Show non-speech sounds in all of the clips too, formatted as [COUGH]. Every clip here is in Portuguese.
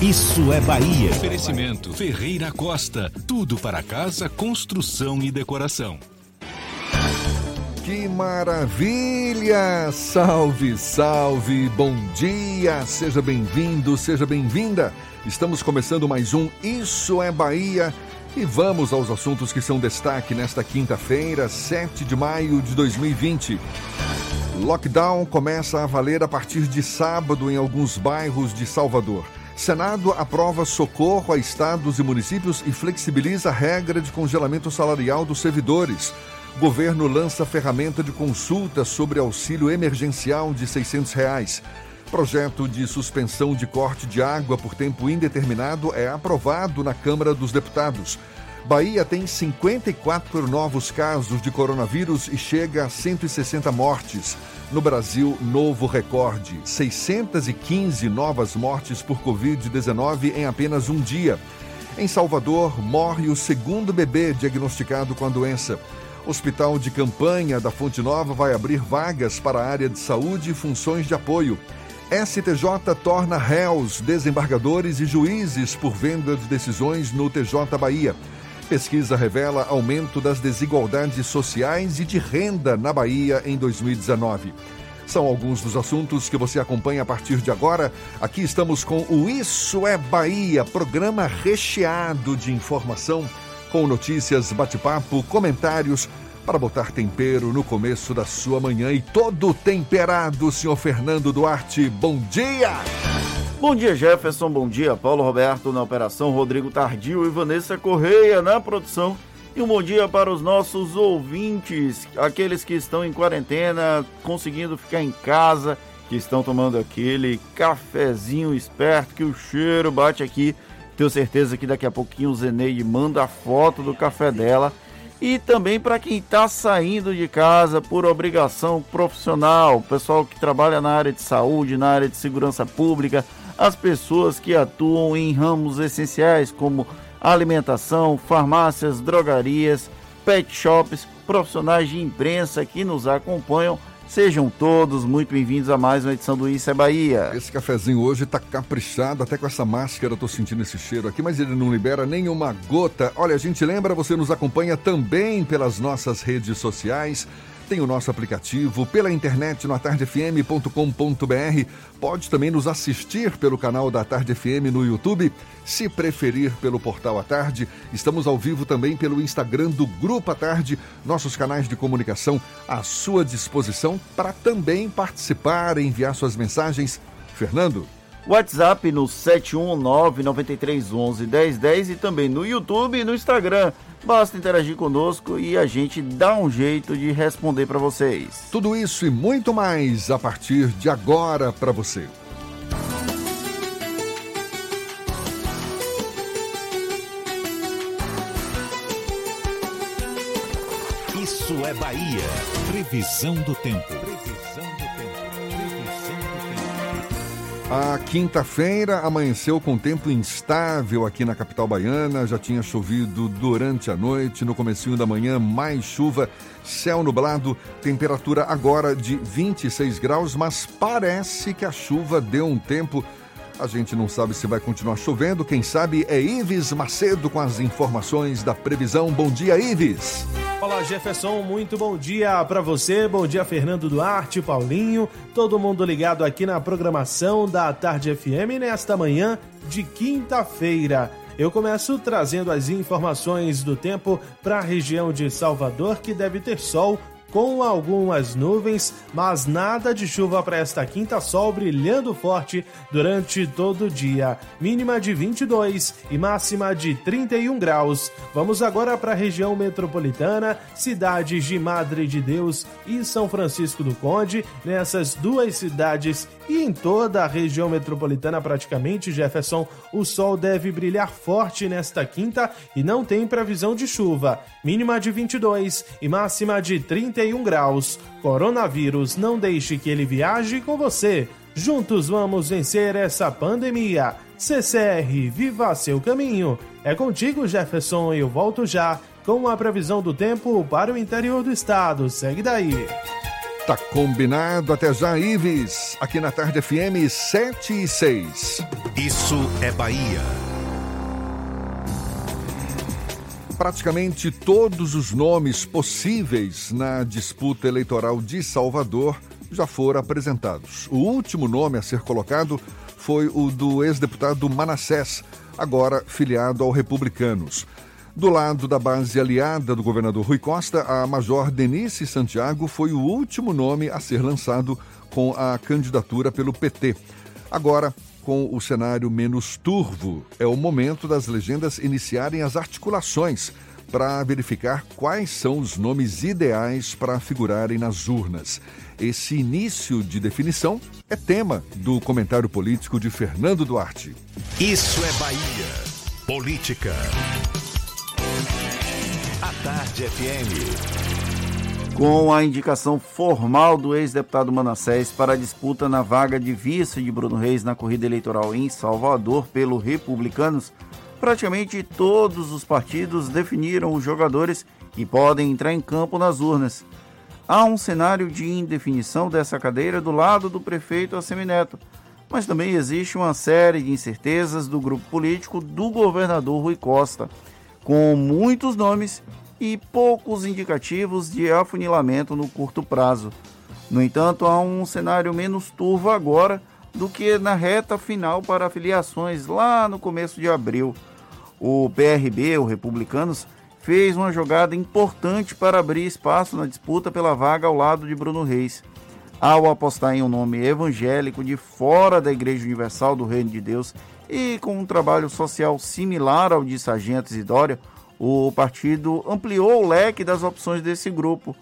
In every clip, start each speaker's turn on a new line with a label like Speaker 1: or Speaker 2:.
Speaker 1: Isso é Bahia.
Speaker 2: Oferecimento Ferreira Costa. Tudo para casa, construção e decoração.
Speaker 3: Que maravilha! Salve, salve, bom dia! Seja bem-vindo, seja bem-vinda! Estamos começando mais um Isso é Bahia e vamos aos assuntos que são destaque nesta quinta-feira, 7 de maio de 2020. Lockdown começa a valer a partir de sábado em alguns bairros de Salvador. Senado aprova socorro a estados e municípios e flexibiliza a regra de congelamento salarial dos servidores. Governo lança ferramenta de consulta sobre auxílio emergencial de 600 reais. Projeto de suspensão de corte de água por tempo indeterminado é aprovado na Câmara dos Deputados. Bahia tem 54 novos casos de coronavírus e chega a 160 mortes. No Brasil, novo recorde: 615 novas mortes por Covid-19 em apenas um dia. Em Salvador, morre o segundo bebê diagnosticado com a doença. Hospital de campanha da Fonte Nova vai abrir vagas para a área de saúde e funções de apoio. STJ torna réus, desembargadores e juízes por venda de decisões no TJ Bahia. Pesquisa revela aumento das desigualdades sociais e de renda na Bahia em 2019. São alguns dos assuntos que você acompanha a partir de agora. Aqui estamos com o Isso é Bahia, programa recheado de informação, com notícias, bate-papo, comentários, para botar tempero no começo da sua manhã e todo temperado, senhor Fernando Duarte. Bom dia!
Speaker 4: Bom dia, Jefferson. Bom dia, Paulo Roberto na operação, Rodrigo Tardio e Vanessa Correia na produção. E um bom dia para os nossos ouvintes, aqueles que estão em quarentena, conseguindo ficar em casa, que estão tomando aquele cafezinho esperto, que o cheiro bate aqui. Tenho certeza que daqui a pouquinho o Zeneide manda a foto do café dela. E também para quem está saindo de casa por obrigação profissional, pessoal que trabalha na área de saúde, na área de segurança pública, as pessoas que atuam em ramos essenciais como alimentação, farmácias, drogarias, pet shops, profissionais de imprensa que nos acompanham. Sejam todos muito bem-vindos a mais uma edição do Isso é Bahia.
Speaker 3: Esse cafezinho hoje tá caprichado, até com essa máscara eu tô sentindo esse cheiro aqui, mas ele não libera nenhuma gota. Olha, a gente lembra, você nos acompanha também pelas nossas redes sociais. Tem o nosso aplicativo pela internet no atardefm.com.br. Pode também nos assistir pelo canal da Tarde FM no YouTube. Se preferir pelo portal A Tarde, estamos ao vivo também pelo Instagram do Grupo A Tarde, nossos canais de comunicação à sua disposição para também participar e enviar suas mensagens. Fernando.
Speaker 4: WhatsApp no 71993111010 e também no YouTube e no Instagram. Basta interagir conosco e a gente dá um jeito de responder para vocês.
Speaker 3: Tudo isso e muito mais a partir de agora para você.
Speaker 1: Isso é Bahia. Previsão do tempo.
Speaker 3: A quinta-feira amanheceu com tempo instável aqui na capital baiana. Já tinha chovido durante a noite, no comecinho da manhã mais chuva, céu nublado, temperatura agora de 26 graus, mas parece que a chuva deu um tempo. A gente não sabe se vai continuar chovendo. Quem sabe é Ives Macedo com as informações da previsão. Bom dia, Ives.
Speaker 5: Olá, Jefferson, muito bom dia para você. Bom dia, Fernando Duarte, Paulinho, todo mundo ligado aqui na programação da Tarde FM nesta manhã de quinta-feira. Eu começo trazendo as informações do tempo para a região de Salvador, que deve ter sol com algumas nuvens, mas nada de chuva para esta quinta, sol brilhando forte durante todo o dia. Mínima de 22 e máxima de 31 graus. Vamos agora para a região metropolitana, cidades de Madre de Deus e São Francisco do Conde. Nessas duas cidades e em toda a região metropolitana, praticamente, Jefferson, o sol deve brilhar forte nesta quinta e não tem previsão de chuva. Mínima de 22 e máxima de 31 graus. Coronavírus, não deixe que ele viaje com você. Juntos vamos vencer essa pandemia. CCR, viva seu caminho. É contigo, Jefferson, eu volto já com a previsão do tempo para o interior do estado. Segue daí.
Speaker 3: Tá combinado, até já, Ives, aqui na Tarde FM 7 e 6.
Speaker 1: Isso é Bahia.
Speaker 3: Praticamente todos os nomes possíveis na disputa eleitoral de Salvador já foram apresentados. O último nome a ser colocado foi o do ex-deputado Manassés, agora filiado ao Republicanos. Do lado da base aliada do governador Rui Costa, a Major Denise Santiago foi o último nome a ser lançado com a candidatura pelo PT. Agora, com o cenário menos turvo, é o momento das legendas iniciarem as articulações para verificar quais são os nomes ideais para figurarem nas urnas. Esse início de definição é tema do comentário político de Fernando Duarte.
Speaker 1: Isso é Bahia. Política. A Tarde FM.
Speaker 4: Com a indicação formal do ex-deputado Manassés para a disputa na vaga de vice de Bruno Reis na corrida eleitoral em Salvador pelo Republicanos, praticamente todos os partidos definiram os jogadores que podem entrar em campo nas urnas. Há um cenário de indefinição dessa cadeira do lado do prefeito Assemineto, mas também existe uma série de incertezas do grupo político do governador Rui Costa com muitos nomes e poucos indicativos de afunilamento no curto prazo. No entanto, há um cenário menos turvo agora do que na reta final para afiliações lá no começo de abril. O PRB, o Republicanos, fez uma jogada importante para abrir espaço na disputa pela vaga ao lado de Bruno Reis. Ao apostar em um nome evangélico de fora da Igreja Universal do Reino de Deus e com um trabalho social similar ao de Sargento Isidória, o partido ampliou o leque das opções desse grupo.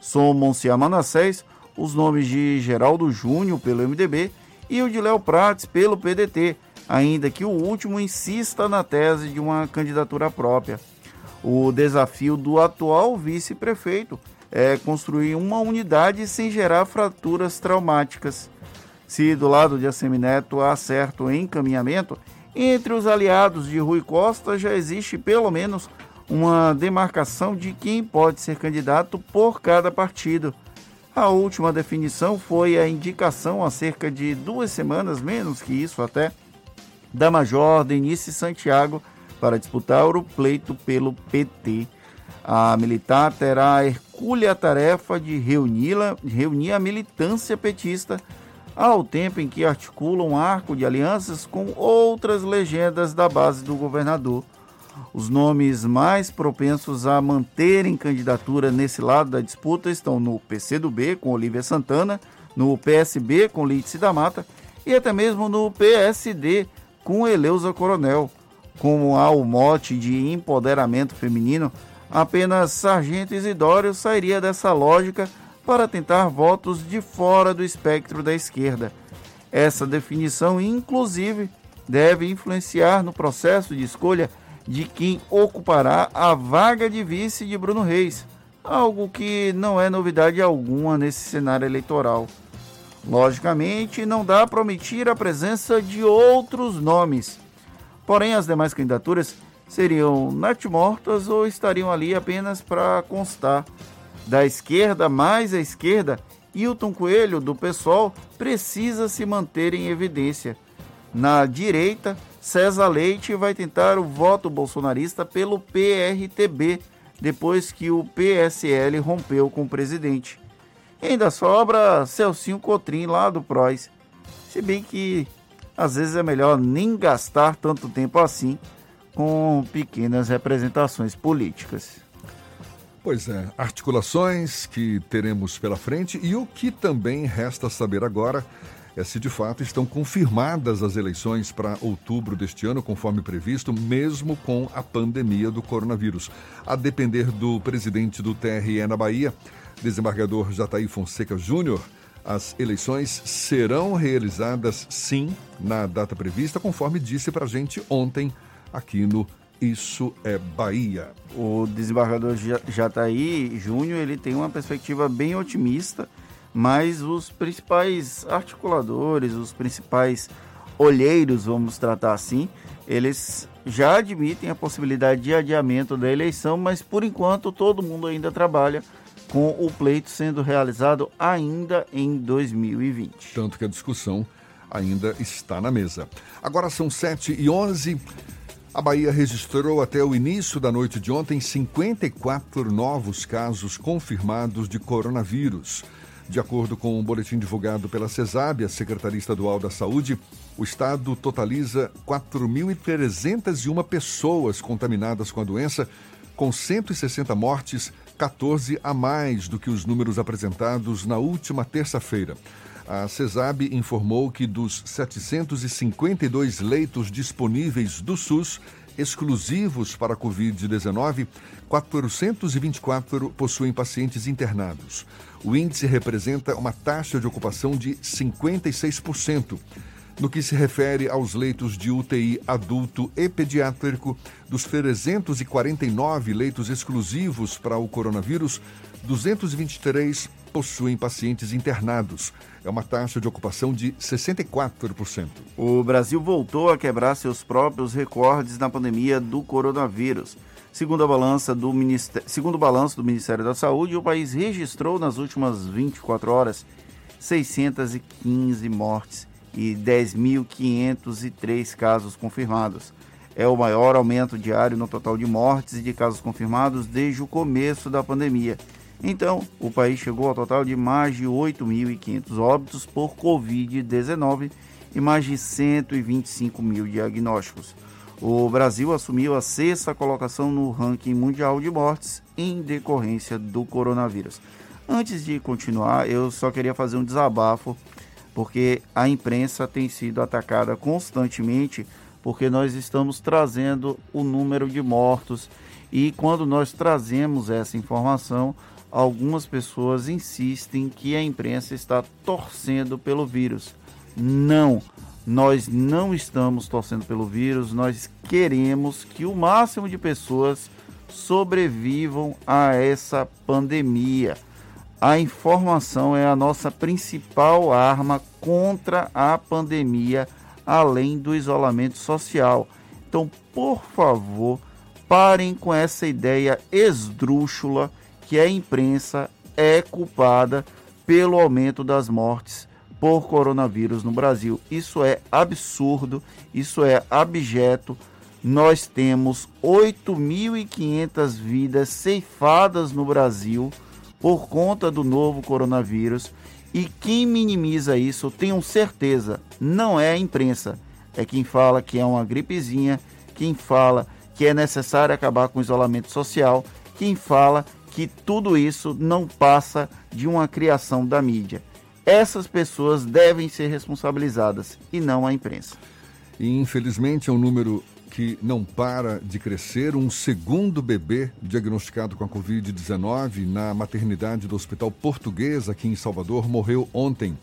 Speaker 4: Somam-se a Manassés os nomes de Geraldo Júnior pelo MDB e o de Léo Prates pelo PDT, ainda que o último insista na tese de uma candidatura própria. O desafio do atual vice-prefeito é construir uma unidade sem gerar fraturas traumáticas. Se do lado de Assemineto há certo encaminhamento, entre os aliados de Rui Costa já existe pelo menos uma demarcação de quem pode ser candidato por cada partido. A última definição foi a indicação há cerca de duas semanas, menos que isso até, da Major Denise Santiago para disputar o pleito pelo PT. A militar terá a hercúlea tarefa de reunir, reunir a militância petista ao tempo em que articula um arco de alianças com outras legendas da base do governador. Os nomes mais propensos a manterem candidatura nesse lado da disputa estão no PCdoB, com Olívia Santana, no PSB, com Lídice da Mata, e até mesmo no PSD, com Eleusa Coronel. Como há o mote de empoderamento feminino, apenas Sargento Isidório sairia dessa lógica para tentar votos de fora do espectro da esquerda. Essa definição, inclusive, deve influenciar no processo de escolha de quem ocupará a vaga de vice de Bruno Reis, algo que não é novidade alguma nesse cenário eleitoral. Logicamente, não dá para omitir a presença de outros nomes. Porém, as demais candidaturas seriam natimortas ou estariam ali apenas para constar, da esquerda mais à esquerda, Hilton Coelho, do PSOL, precisa se manter em evidência. Na direita, César Leite vai tentar o voto bolsonarista pelo PRTB, depois que o PSL rompeu com o presidente. E ainda sobra Celcinho Cotrim, lá do PROS. Se bem que às vezes é melhor nem gastar tanto tempo assim com pequenas representações políticas.
Speaker 3: Pois é, articulações que teremos pela frente e o que também resta saber agora é se de fato estão confirmadas as eleições para outubro deste ano, conforme previsto, mesmo com a pandemia do coronavírus. A depender do presidente do TRE na Bahia, desembargador Jataí Fonseca Júnior, as eleições serão realizadas sim na data prevista, conforme disse para a gente ontem aqui no isso é Bahia.
Speaker 4: O desembargador Jataí Júnior ele tem uma perspectiva bem otimista, mas os principais articuladores, os principais olheiros, vamos tratar assim, eles já admitem a possibilidade de adiamento da eleição, mas por enquanto todo mundo ainda trabalha com o pleito sendo realizado ainda em 2020.
Speaker 3: Tanto que a discussão ainda está na mesa. Agora são 7 e 11 a Bahia registrou até o início da noite de ontem 54 novos casos confirmados de coronavírus. De acordo com um boletim divulgado pela CESAB, a Secretaria Estadual da Saúde, o estado totaliza 4.301 pessoas contaminadas com a doença, com 160 mortes, 14 a mais do que os números apresentados na última terça-feira. A CESAB informou que dos 752 leitos disponíveis do SUS, exclusivos para a Covid-19, 424 possuem pacientes internados. O índice representa uma taxa de ocupação de 56%. No que se refere aos leitos de UTI adulto e pediátrico, dos 349 leitos exclusivos para o coronavírus, 223 possuem pacientes internados. É uma taxa de ocupação de 64%.
Speaker 4: O Brasil voltou a quebrar seus próprios recordes na pandemia do coronavírus. Segundo, a balança do Ministério, segundo o balanço do Ministério da Saúde, o país registrou nas últimas 24 horas 615 mortes e 10.503 casos confirmados. É o maior aumento diário no total de mortes e de casos confirmados desde o começo da pandemia então, o país chegou ao total de mais de 8.500 óbitos por Covid-19 e mais de 125 mil diagnósticos. O Brasil assumiu a sexta colocação no ranking mundial de mortes em decorrência do coronavírus. Antes de continuar, eu só queria fazer um desabafo, porque a imprensa tem sido atacada constantemente, porque nós estamos trazendo o número de mortos e quando nós trazemos essa informação, algumas pessoas insistem que a imprensa está torcendo pelo vírus. Não, nós não estamos torcendo pelo vírus, nós queremos que o máximo de pessoas sobrevivam a essa pandemia. A informação é a nossa principal arma contra a pandemia, além do isolamento social. Então, por favor, parem com essa ideia esdrúxula que a imprensa é culpada pelo aumento das mortes por coronavírus no Brasil. Isso é absurdo, isso é abjeto. Nós temos 8.500 vidas ceifadas no Brasil por conta do novo coronavírus. E quem minimiza isso, tenho certeza, não é a imprensa. É quem fala que é uma gripezinha, quem fala que é necessário acabar com o isolamento social, quem fala que tudo isso não passa de uma criação da mídia. Essas pessoas devem ser responsabilizadas e não a imprensa.
Speaker 3: E infelizmente é um número que não para de crescer. Um segundo bebê diagnosticado com a Covid-19 na maternidade do Hospital Português, aqui em Salvador, morreu ontem.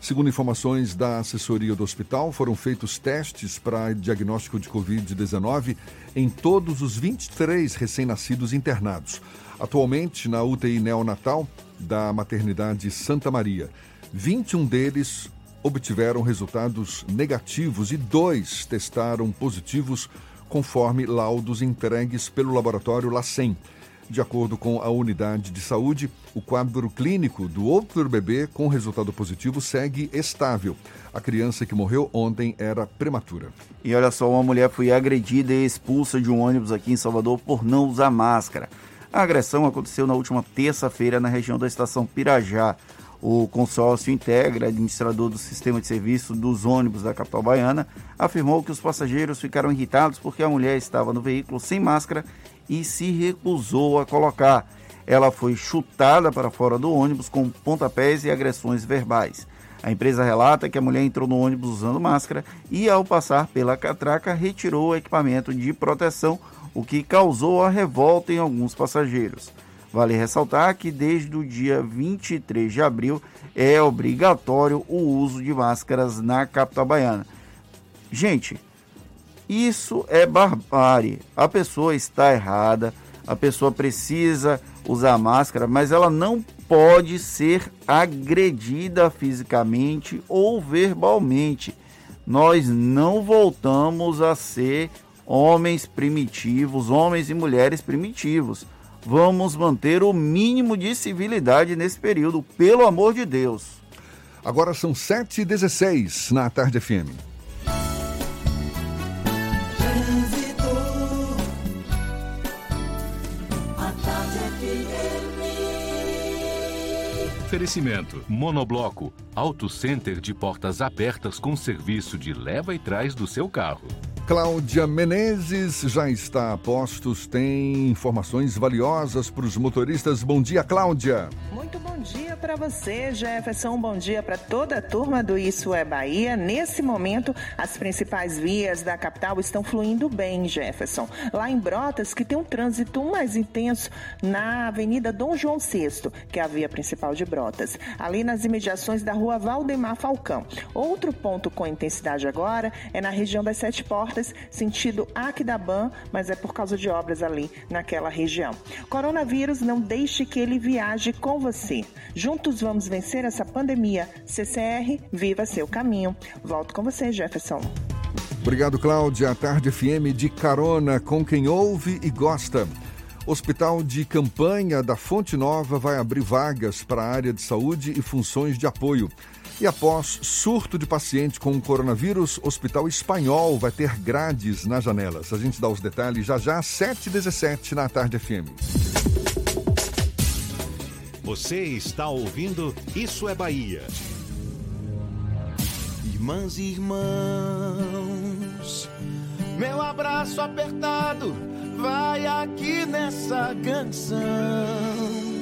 Speaker 3: Segundo informações da assessoria do hospital, foram feitos testes para diagnóstico de Covid-19 em todos os 23 recém-nascidos internados. Atualmente, na UTI neonatal da maternidade Santa Maria, 21 deles obtiveram resultados negativos e dois testaram positivos, conforme laudos entregues pelo laboratório LACEN. De acordo com a unidade de saúde, o quadro clínico do outro bebê com resultado positivo segue estável. A criança que morreu ontem era prematura.
Speaker 4: E olha só, uma mulher foi agredida e expulsa de um ônibus aqui em Salvador por não usar máscara. A agressão aconteceu na última terça-feira na região da estação Pirajá. O consórcio Integra, administrador do sistema de serviço dos ônibus da capital baiana, afirmou que os passageiros ficaram irritados porque a mulher estava no veículo sem máscara e se recusou a colocar. Ela foi chutada para fora do ônibus com pontapés e agressões verbais. A empresa relata que a mulher entrou no ônibus usando máscara e, ao passar pela catraca, retirou o equipamento de proteção, o que causou a revolta em alguns passageiros. Vale ressaltar que desde o dia 23 de abril é obrigatório o uso de máscaras na capital baiana. Gente, isso é barbárie. A pessoa está errada, a pessoa precisa usar máscara, mas ela não pode ser agredida fisicamente ou verbalmente. Nós não voltamos a ser homens primitivos, homens e mulheres primitivos. Vamos manter o mínimo de civilidade nesse período, pelo amor de Deus.
Speaker 3: Agora são 7h16 na Tarde FM.
Speaker 2: Oferecimento: Monobloco, Auto Center de portas abertas com serviço de leva e trás do seu carro.
Speaker 3: Cláudia Menezes já está a postos, tem informações valiosas para os motoristas. Bom dia, Cláudia.
Speaker 6: Muito bom dia para você, Jefferson. Bom dia para toda a turma do Isso é Bahia. Nesse momento, as principais vias da capital estão fluindo bem, Jefferson. Lá em Brotas, que tem um trânsito mais intenso na Avenida Dom João VI, que é a via principal de Brotas, ali nas imediações da rua Valdemar Falcão. Outro ponto com intensidade agora é na região das Sete Portas sentido Aquidabam, mas é por causa de obras ali naquela região. Coronavírus, não deixe que ele viaje com você. Juntos vamos vencer essa pandemia. CCR, viva seu caminho. Volto com você, Jefferson.
Speaker 3: Obrigado, Cláudia. A Tarde FM de carona com quem ouve e gosta. Hospital de Campanha da Fonte Nova vai abrir vagas para a área de saúde e funções de apoio. E após surto de paciente com coronavírus, Hospital Espanhol vai ter grades nas janelas. A gente dá os detalhes já já, 7h17 na Tarde FM.
Speaker 1: Você está ouvindo Isso é Bahia.
Speaker 7: Irmãs e irmãos, meu abraço apertado vai aqui nessa canção.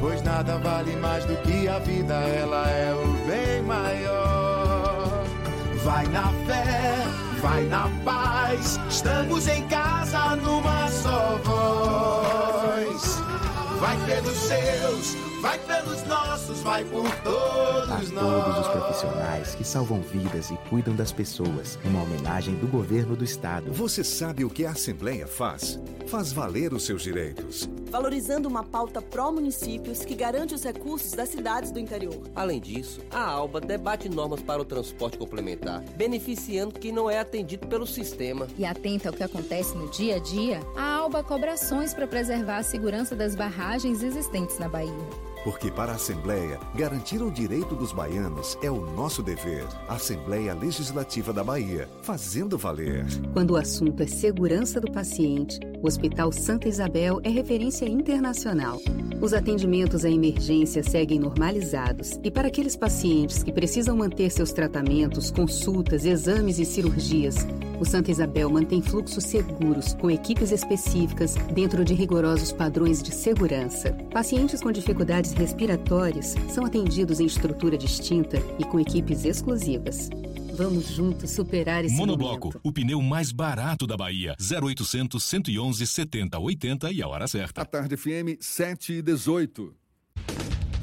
Speaker 7: Pois nada vale mais do que a vida, ela é o bem maior. Vai na fé, vai na paz, estamos em casa numa só voz. Vai pelos seus, vai pelos nossos, vai por todos
Speaker 8: a
Speaker 7: nós.
Speaker 8: todos os profissionais que salvam vidas e cuidam das pessoas. Uma homenagem do governo do estado.
Speaker 9: Você sabe o que a Assembleia faz? Faz valer os seus direitos.
Speaker 10: Valorizando uma pauta pró-municípios que garante os recursos das cidades do interior.
Speaker 11: Além disso, a ALBA debate normas para o transporte complementar, beneficiando quem não é atendido pelo sistema.
Speaker 12: E atenta ao que acontece no dia a dia, a ALBA cobra ações para preservar a segurança das barragens existentes na Bahia.
Speaker 9: Porque para a Assembleia, garantir o direito dos baianos é o nosso dever. Assembleia Legislativa da Bahia, fazendo valer.
Speaker 13: Quando o assunto é segurança do paciente, o Hospital Santa Isabel é referência internacional. Os atendimentos à emergência seguem normalizados e para aqueles pacientes que precisam manter seus tratamentos, consultas, exames e cirurgias, o Santa Isabel mantém fluxos seguros com equipes específicas dentro de rigorosos padrões de segurança. Pacientes com dificuldades respiratórias são atendidos em estrutura distinta e com equipes exclusivas. Vamos juntos superar esse
Speaker 2: Monobloco,
Speaker 13: momento.
Speaker 2: o pneu mais barato da Bahia. 0800 111 70 80 e a hora certa.
Speaker 3: A Tarde FM 7 e 18.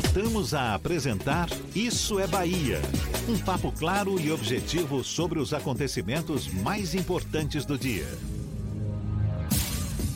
Speaker 1: Voltamos a apresentar Isso é Bahia. Um papo claro e objetivo sobre os acontecimentos mais importantes do dia.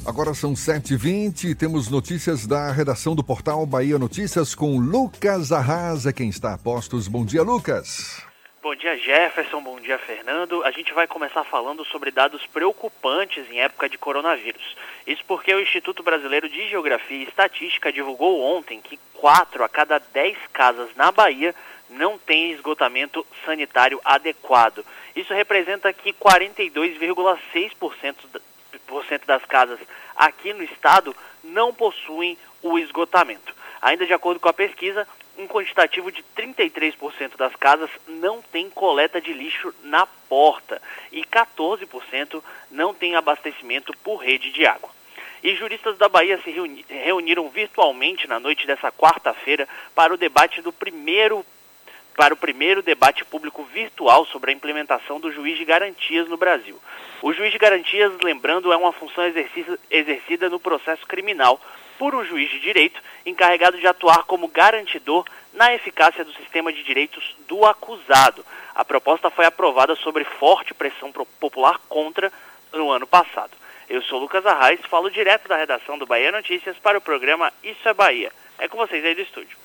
Speaker 3: Agora são 7h20 e temos notícias da redação do portal Bahia Notícias com Lucas Arrasa, quem está a postos. Bom dia, Lucas.
Speaker 14: Bom dia, Jefferson. Bom dia, Fernando. A gente vai começar falando sobre dados preocupantes em época de coronavírus. Isso porque o Instituto Brasileiro de Geografia e Estatística divulgou ontem que 4 a cada 10 casas na Bahia não têm esgotamento sanitário adequado. Isso representa que 42,6% das casas aqui no estado não possuem o esgotamento. Ainda de acordo com a pesquisa, um quantitativo de 33% das casas não tem coleta de lixo na porta e 14% não tem abastecimento por rede de água. E juristas da Bahia se reuni reuniram virtualmente na noite dessa quarta-feira para o debate do primeiro para o primeiro debate público virtual sobre a implementação do juiz de garantias no Brasil. O juiz de garantias, lembrando, é uma função exercida no processo criminal por um juiz de direito encarregado de atuar como garantidor na eficácia do sistema de direitos do acusado. A proposta foi aprovada sobre forte pressão popular contra no ano passado. Eu sou Lucas Arraes, falo direto da redação do Bahia Notícias para o programa Isso é Bahia. É com vocês aí do estúdio.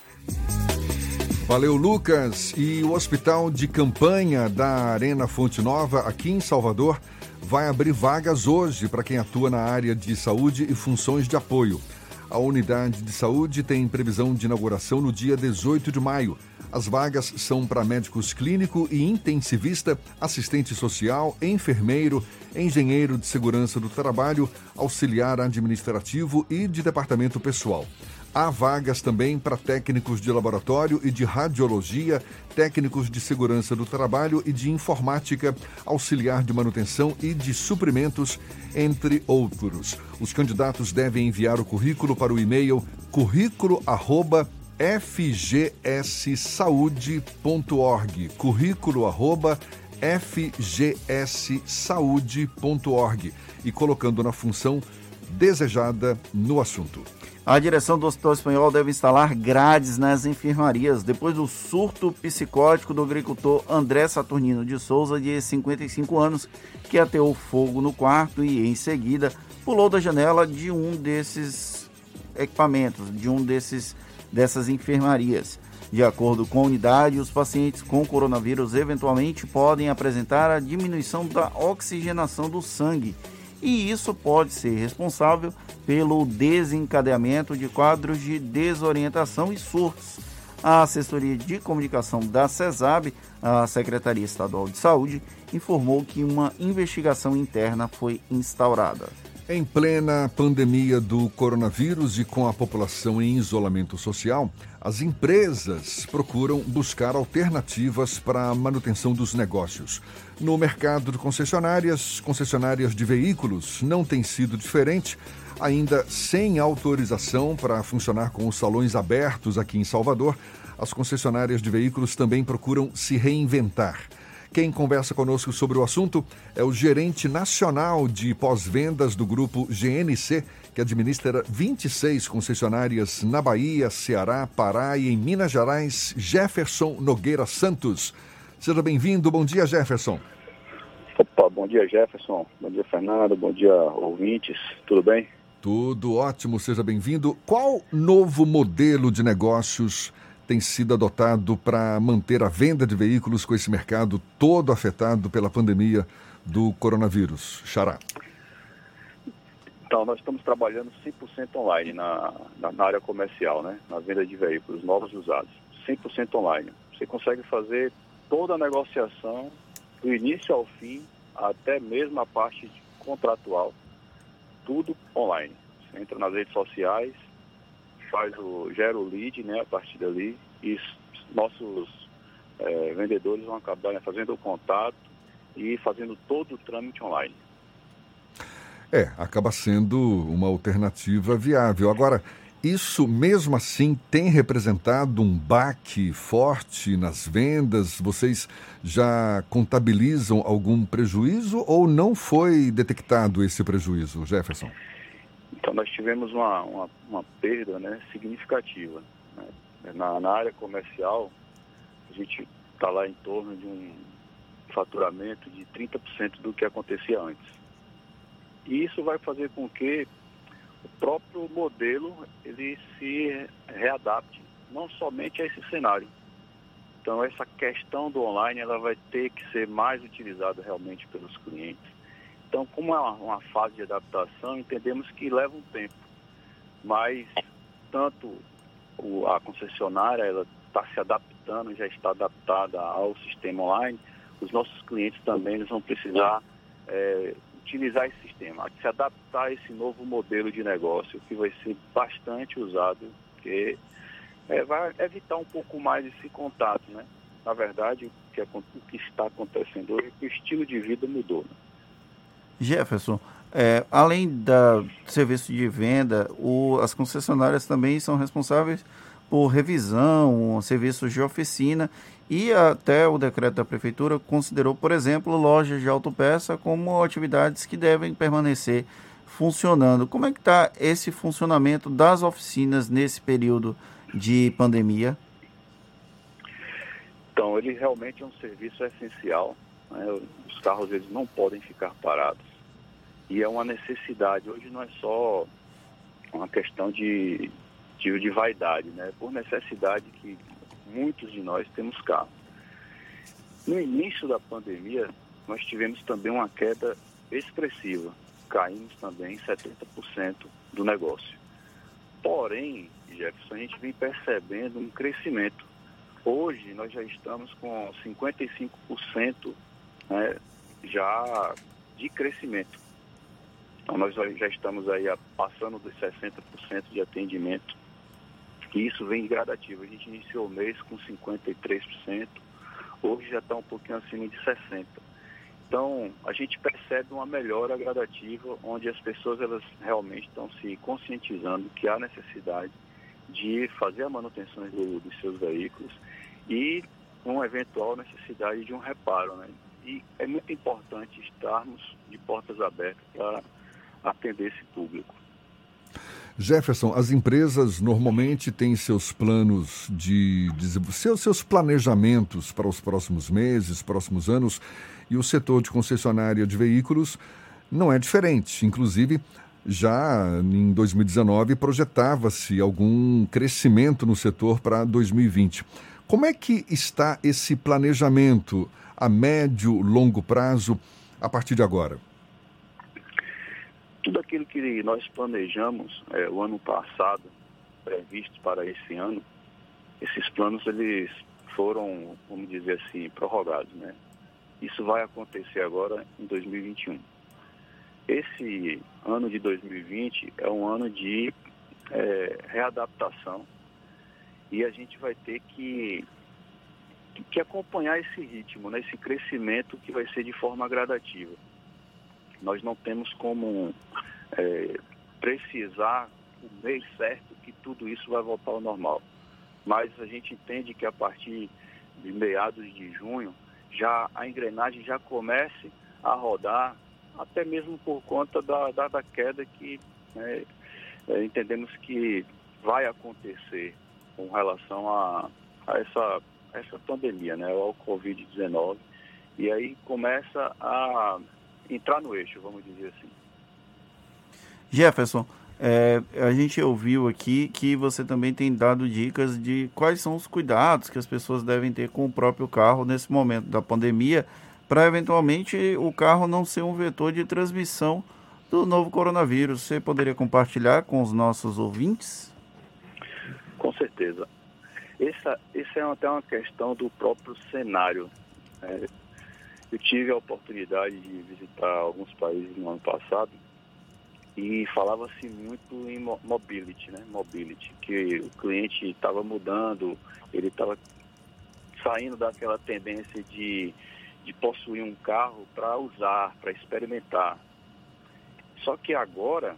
Speaker 3: Valeu, Lucas. E o Hospital de Campanha da Arena Fonte Nova, aqui em Salvador, vai abrir vagas hoje para quem atua na área de saúde e funções de apoio. A unidade de saúde tem previsão de inauguração no dia 18 de maio. As vagas são para médicos clínico e intensivista, assistente social, enfermeiro, engenheiro de segurança do trabalho, auxiliar administrativo e de departamento pessoal. Há vagas também para técnicos de laboratório e de radiologia, técnicos de segurança do trabalho e de informática, auxiliar de manutenção e de suprimentos, entre outros. Os candidatos devem enviar o currículo para o e-mail currículo@fgssaude.org. currículo@fgssaude.org e colocando na função desejada no assunto.
Speaker 4: A direção do Hospital Espanhol deve instalar grades nas enfermarias depois do surto psicótico do agricultor André Saturnino de Souza, de 55 anos, que ateou fogo no quarto e, em seguida, pulou da janela de um desses equipamentos, de um desses dessas enfermarias. De acordo com a unidade, os pacientes com coronavírus eventualmente podem apresentar a diminuição da oxigenação do sangue e isso pode ser responsável pelo desencadeamento de quadros de desorientação e surtos. A assessoria de comunicação da CESAB, a Secretaria Estadual de Saúde, informou que uma investigação interna foi instaurada.
Speaker 3: Em plena pandemia do coronavírus e com a população em isolamento social, as empresas procuram buscar alternativas para a manutenção dos negócios. No mercado de concessionárias, concessionárias de veículos não tem sido diferente, ainda sem autorização para funcionar com os salões abertos aqui em Salvador. As concessionárias de veículos também procuram se reinventar. Quem conversa conosco sobre o assunto é o gerente nacional de pós-vendas do grupo GNC, que administra 26 concessionárias na Bahia, Ceará, Pará e em Minas Gerais, Jefferson Nogueira Santos. Seja bem-vindo. Bom dia, Jefferson.
Speaker 15: Opa, bom dia, Jefferson. Bom dia, Fernando. Bom dia, ouvintes. Tudo bem?
Speaker 3: Tudo ótimo, seja bem-vindo. Qual novo modelo de negócios tem sido adotado para manter a venda de veículos com esse mercado todo afetado pela pandemia do coronavírus? Xará.
Speaker 15: Então, nós estamos trabalhando 100% online na, na, na, área comercial, né? na venda de veículos novos e usados. 100% online. Você consegue fazer toda a negociação, do início ao fim, até mesmo a parte contratual, tudo online. Você entra nas redes sociais, faz o gera o lead, né, a partir dali, e nossos é, vendedores vão acabar né, fazendo o contato e fazendo todo o trâmite online.
Speaker 3: É, acaba sendo uma alternativa viável. Agora, isso mesmo assim tem representado um baque forte nas vendas? Vocês já contabilizam algum prejuízo ou não foi detectado esse prejuízo, Jefferson?
Speaker 15: Então nós tivemos uma, uma, uma perda né, significativa. Né? Na, na área comercial, a gente está lá em torno de um faturamento de 30% do que acontecia antes. E isso vai fazer com que o próprio modelo ele se readapte, não somente a esse cenário. Então essa questão do online ela vai ter que ser mais utilizada realmente pelos clientes. Então, como é uma, uma fase de adaptação, entendemos que leva um tempo. Mas tanto o, a concessionária ela está se adaptando, já está adaptada ao sistema online, os nossos clientes também eles vão precisar é, utilizar esse sistema, se adaptar a esse novo modelo de negócio que vai ser bastante usado, porque é, vai evitar um pouco mais esse contato, né? Na verdade, o que, é, o que está acontecendo hoje é que o estilo de vida mudou. Né?
Speaker 4: Jefferson, é, além do serviço de venda, o, as concessionárias também são responsáveis por revisão, serviços de oficina e até o decreto da prefeitura considerou, por exemplo, lojas de autopeça como atividades que devem permanecer funcionando. Como é que está esse funcionamento das oficinas nesse período de pandemia?
Speaker 15: Então, ele realmente é um serviço essencial. Né? Os carros eles não podem ficar parados. E é uma necessidade. Hoje não é só uma questão de, de, de vaidade, né? Por necessidade que muitos de nós temos carro. No início da pandemia, nós tivemos também uma queda expressiva. Caímos também 70% do negócio. Porém, Jefferson, a gente vem percebendo um crescimento. Hoje nós já estamos com 55% né, já de crescimento. Então nós já estamos aí passando dos 60% de atendimento e isso vem gradativo. A gente iniciou o mês com 53%, hoje já está um pouquinho acima de 60%. Então, a gente percebe uma melhora gradativa, onde as pessoas elas realmente estão se conscientizando que há necessidade de fazer a manutenção do, dos seus veículos e uma eventual necessidade de um reparo. Né? E é muito importante estarmos de portas abertas para atender esse público.
Speaker 3: Jefferson, as empresas normalmente têm seus planos de, de seus, seus planejamentos para os próximos meses, próximos anos, e o setor de concessionária de veículos não é diferente. Inclusive, já em 2019 projetava-se algum crescimento no setor para 2020. Como é que está esse planejamento a médio, longo prazo a partir de agora?
Speaker 15: Tudo aquilo que nós planejamos é, o ano passado, previsto para esse ano, esses planos eles foram, vamos dizer assim, prorrogados, né? Isso vai acontecer agora em 2021. Esse ano de 2020 é um ano de é, readaptação e a gente vai ter que, que acompanhar esse ritmo, né? esse crescimento que vai ser de forma gradativa. Nós não temos como é, precisar o mês certo que tudo isso vai voltar ao normal. Mas a gente entende que a partir de meados de junho já a engrenagem já comece a rodar, até mesmo por conta da, da, da queda que né, é, entendemos que vai acontecer com relação a, a essa, essa pandemia, né, ao Covid-19. E aí começa a entrar no eixo, vamos dizer assim.
Speaker 4: Jefferson, é, a gente ouviu aqui que você também tem dado dicas de quais são os cuidados que as pessoas devem ter com o próprio carro nesse momento da pandemia, para eventualmente o carro não ser um vetor de transmissão do novo coronavírus. Você poderia compartilhar com os nossos ouvintes?
Speaker 15: Com certeza. Essa, essa é até uma questão do próprio cenário. É, eu tive a oportunidade de visitar alguns países no ano passado e falava-se muito em mobility, né? Mobility, que o cliente estava mudando, ele estava saindo daquela tendência de, de possuir um carro para usar, para experimentar. Só que agora,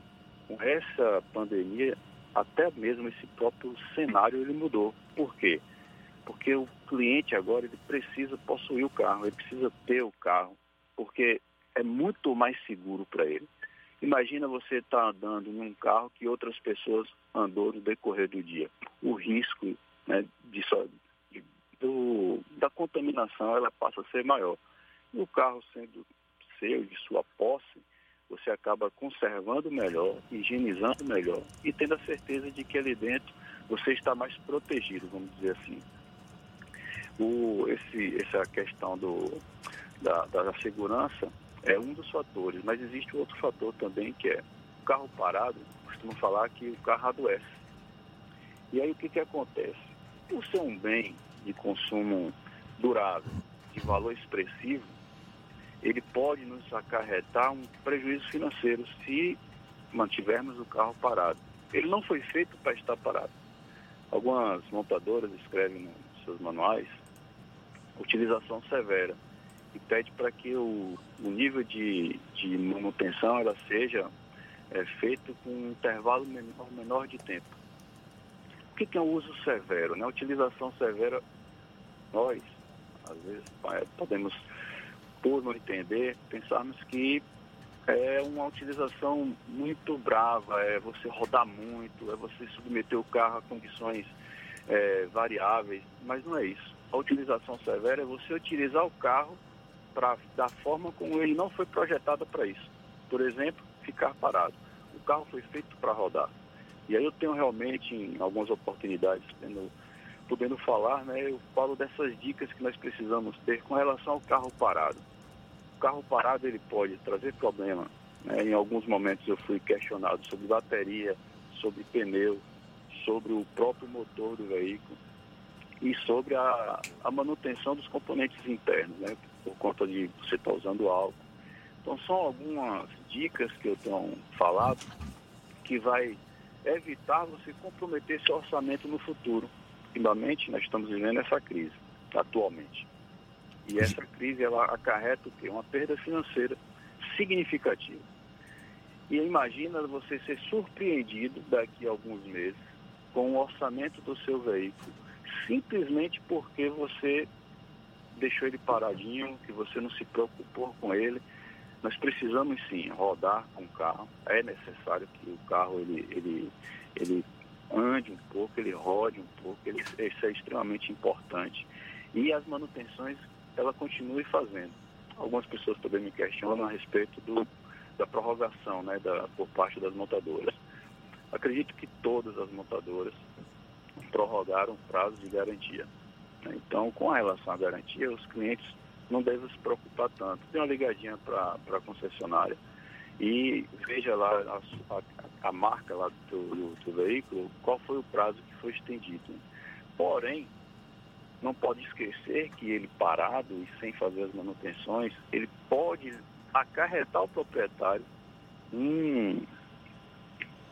Speaker 15: com essa pandemia, até mesmo esse próprio cenário ele mudou. Por quê? Porque o cliente agora ele precisa possuir o carro, ele precisa ter o carro, porque é muito mais seguro para ele. Imagina você estar tá andando num carro que outras pessoas andou no decorrer do dia. O risco né, de, de, do, da contaminação ela passa a ser maior. E o carro sendo seu, de sua posse, você acaba conservando melhor, higienizando melhor e tendo a certeza de que ali dentro você está mais protegido, vamos dizer assim. O, esse, essa questão do, da, da segurança é um dos fatores, mas existe outro fator também que é o carro parado, costumam falar que o carro adoece. E aí o que, que acontece? Por ser um bem de consumo durável, de valor expressivo, ele pode nos acarretar um prejuízo financeiro se mantivermos o carro parado. Ele não foi feito para estar parado. Algumas montadoras escrevem nos seus manuais utilização severa e pede para que o, o nível de, de, manutenção ela seja é, feito com um intervalo menor, menor de tempo. O que, que é o uso severo? Né? Utilização severa, nós, às vezes, podemos por não entender, pensarmos que é uma utilização muito brava, é você rodar muito, é você submeter o carro a condições é, variáveis, mas não é isso. A utilização severa é você utilizar o carro pra, da forma como ele não foi projetado para isso. Por exemplo, ficar parado. O carro foi feito para rodar. E aí eu tenho realmente, em algumas oportunidades, tendo, podendo falar, né, eu falo dessas dicas que nós precisamos ter com relação ao carro parado carro parado ele pode trazer problema. Né? Em alguns momentos eu fui questionado sobre bateria, sobre pneu, sobre o próprio motor do veículo e sobre a, a manutenção dos componentes internos, né? por conta de você estar tá usando álcool. Então são algumas dicas que eu tenho falado que vai evitar você comprometer seu orçamento no futuro. Finalmente, nós estamos vivendo essa crise atualmente. E essa crise ela acarreta o quê? Uma perda financeira significativa. E imagina você ser surpreendido daqui a alguns meses com o orçamento do seu veículo, simplesmente porque você deixou ele paradinho, que você não se preocupou com ele. Nós precisamos sim rodar com o carro. É necessário que o carro ele, ele, ele ande um pouco, ele rode um pouco, ele, isso é extremamente importante. E as manutenções ela continue fazendo. Algumas pessoas também me questionam a respeito do, da prorrogação né, da, por parte das montadoras. Acredito que todas as montadoras prorrogaram o prazo de garantia. Né? Então, com relação à garantia, os clientes não devem se preocupar tanto. Dê uma ligadinha para a concessionária e veja lá a, a, a marca lá do, do, veículo, qual foi o prazo que foi estendido. Porém, não pode esquecer que ele parado e sem fazer as manutenções, ele pode acarretar o proprietário um,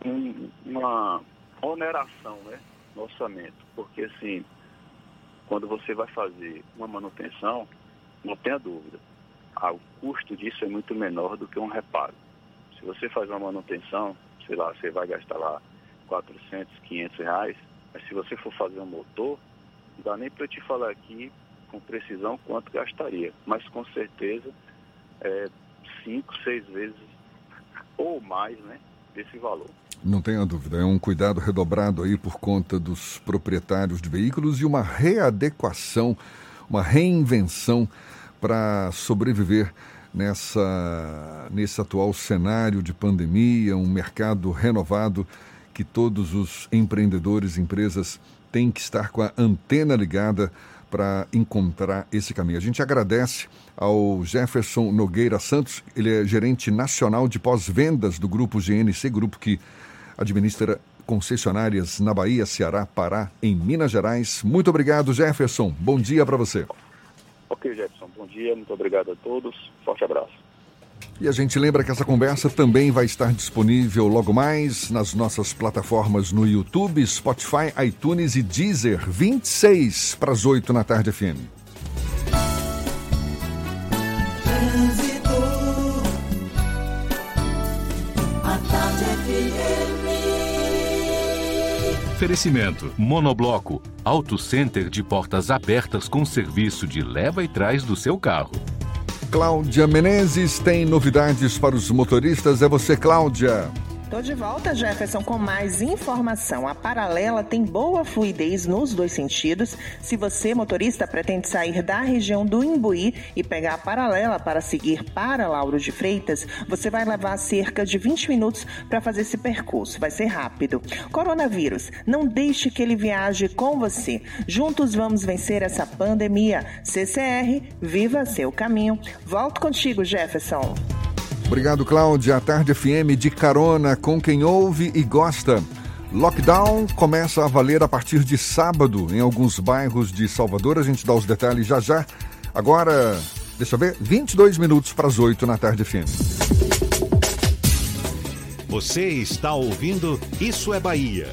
Speaker 15: um, uma oneração né, no orçamento. Porque assim, quando você vai fazer uma manutenção, não tenha dúvida, ah, o custo disso é muito menor do que um reparo. Se você faz uma manutenção, sei lá, você vai gastar lá 400, 500 reais, mas se você for fazer um motor, não dá nem para te falar aqui com precisão quanto gastaria, mas com certeza é, cinco, seis vezes [LAUGHS] ou mais né, desse valor.
Speaker 3: Não tenha dúvida, é um cuidado redobrado aí por conta dos proprietários de veículos e uma readequação, uma reinvenção para sobreviver nessa, nesse atual cenário de pandemia, um mercado renovado que todos os empreendedores, empresas tem que estar com a antena ligada para encontrar esse caminho. A gente agradece ao Jefferson Nogueira Santos, ele é gerente nacional de pós-vendas do grupo GNC, grupo que administra concessionárias na Bahia, Ceará, Pará, em Minas Gerais. Muito obrigado, Jefferson. Bom dia para você.
Speaker 15: Ok, Jefferson. Bom dia, muito obrigado a todos. Forte abraço.
Speaker 3: E a gente lembra que essa conversa também vai estar disponível logo mais nas nossas plataformas no YouTube, Spotify, iTunes e Deezer, 26 para as 8 na tarde FM.
Speaker 2: Oferecimento: Monobloco, Auto Center de portas abertas com serviço de leva e trás do seu carro.
Speaker 3: Cláudia Menezes tem novidades para os motoristas. É você, Cláudia.
Speaker 6: Tô de volta, Jefferson, com mais informação. A paralela tem boa fluidez nos dois sentidos. Se você, motorista, pretende sair da região do Imbuí e pegar a paralela para seguir para Lauro de Freitas, você vai levar cerca de 20 minutos para fazer esse percurso. Vai ser rápido. Coronavírus, não deixe que ele viaje com você. Juntos vamos vencer essa pandemia. CCR, viva seu caminho. Volto contigo, Jefferson.
Speaker 3: Obrigado, Cláudia. A Tarde FM de carona com quem ouve e gosta. Lockdown começa a valer a partir de sábado em alguns bairros de Salvador. A gente dá os detalhes já já. Agora, deixa eu ver, 22 minutos para as 8 na Tarde FM.
Speaker 1: Você está ouvindo Isso é Bahia.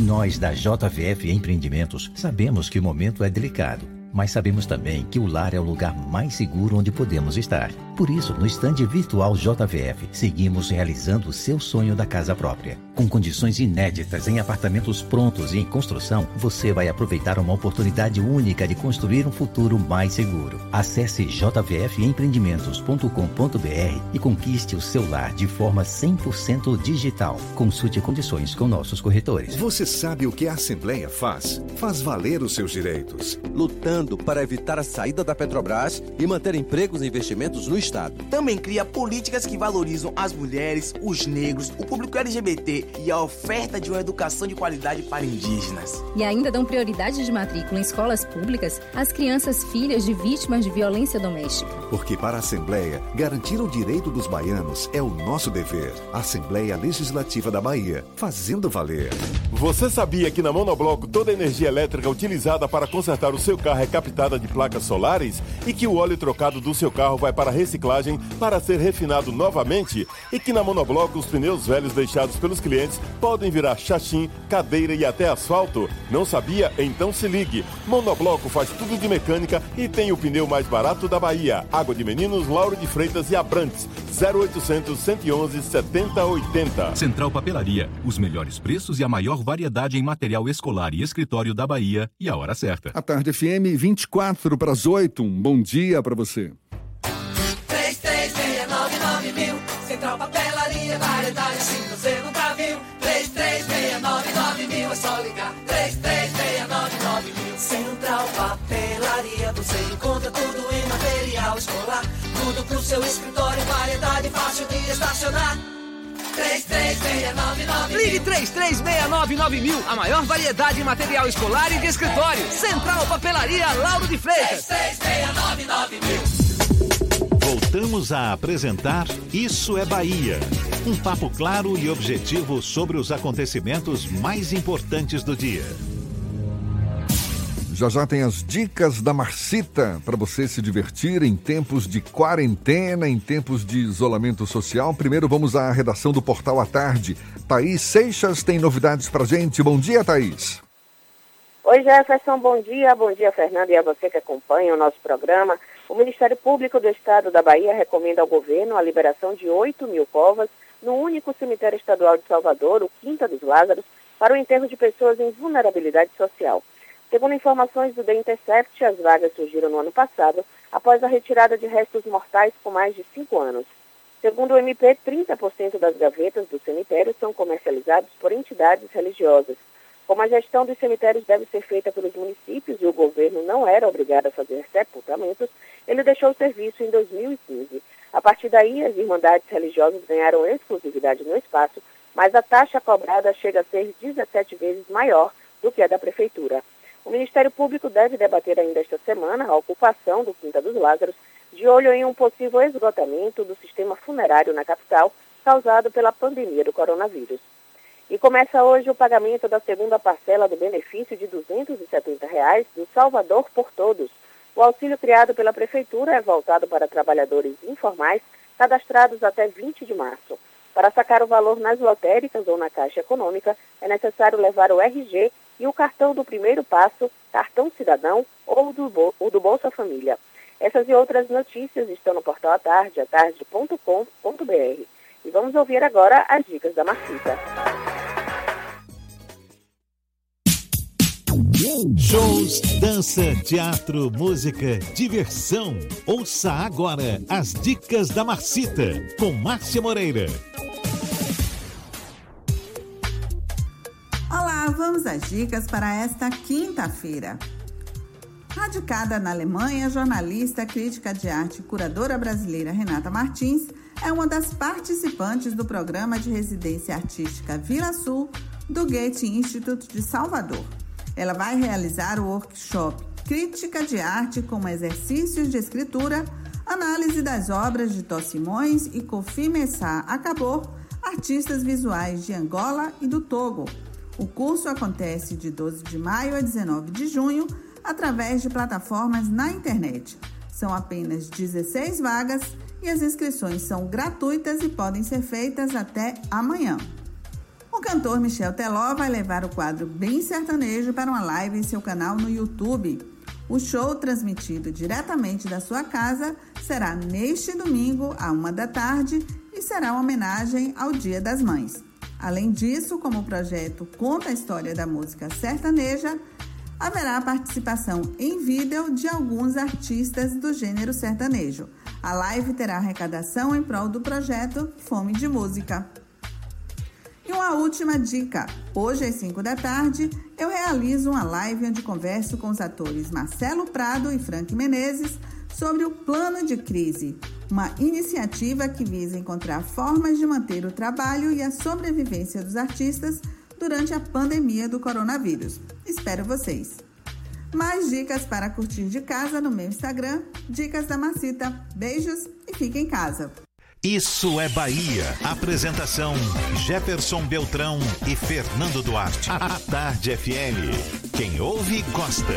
Speaker 16: Nós da JVF Empreendimentos sabemos que o momento é delicado, mas sabemos também que o lar é o lugar mais seguro onde podemos estar. Por isso, no estande virtual JVF, seguimos realizando o seu sonho da casa própria. Com condições inéditas em apartamentos prontos e em construção, você vai aproveitar uma oportunidade única de construir um futuro mais seguro. Acesse jvfempreendimentos.com.br e conquiste o seu lar de forma 100% digital. Consulte condições com nossos corretores.
Speaker 9: Você sabe o que a Assembleia faz? Faz valer os seus direitos.
Speaker 17: Lutando para evitar a saída da Petrobras e manter empregos e investimentos no Estado.
Speaker 7: Também cria políticas que valorizam as mulheres, os negros, o público LGBT e a oferta de uma educação de qualidade para indígenas.
Speaker 12: E ainda dão prioridade de matrícula em escolas públicas às crianças filhas de vítimas de violência doméstica.
Speaker 9: Porque para a Assembleia, garantir o direito dos baianos é o nosso dever. Assembleia Legislativa da Bahia, fazendo valer.
Speaker 18: Você sabia que na Monobloco toda a energia elétrica utilizada para consertar o seu carro é captada de placas solares? E que o óleo trocado do seu carro vai para reciclagem para ser refinado novamente? E que na Monobloco os pneus velhos deixados pelos clientes podem virar chachim, cadeira e até asfalto? Não sabia? Então se ligue. Monobloco faz tudo de mecânica e tem o pneu mais barato da Bahia. Água de Meninos, Lauro de Freitas e Abrantes. 0800 111 7080.
Speaker 2: Central Papelaria. Os melhores preços e a maior variedade em material escolar e escritório da Bahia e a hora certa.
Speaker 3: A Tarde FM, 24 para as 8. Um bom dia para você.
Speaker 19: Variedade assim você nunca viu. 3369 mil, é só ligar. 3369 mil. Central Papelaria, você encontra tudo em material escolar. Tudo pro seu escritório, variedade fácil de estacionar. 3369
Speaker 20: Ligue 3369 mil, a maior variedade em material escolar e de escritório. Central Papelaria Lauro de Freitas.
Speaker 19: 3369 mil.
Speaker 1: Voltamos a apresentar Isso é Bahia. Um papo claro e objetivo sobre os acontecimentos mais importantes do dia.
Speaker 3: Já já tem as dicas da Marcita para você se divertir em tempos de quarentena, em tempos de isolamento social. Primeiro vamos à redação do Portal à Tarde. Thaís Seixas tem novidades para gente. Bom dia, Thaís.
Speaker 21: Oi, Jefferson, bom dia. Bom dia, Fernando, e a você que acompanha o nosso programa. O Ministério Público do Estado da Bahia recomenda ao governo a liberação de 8 mil covas no único cemitério estadual de Salvador, o Quinta dos Lázaros, para o enterro de pessoas em vulnerabilidade social. Segundo informações do The Intercept, as vagas surgiram no ano passado, após a retirada de restos mortais por mais de cinco anos. Segundo o MP, 30% das gavetas do cemitério são comercializados por entidades religiosas. Como a gestão dos cemitérios deve ser feita pelos municípios e o governo não era obrigado a fazer sepultamentos, ele deixou o serviço em 2015. A partir daí, as irmandades religiosas ganharam exclusividade no espaço, mas a taxa cobrada chega a ser 17 vezes maior do que a da prefeitura. O Ministério Público deve debater ainda esta semana a ocupação do Quinta dos Lázaros, de olho em um possível esgotamento do sistema funerário na capital, causado pela pandemia do coronavírus. E começa hoje o pagamento da segunda parcela do benefício de 270 reais do Salvador por Todos. O auxílio criado pela Prefeitura é voltado para trabalhadores informais cadastrados até 20 de março. Para sacar o valor nas lotéricas ou na Caixa Econômica, é necessário levar o RG e o cartão do primeiro passo, cartão cidadão ou do, ou do Bolsa Família. Essas e outras notícias estão no portal Atarde, atarde.com.br. E vamos ouvir agora as dicas da Marcita.
Speaker 1: Shows, dança, teatro, música, diversão. Ouça agora as dicas da Marcita com Márcia Moreira.
Speaker 22: Olá, vamos às dicas para esta quinta-feira. Radicada na Alemanha, jornalista, crítica de arte e curadora brasileira Renata Martins é uma das participantes do programa de residência artística Vila Sul do Goethe Institute de Salvador. Ela vai realizar o workshop Crítica de Arte como exercícios de escritura, análise das obras de Tó Simões e Kofi Messá Acabou, artistas visuais de Angola e do Togo. O curso acontece de 12 de maio a 19 de junho através de plataformas na internet. São apenas 16 vagas e as inscrições são gratuitas e podem ser feitas até amanhã. O cantor Michel Teló vai levar o quadro Bem Sertanejo para uma live em seu canal no YouTube. O show, transmitido diretamente da sua casa, será neste domingo, à uma da tarde, e será uma homenagem ao Dia das Mães. Além disso, como o projeto conta a história da música sertaneja, haverá a participação em vídeo de alguns artistas do gênero sertanejo. A live terá arrecadação em prol do projeto Fome de Música. E uma última dica: hoje às 5 da tarde eu realizo uma live onde converso com os atores Marcelo Prado e Frank Menezes sobre o Plano de Crise, uma iniciativa que visa encontrar formas de manter o trabalho e a sobrevivência dos artistas durante a pandemia do coronavírus. Espero vocês! Mais dicas para curtir de casa no meu Instagram, Dicas da Macita. Beijos e fique em casa!
Speaker 1: Isso é Bahia. Apresentação: Jefferson Beltrão e Fernando Duarte. A Tarde FM. Quem ouve, gosta.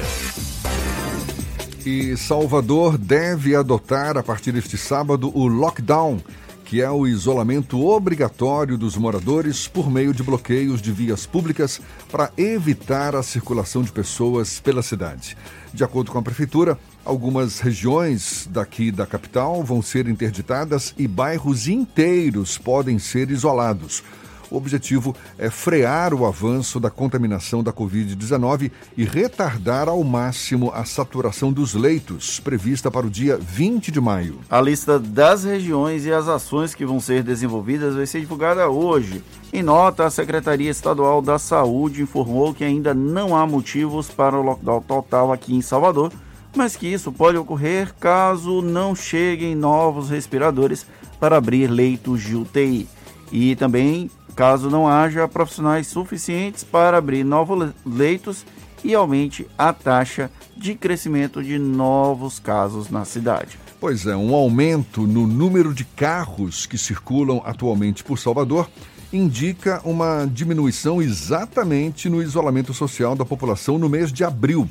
Speaker 3: E Salvador deve adotar a partir deste sábado o lockdown, que é o isolamento obrigatório dos moradores por meio de bloqueios de vias públicas para evitar a circulação de pessoas pela cidade. De acordo com a prefeitura, Algumas regiões daqui da capital vão ser interditadas e bairros inteiros podem ser isolados. O objetivo é frear o avanço da contaminação da Covid-19 e retardar ao máximo a saturação dos leitos, prevista para o dia 20 de maio.
Speaker 4: A lista das regiões e as ações que vão ser desenvolvidas vai ser divulgada hoje. Em nota, a Secretaria Estadual da Saúde informou que ainda não há motivos para o lockdown total aqui em Salvador mas que isso pode ocorrer caso não cheguem novos respiradores para abrir leitos de UTI e também caso não haja profissionais suficientes para abrir novos leitos e aumente a taxa de crescimento de novos casos na cidade.
Speaker 3: Pois é, um aumento no número de carros que circulam atualmente por Salvador indica uma diminuição exatamente no isolamento social da população no mês de abril.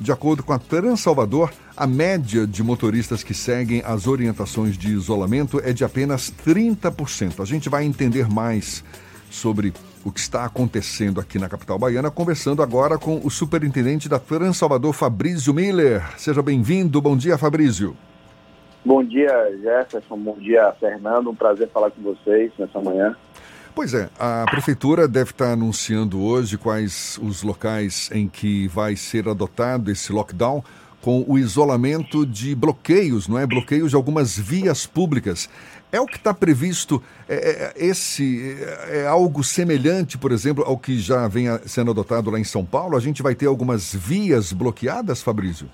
Speaker 3: De acordo com a Transalvador, a média de motoristas que seguem as orientações de isolamento é de apenas 30%. A gente vai entender mais sobre o que está acontecendo aqui na capital baiana, conversando agora com o superintendente da Transalvador, Fabrício Miller. Seja bem-vindo. Bom dia, Fabrício.
Speaker 23: Bom dia, Jefferson. Bom dia, Fernando. Um prazer falar com vocês nessa manhã.
Speaker 3: Pois é, a prefeitura deve estar anunciando hoje quais os locais em que vai ser adotado esse lockdown com o isolamento de bloqueios, não é? Bloqueios de algumas vias públicas. É o que está previsto? É, é, esse é, é algo semelhante, por exemplo, ao que já vem sendo adotado lá em São Paulo? A gente vai ter algumas vias bloqueadas, Fabrício?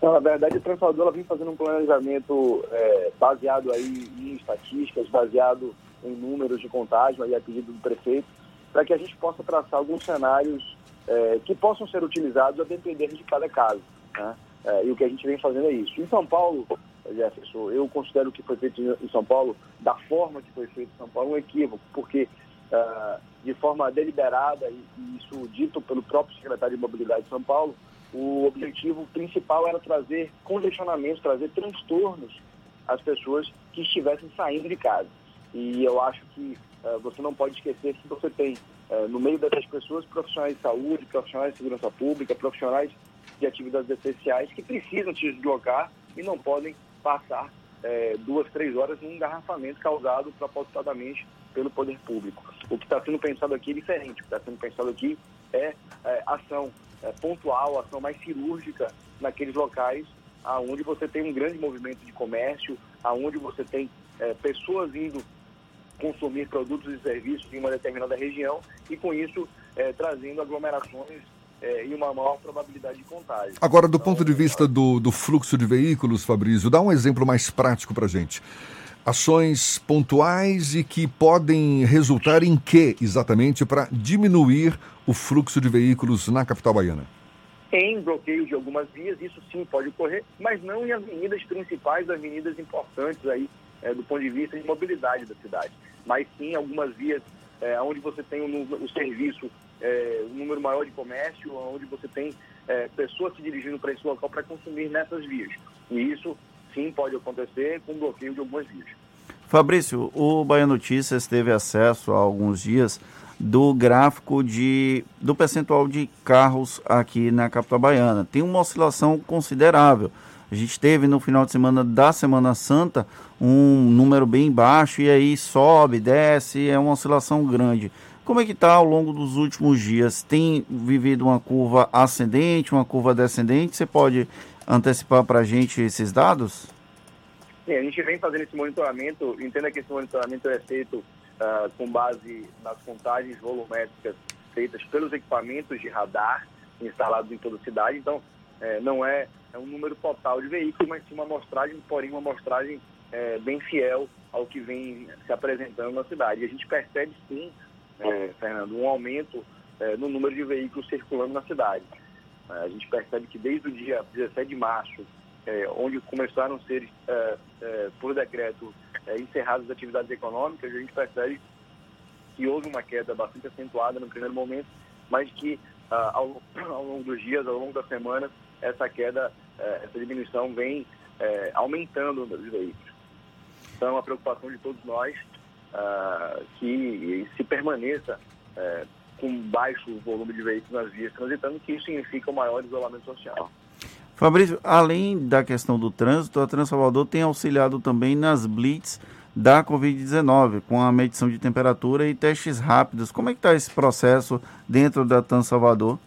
Speaker 23: Na verdade, o Transformador vem fazendo um planejamento é, baseado aí em estatísticas, baseado em números de contágio, aí a pedido do prefeito, para que a gente possa traçar alguns cenários é, que possam ser utilizados a depender de cada caso. Né? É, e o que a gente vem fazendo é isso. Em São Paulo, Jefferson, eu considero que foi feito em São Paulo, da forma que foi feito em São Paulo, um equívoco, porque uh, de forma deliberada, e, e isso dito pelo próprio secretário de Mobilidade de São Paulo, o objetivo principal era trazer congestionamentos, trazer transtornos às pessoas que estivessem saindo de casa. E eu acho que uh, você não pode esquecer que você tem, uh, no meio dessas pessoas, profissionais de saúde, profissionais de segurança pública, profissionais de atividades essenciais que precisam se deslocar e não podem passar uh, duas, três horas num engarrafamento causado propositadamente pelo poder público. O que está sendo pensado aqui é diferente. O que está sendo pensado aqui é, ação pontual, ação mais cirúrgica naqueles locais aonde você tem um grande movimento de comércio, aonde você tem é, pessoas indo consumir produtos e serviços em uma determinada região e com isso é, trazendo aglomerações é, e uma maior probabilidade de contágio.
Speaker 3: Agora, do ponto de vista do, do fluxo de veículos, Fabrício, dá um exemplo mais prático para gente. Ações pontuais e que podem resultar em que exatamente para diminuir o fluxo de veículos na capital baiana?
Speaker 23: Em bloqueio de algumas vias, isso sim pode ocorrer, mas não em avenidas principais, avenidas importantes aí é, do ponto de vista de mobilidade da cidade, mas sim algumas vias é, onde você tem o, o serviço, é, um número maior de comércio, onde você tem é, pessoas se dirigindo para esse local para consumir nessas vias. E isso sim pode acontecer com bloqueio de algumas vias.
Speaker 4: Fabrício, o Bahia Notícias teve acesso há alguns dias do gráfico de, do percentual de carros aqui na capital baiana. Tem uma oscilação considerável. A gente teve no final de semana da Semana Santa um número bem baixo e aí sobe, desce, é uma oscilação grande. Como é que está ao longo dos últimos dias? Tem vivido uma curva ascendente, uma curva descendente? Você pode antecipar para a gente esses dados?
Speaker 23: Sim, a gente vem fazendo esse monitoramento. Entenda que esse monitoramento é feito uh, com base nas contagens volumétricas feitas pelos equipamentos de radar instalados em toda a cidade. Então, é, não é, é, um número total de veículos, mas sim uma amostragem, porém uma amostragem é, bem fiel ao que vem se apresentando na cidade. E a gente percebe sim, é, Fernando, um aumento é, no número de veículos circulando na cidade. É, a gente percebe que desde o dia 17 de março, é, onde começaram a ser, por decreto, encerradas as atividades econômicas, a gente percebe que houve uma queda bastante acentuada no primeiro momento, mas que ao, ao longo dos dias, ao longo das semanas, essa queda, essa diminuição vem aumentando os veículos. Então, é uma preocupação de todos nós uh, que se permaneça com baixo volume de veículos nas vias transitando, que isso significa um maior isolamento social.
Speaker 4: Fabrício, além da questão do trânsito, a Trans Salvador tem auxiliado também nas blitz da Covid-19, com a medição de temperatura e testes rápidos. Como é que está esse processo dentro da Trans Salvador?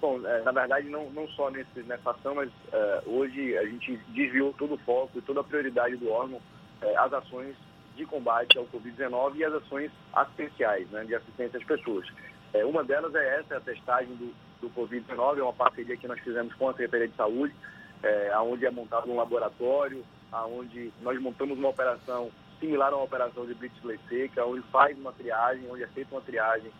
Speaker 23: Bom, é, na verdade, não, não só nesse, nessa ação, mas é, hoje a gente desviou todo o foco e toda a prioridade do órgão é, as ações de combate ao Covid-19 e as ações assistenciais, né, de assistência às pessoas. Uma delas é essa, a testagem do, do Covid-19, é uma parceria que nós fizemos com a Secretaria de Saúde, é, onde é montado um laboratório, onde nós montamos uma operação similar a uma operação de Blitz Seca, onde faz uma triagem, onde é feita uma triagem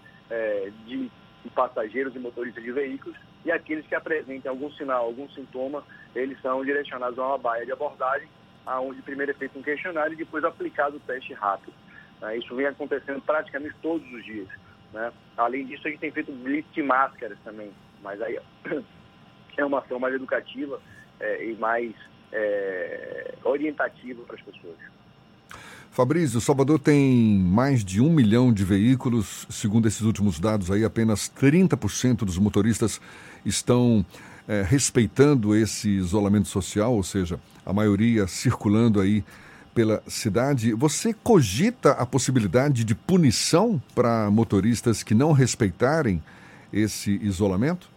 Speaker 23: de, de passageiros e motoristas de veículos, e aqueles que apresentem algum sinal, algum sintoma, eles são direcionados a uma baia de abordagem onde primeiro é feito um questionário e depois aplicado o teste rápido. Né? Isso vem acontecendo praticamente todos os dias. Né? Além disso, a gente tem feito blitz de máscaras também, mas aí [COUGHS] é uma ação mais educativa é, e mais é, orientativa para as pessoas.
Speaker 3: Fabrício, Salvador tem mais de um milhão de veículos. Segundo esses últimos dados aí, apenas 30% dos motoristas estão é, respeitando esse isolamento social, ou seja, a maioria circulando aí pela cidade. Você cogita a possibilidade de punição para motoristas que não respeitarem esse isolamento?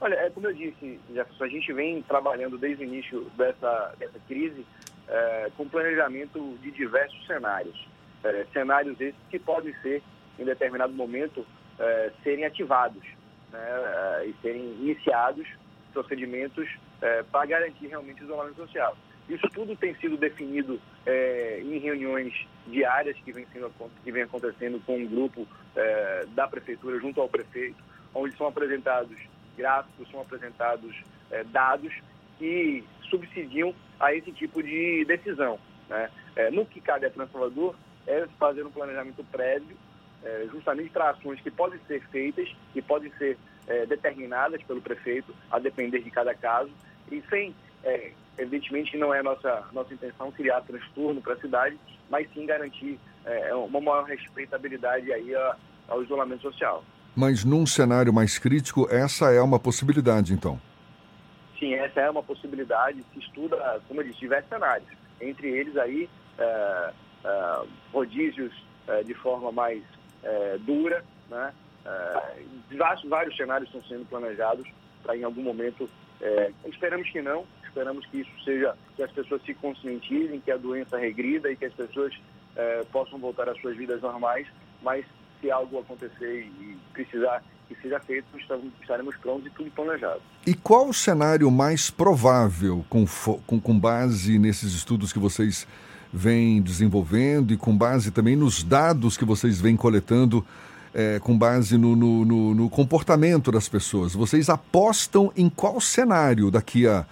Speaker 23: Olha, é como eu disse, Jefferson, a gente vem trabalhando desde o início dessa, dessa crise é, com planejamento de diversos cenários. É, cenários esses que podem ser, em determinado momento, é, serem ativados né, é, e serem iniciados procedimentos é, para garantir realmente o isolamento social. Isso tudo tem sido definido é, em reuniões diárias que vem, sendo, que vem acontecendo com um grupo é, da prefeitura junto ao prefeito, onde são apresentados gráficos, são apresentados é, dados que subsidiam a esse tipo de decisão. Né? É, no que cabe a Transformador é fazer um planejamento prévio é, justamente para ações que podem ser feitas, que podem ser é, determinadas pelo prefeito, a depender de cada caso, e sem, é, evidentemente, não é nossa, nossa intenção criar transtorno para a cidade, mas sim garantir é, uma maior respeitabilidade aí a, ao isolamento social.
Speaker 3: Mas num cenário mais crítico, essa é uma possibilidade, então?
Speaker 23: Sim, essa é uma possibilidade. Se estuda, como eu disse, diversos cenários. Entre eles aí, é, é, rodízios é, de forma mais é, dura, né? É, vários, vários cenários estão sendo planejados para em algum momento, é, esperamos que não, esperamos que isso seja, que as pessoas se conscientizem, que a doença regrida e que as pessoas possam voltar às suas vidas normais, mas se algo acontecer e precisar que seja feito, estaremos prontos e tudo planejado.
Speaker 3: E qual o cenário mais provável, com, com, com base nesses estudos que vocês vêm desenvolvendo e com base também nos dados que vocês vêm coletando, é, com base no, no, no, no, comportamento das pessoas? Vocês apostam em qual cenário daqui a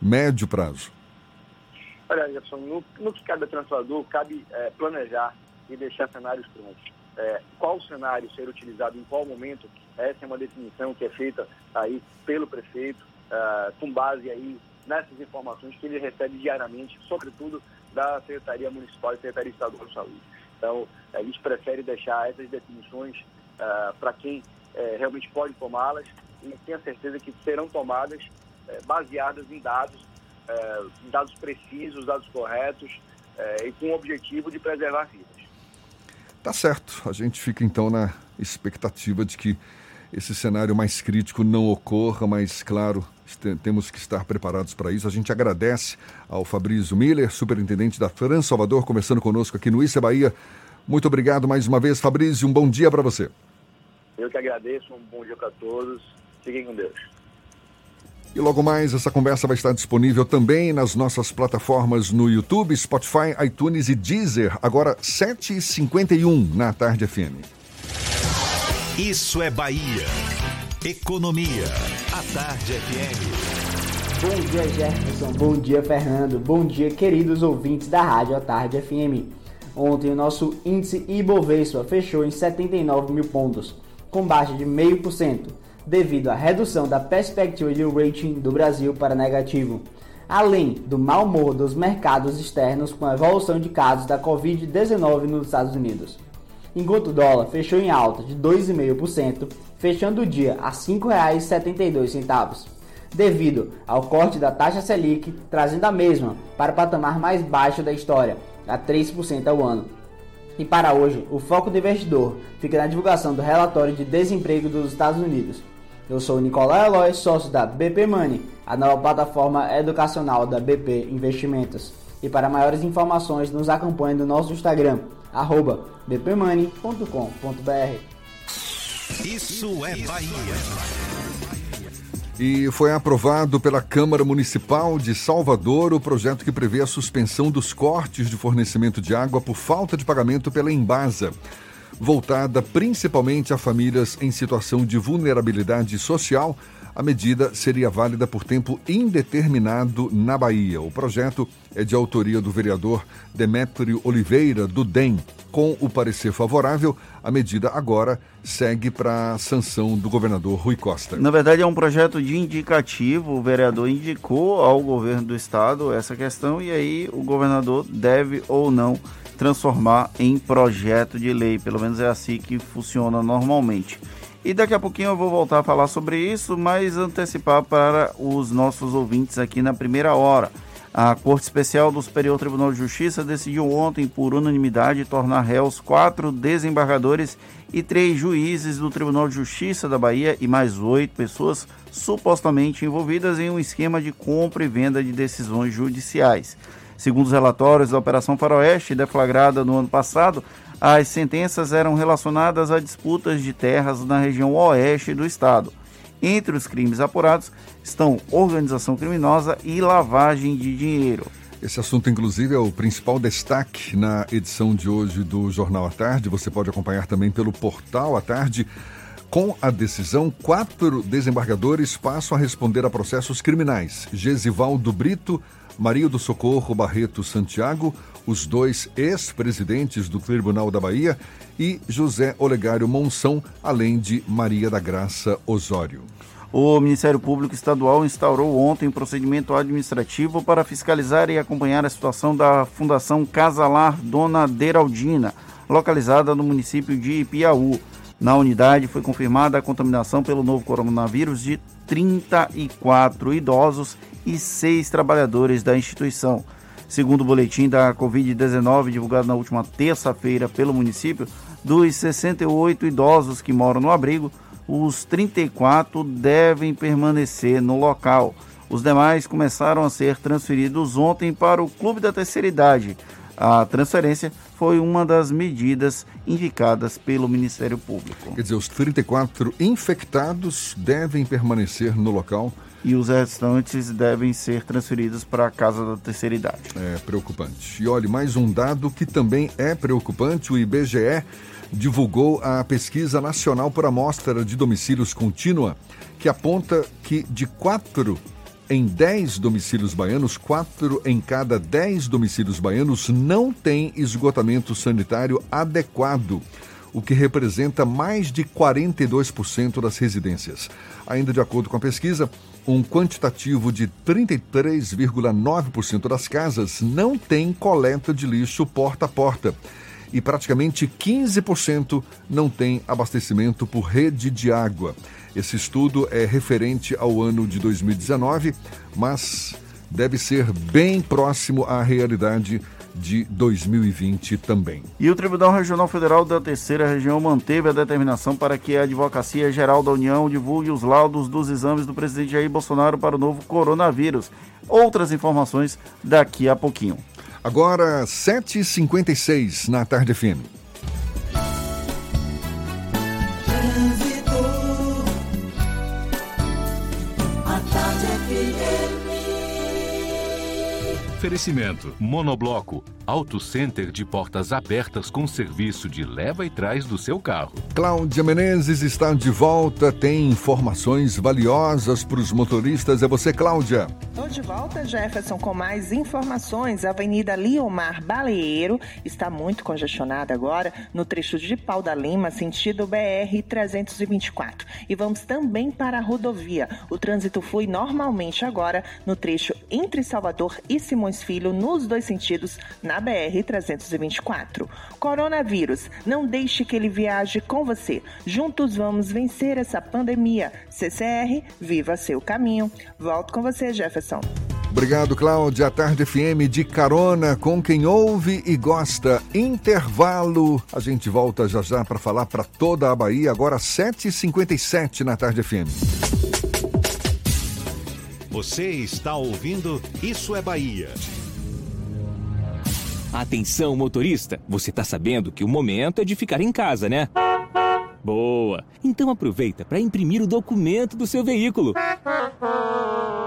Speaker 3: médio prazo?
Speaker 23: Olha, Jefferson, no, no que cabe ao translador, cabe é, planejar e deixar cenários prontos. É, qual cenário ser utilizado em qual momento, essa é uma definição que é feita aí pelo prefeito, é, com base aí nessas informações que ele recebe diariamente, sobretudo da Secretaria Municipal e Secretaria Estadual de Saúde. Então, a gente prefere deixar essas definições uh, para quem uh, realmente pode tomá-las e tenha certeza que serão tomadas uh, baseadas em dados, dados precisos, dados corretos e com o objetivo de preservar vidas.
Speaker 3: Tá certo. A gente fica então na expectativa de que esse cenário mais crítico não ocorra, mas claro, temos que estar preparados para isso. A gente agradece ao Fabrício Miller, superintendente da Trans Salvador, conversando conosco aqui no Issa Bahia. Muito obrigado mais uma vez, Fabrício. Um bom dia para você.
Speaker 23: Eu que agradeço. Um bom dia para todos. Fiquem com Deus.
Speaker 3: E logo mais, essa conversa vai estar disponível também nas nossas plataformas no YouTube, Spotify, iTunes e Deezer, agora 7h51 na Tarde FM.
Speaker 1: Isso é Bahia. Economia. A Tarde FM.
Speaker 24: Bom dia, Jefferson. Bom dia, Fernando. Bom dia, queridos ouvintes da Rádio A Tarde FM. Ontem o nosso índice Ibovespa fechou em 79 mil pontos, com baixa de 0,5%, devido à redução da perspectiva de rating do Brasil para negativo, além do mau humor dos mercados externos com a evolução de casos da Covid-19 nos Estados Unidos enquanto o dólar fechou em alta de 2,5%, fechando o dia a R$ 5,72, devido ao corte da taxa Selic, trazendo a mesma para o patamar mais baixo da história, a 3% ao ano. E para hoje, o foco do investidor fica na divulgação do relatório de desemprego dos Estados Unidos. Eu sou Nicolau Eloy, sócio da BP Money, a nova plataforma educacional da BP Investimentos. E para maiores informações, nos acompanhe no nosso Instagram, arroba bpmoney.com.br.
Speaker 1: Isso é Bahia.
Speaker 3: E foi aprovado pela Câmara Municipal de Salvador o projeto que prevê a suspensão dos cortes de fornecimento de água por falta de pagamento pela Embasa, voltada principalmente a famílias em situação de vulnerabilidade social a medida seria válida por tempo indeterminado na Bahia. O projeto é de autoria do vereador Demétrio Oliveira, do DEM. Com o parecer favorável, a medida agora segue para a sanção do governador Rui Costa.
Speaker 4: Na verdade, é um projeto de indicativo. O vereador indicou ao governo do estado essa questão e aí o governador deve ou não transformar em projeto de lei. Pelo menos é assim que funciona normalmente. E daqui a pouquinho eu vou voltar a falar sobre isso, mas antecipar para os nossos ouvintes aqui na primeira hora. A Corte Especial do Superior Tribunal de Justiça decidiu ontem, por unanimidade, tornar réus quatro desembargadores e três juízes do Tribunal de Justiça da Bahia e mais oito pessoas supostamente envolvidas em um esquema de compra e venda de decisões judiciais. Segundo os relatórios da Operação Faroeste, deflagrada no ano passado, as sentenças eram relacionadas a disputas de terras na região oeste do estado. Entre os crimes apurados estão organização criminosa e lavagem de dinheiro.
Speaker 3: Esse assunto, inclusive, é o principal destaque na edição de hoje do Jornal à Tarde. Você pode acompanhar também pelo portal à tarde. Com a decisão, quatro desembargadores passam a responder a processos criminais. Gesivaldo Brito, Maria do Socorro Barreto Santiago, os dois ex-presidentes do Tribunal da Bahia, e José Olegário Monção, além de Maria da Graça Osório.
Speaker 4: O Ministério Público Estadual instaurou ontem um procedimento administrativo para fiscalizar e acompanhar a situação da Fundação Casalar Dona Deraldina, localizada no município de Ipiaú. Na unidade foi confirmada a contaminação pelo novo coronavírus de 34 idosos e seis trabalhadores da instituição. Segundo o boletim da Covid-19 divulgado na última terça-feira pelo município, Dos 68 idosos que moram no abrigo, os 34 devem permanecer no local. Os demais começaram a ser transferidos ontem para o Clube da Terceira Idade. A transferência foi uma das medidas indicadas pelo Ministério Público.
Speaker 3: Quer dizer, os 34 infectados devem permanecer no local.
Speaker 4: E os restantes devem ser transferidos para a Casa da Terceira Idade.
Speaker 3: É preocupante. E olha, mais um dado que também é preocupante: o IBGE divulgou a pesquisa nacional por amostra de domicílios contínua, que aponta que de quatro em 10 domicílios baianos, 4 em cada 10 domicílios baianos não têm esgotamento sanitário adequado, o que representa mais de 42% das residências. Ainda de acordo com a pesquisa, um quantitativo de 33,9% das casas não tem coleta de lixo porta a porta e praticamente 15% não tem abastecimento por rede de água. Esse estudo é referente ao ano de 2019, mas deve ser bem próximo à realidade de 2020 também.
Speaker 4: E o Tribunal Regional Federal da Terceira Região manteve a determinação para que a Advocacia Geral da União divulgue os laudos dos exames do presidente Jair Bolsonaro para o novo coronavírus. Outras informações daqui a pouquinho.
Speaker 3: Agora, 7h56 na Tarde FM.
Speaker 2: Oferecimento: Monobloco, Auto Center de portas abertas com serviço de leva e trás do seu carro.
Speaker 3: Cláudia Menezes está de volta, tem informações valiosas para os motoristas. É você, Cláudia.
Speaker 6: Estou de volta, Jefferson, com mais informações. A Avenida Liomar Baleeiro está muito congestionada agora no trecho de Pau da Lima, sentido BR 324. E vamos também para a rodovia. O trânsito flui normalmente agora no trecho entre Salvador e Simões Filho nos dois sentidos na BR-324. Coronavírus, não deixe que ele viaje com você. Juntos vamos vencer essa pandemia. CCR, viva seu caminho. Volto com você, Jefferson.
Speaker 3: Obrigado, Cláudia. A Tarde FM de carona com quem ouve e gosta. Intervalo. A gente volta já já para falar para toda a Bahia, agora 7h57 na Tarde FM.
Speaker 1: Você está ouvindo Isso é Bahia.
Speaker 25: Atenção, motorista! Você tá sabendo que o momento é de ficar em casa, né? Boa! Então aproveita para imprimir o documento do seu veículo.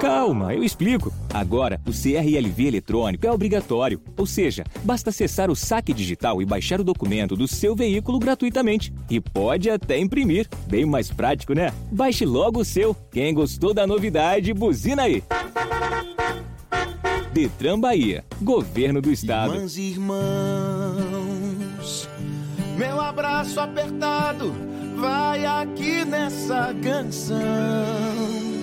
Speaker 25: Calma, eu explico. Agora, o CRLV eletrônico é obrigatório, ou seja, basta acessar o saque digital e baixar o documento do seu veículo gratuitamente. E pode até imprimir. Bem mais prático, né? Baixe logo o seu. Quem gostou da novidade, buzina aí. Detran Bahia, Governo do Estado.
Speaker 7: Irmãs e irmãos, meu abraço apertado vai aqui nessa canção.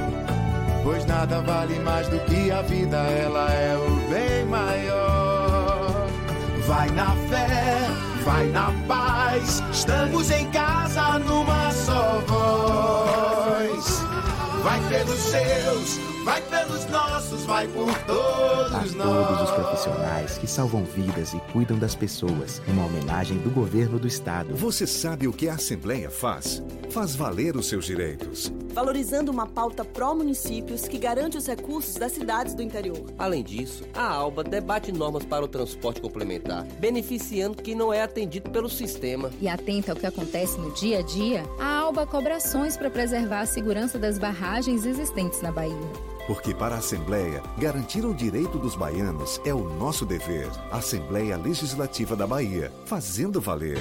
Speaker 7: Pois nada vale mais do que a vida, ela é o bem maior. Vai na fé, vai na paz, estamos em casa numa só voz. Vai pelos seus, vai pelos nossos, vai por todos
Speaker 8: a todos
Speaker 7: nós.
Speaker 8: os profissionais que salvam vidas e cuidam das pessoas. Uma homenagem do governo do estado.
Speaker 9: Você sabe o que a Assembleia faz? Faz valer os seus direitos.
Speaker 10: Valorizando uma pauta pró-municípios que garante os recursos das cidades do interior.
Speaker 26: Além disso, a ALBA debate normas para o transporte complementar, beneficiando quem não é atendido pelo sistema.
Speaker 12: E atenta ao que acontece no dia a dia, a ALBA cobra ações para preservar a segurança das barragens existentes na Bahia.
Speaker 9: Porque para a Assembleia, garantir o direito dos baianos é o nosso dever. Assembleia Legislativa da Bahia, fazendo valer.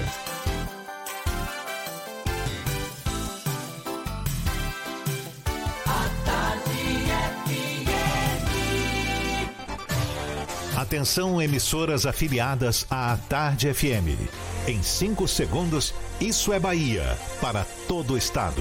Speaker 1: Atenção, emissoras afiliadas à Tarde FM. Em 5 segundos, isso é Bahia para todo o estado.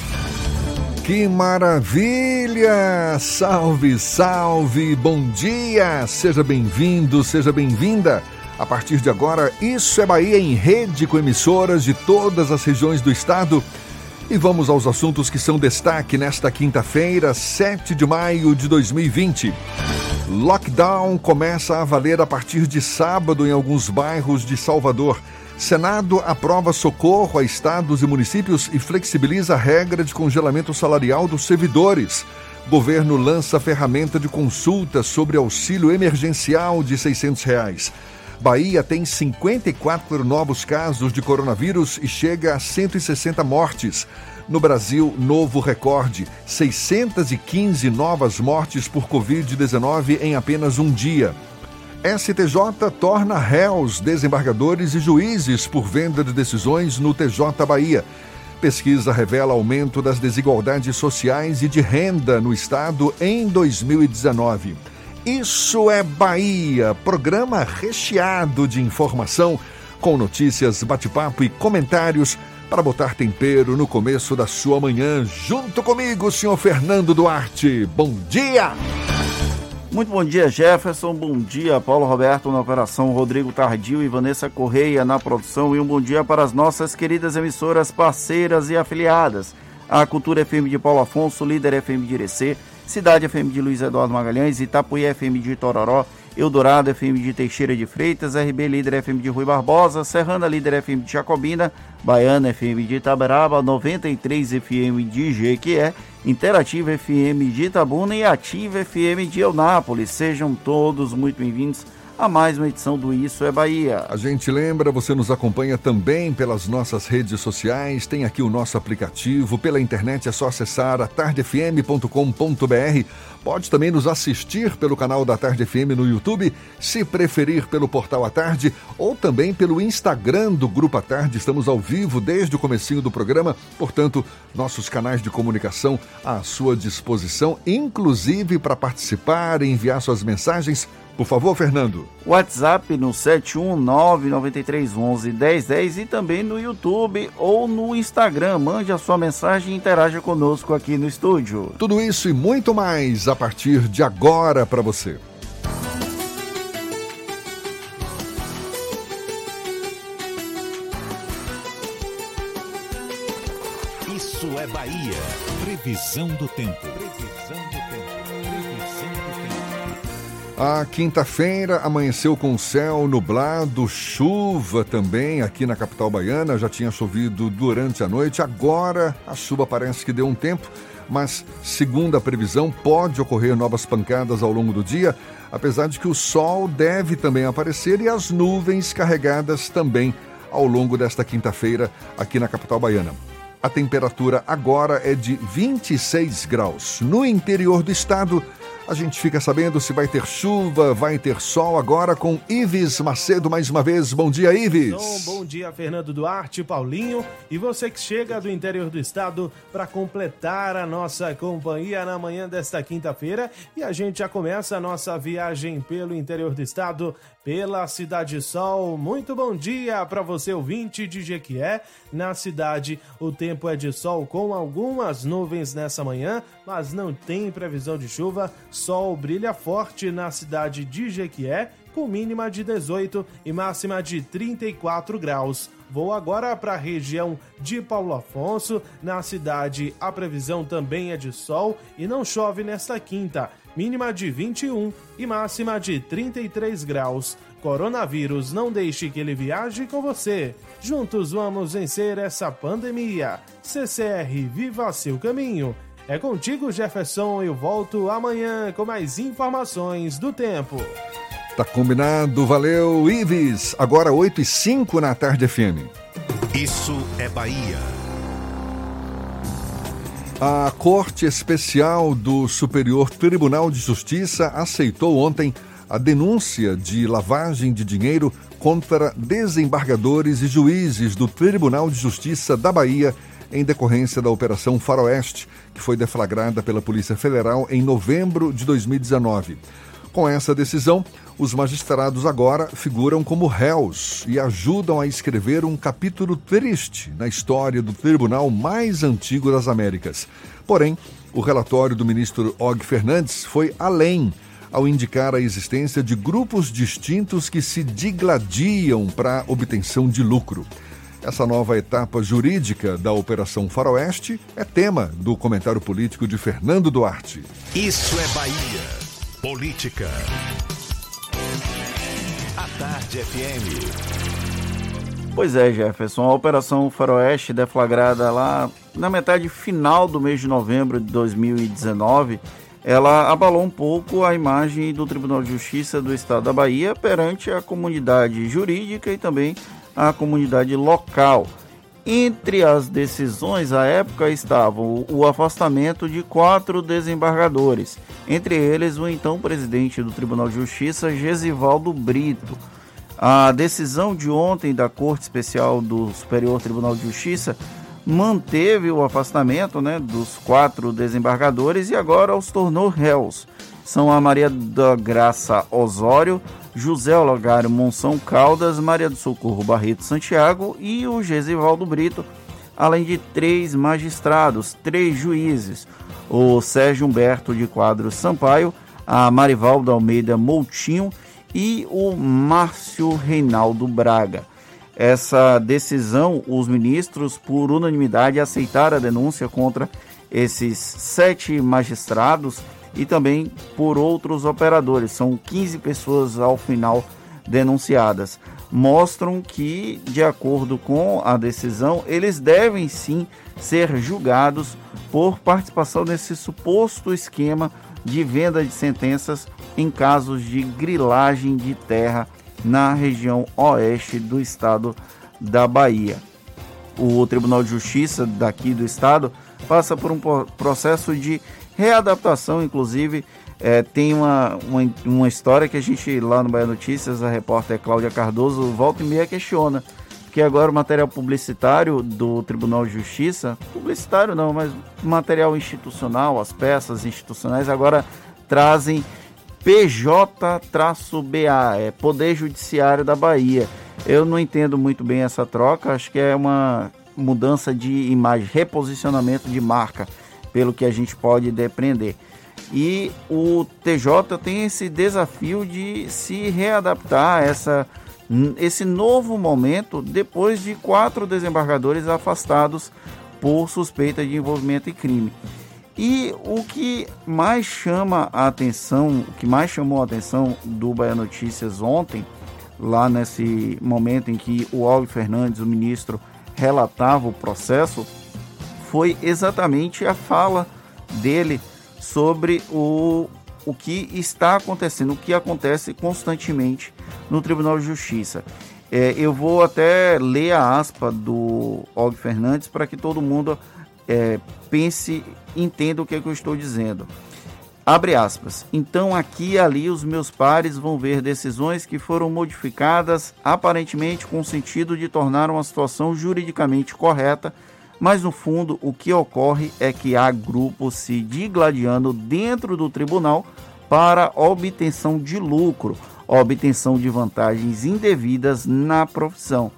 Speaker 3: Que maravilha! Salve, salve! Bom dia! Seja bem-vindo, seja bem-vinda. A partir de agora, Isso é Bahia em rede com emissoras de todas as regiões do estado. E vamos aos assuntos que são destaque nesta quinta-feira, 7 de maio de 2020. Lockdown começa a valer a partir de sábado em alguns bairros de Salvador. Senado aprova socorro a estados e municípios e flexibiliza a regra de congelamento salarial dos servidores. Governo lança ferramenta de consulta sobre auxílio emergencial de 600 reais. Bahia tem 54 novos casos de coronavírus e chega a 160 mortes. No Brasil, novo recorde: 615 novas mortes por Covid-19 em apenas um dia. STJ torna réus desembargadores e juízes por venda de decisões no TJ Bahia. Pesquisa revela aumento das desigualdades sociais e de renda no estado em 2019. Isso é Bahia, programa recheado de informação, com notícias, bate-papo e comentários para botar tempero no começo da sua manhã. Junto comigo, senhor Fernando Duarte. Bom dia!
Speaker 4: Muito bom dia, Jefferson. Bom dia, Paulo Roberto na operação, Rodrigo Tardio e Vanessa Correia na produção. E um bom dia para as nossas queridas emissoras parceiras e afiliadas. A Cultura FM de Paulo Afonso, Líder FM de Irecê, Cidade FM de Luiz Eduardo Magalhães, Itapuí FM de Tororó, Eldorado FM de Teixeira de Freitas, RB Líder FM de Rui Barbosa, Serrana Líder FM de Jacobina, Baiana FM de Itaberaba, 93 FM de Jequié, Interativa FM de Itabuna e Ativa FM de Eunápolis. Sejam todos muito bem-vindos a mais uma edição do Isso é Bahia.
Speaker 3: A gente lembra, você nos acompanha também pelas nossas redes sociais, tem aqui o nosso aplicativo, pela internet é só acessar atardefm.com.br. Pode também nos assistir pelo canal da Tarde FM no YouTube, se preferir pelo portal A Tarde ou também pelo Instagram do Grupo A Tarde. Estamos ao vivo desde o comecinho do programa, portanto, nossos canais de comunicação à sua disposição, inclusive para participar e enviar suas mensagens por favor, Fernando.
Speaker 4: WhatsApp no 71993111010 e também no YouTube ou no Instagram. Mande a sua mensagem e interaja conosco aqui no estúdio.
Speaker 3: Tudo isso e muito mais a partir de agora para você.
Speaker 1: Isso é Bahia. Previsão do tempo.
Speaker 3: A quinta-feira amanheceu com céu nublado, chuva também aqui na capital baiana. Já tinha chovido durante a noite. Agora a chuva parece que deu um tempo, mas segundo a previsão, pode ocorrer novas pancadas ao longo do dia, apesar de que o sol deve também aparecer e as nuvens carregadas também ao longo desta quinta-feira aqui na capital baiana. A temperatura agora é de 26 graus. No interior do estado, a gente fica sabendo se vai ter chuva, vai ter sol agora com Ives Macedo mais uma vez. Bom dia, Ives.
Speaker 5: Bom, bom dia, Fernando Duarte, Paulinho e você que chega do interior do estado para completar a nossa companhia na manhã desta quinta-feira. E a gente já começa a nossa viagem pelo interior do estado, pela Cidade Sol. Muito bom dia para você, ouvinte de Jequié. Na cidade, o tempo é de sol com algumas nuvens nessa manhã, mas não tem previsão de chuva. Sol brilha forte na cidade de Jequié, com mínima de 18 e máxima de 34 graus. Vou agora para a região de Paulo Afonso. Na cidade, a previsão também é de sol e não chove nesta quinta. Mínima de 21 e máxima de 33 graus. Coronavírus, não deixe que ele viaje com você. Juntos vamos vencer essa pandemia. CCR, viva seu caminho. É contigo, Jefferson. Eu volto amanhã com mais informações do tempo.
Speaker 3: Tá combinado, valeu, Ives. Agora 8 e 5 na tarde FM.
Speaker 1: Isso é Bahia.
Speaker 3: A Corte Especial do Superior Tribunal de Justiça aceitou ontem a denúncia de lavagem de dinheiro contra desembargadores e juízes do Tribunal de Justiça da Bahia em decorrência da Operação Faroeste, que foi deflagrada pela Polícia Federal em novembro de 2019. Com essa decisão, os magistrados agora figuram como réus e ajudam a escrever um capítulo triste na história do tribunal mais antigo das Américas. Porém, o relatório do ministro Og Fernandes foi além ao indicar a existência de grupos distintos que se digladiam para obtenção de lucro. Essa nova etapa jurídica da Operação Faroeste é tema do comentário político de Fernando Duarte.
Speaker 1: Isso é Bahia. Política. A Tarde FM.
Speaker 4: Pois é, Jefferson, a Operação Faroeste, deflagrada lá na metade final do mês de novembro de 2019, ela abalou um pouco a imagem do Tribunal de Justiça do Estado da Bahia perante a comunidade jurídica e também a comunidade local. Entre as decisões à época estavam o afastamento de quatro desembargadores, entre eles o então presidente do Tribunal de Justiça, Gesivaldo Brito. A decisão de ontem da Corte Especial do Superior Tribunal de Justiça manteve o afastamento né, dos quatro desembargadores e agora os tornou réus. São a Maria da Graça Osório, José Olagário Monção Caldas, Maria do Socorro Barreto Santiago e o Gesivaldo Brito, além de três magistrados, três juízes, o Sérgio Humberto de Quadros Sampaio, a Marivaldo Almeida Moutinho e o Márcio Reinaldo Braga. Essa decisão, os ministros, por unanimidade, aceitaram a denúncia contra esses sete magistrados e também por outros operadores. São 15 pessoas ao final denunciadas. Mostram que, de acordo com a decisão, eles devem sim ser julgados por participação nesse suposto esquema de venda de sentenças em casos de grilagem de terra na região oeste do estado da Bahia. O Tribunal de Justiça daqui do estado passa por um processo de readaptação, inclusive. É, tem uma, uma, uma, história que a gente lá no Bahia Notícias, a repórter Cláudia Cardoso, volta e meia questiona. Que agora o material publicitário do Tribunal de Justiça, publicitário não, mas material institucional, as peças institucionais agora trazem PJ-BA, é Poder Judiciário da Bahia. Eu não entendo muito bem essa troca, acho que é uma mudança de imagem, reposicionamento de marca pelo que a gente pode depreender. E o TJ tem esse desafio de se readaptar a essa, esse novo momento depois de quatro desembargadores afastados por suspeita de envolvimento em crime. E o que mais chama a atenção, o que mais chamou a atenção do Bahia Notícias ontem, lá nesse momento em que o Alves Fernandes, o ministro, relatava o processo, foi exatamente a fala dele sobre o, o que está acontecendo, o que acontece constantemente no Tribunal de Justiça. É, eu vou até ler a aspa do Og Fernandes para que todo mundo é, pense, entenda o que, é que eu estou dizendo. Abre aspas. Então aqui e ali os meus pares vão ver decisões que foram modificadas aparentemente com o sentido de tornar uma situação juridicamente correta mas no fundo o que ocorre é que há grupos se digladiando dentro do tribunal para obtenção de lucro, obtenção de vantagens indevidas na profissão.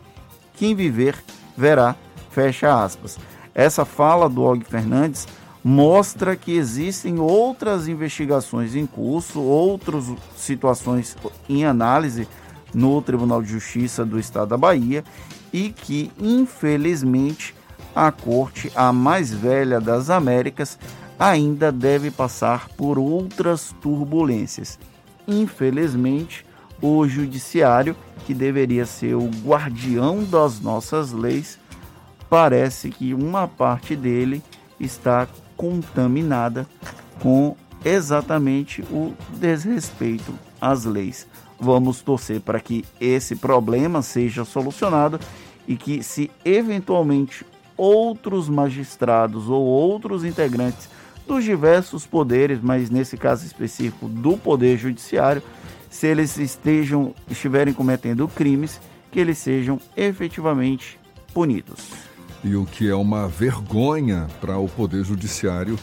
Speaker 4: Quem viver verá, fecha aspas. Essa fala do Og Fernandes mostra que existem outras investigações em curso, outras situações em análise no Tribunal de Justiça do Estado da Bahia e que, infelizmente, a corte, a mais velha das Américas, ainda deve passar por outras turbulências. Infelizmente, o judiciário, que deveria ser o guardião das nossas leis, parece que uma parte dele está contaminada com exatamente o desrespeito às leis. Vamos torcer para que esse problema seja solucionado e que, se eventualmente outros magistrados ou outros integrantes dos diversos poderes, mas nesse caso específico do Poder Judiciário, se eles estejam estiverem cometendo crimes, que eles sejam efetivamente punidos.
Speaker 3: E o que é uma vergonha para o Poder Judiciário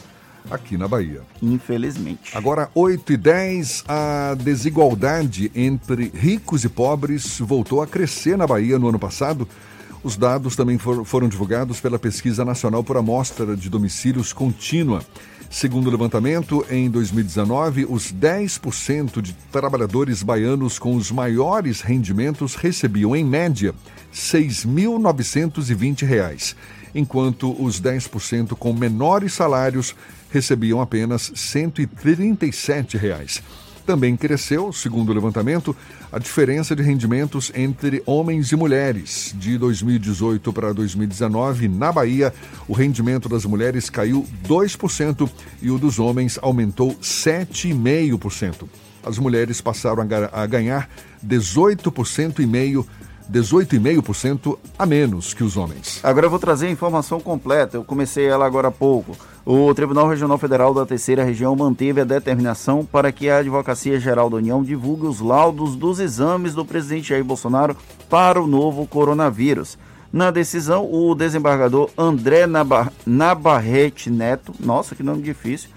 Speaker 3: aqui na Bahia.
Speaker 4: Infelizmente.
Speaker 3: Agora, 8 e 10, a desigualdade entre ricos e pobres voltou a crescer na Bahia no ano passado. Os dados também for, foram divulgados pela Pesquisa Nacional por Amostra de Domicílios Contínua. Segundo o levantamento, em 2019, os 10% de trabalhadores baianos com os maiores rendimentos recebiam, em média, R$ 6.920, enquanto os 10% com menores salários recebiam apenas 137 reais. Também cresceu, segundo o levantamento, a diferença de rendimentos entre homens e mulheres. De 2018 para 2019, na Bahia, o rendimento das mulheres caiu 2% e o dos homens aumentou 7,5%. As mulheres passaram a ganhar 18% e meio 18,5% a menos que os homens.
Speaker 4: Agora eu vou trazer a informação completa, eu comecei ela agora há pouco. O Tribunal Regional Federal da Terceira Região manteve a determinação para que a Advocacia Geral da União divulgue os laudos dos exames do presidente Jair Bolsonaro para o novo coronavírus. Na decisão, o desembargador André Nabarrete Neto, nossa que nome difícil,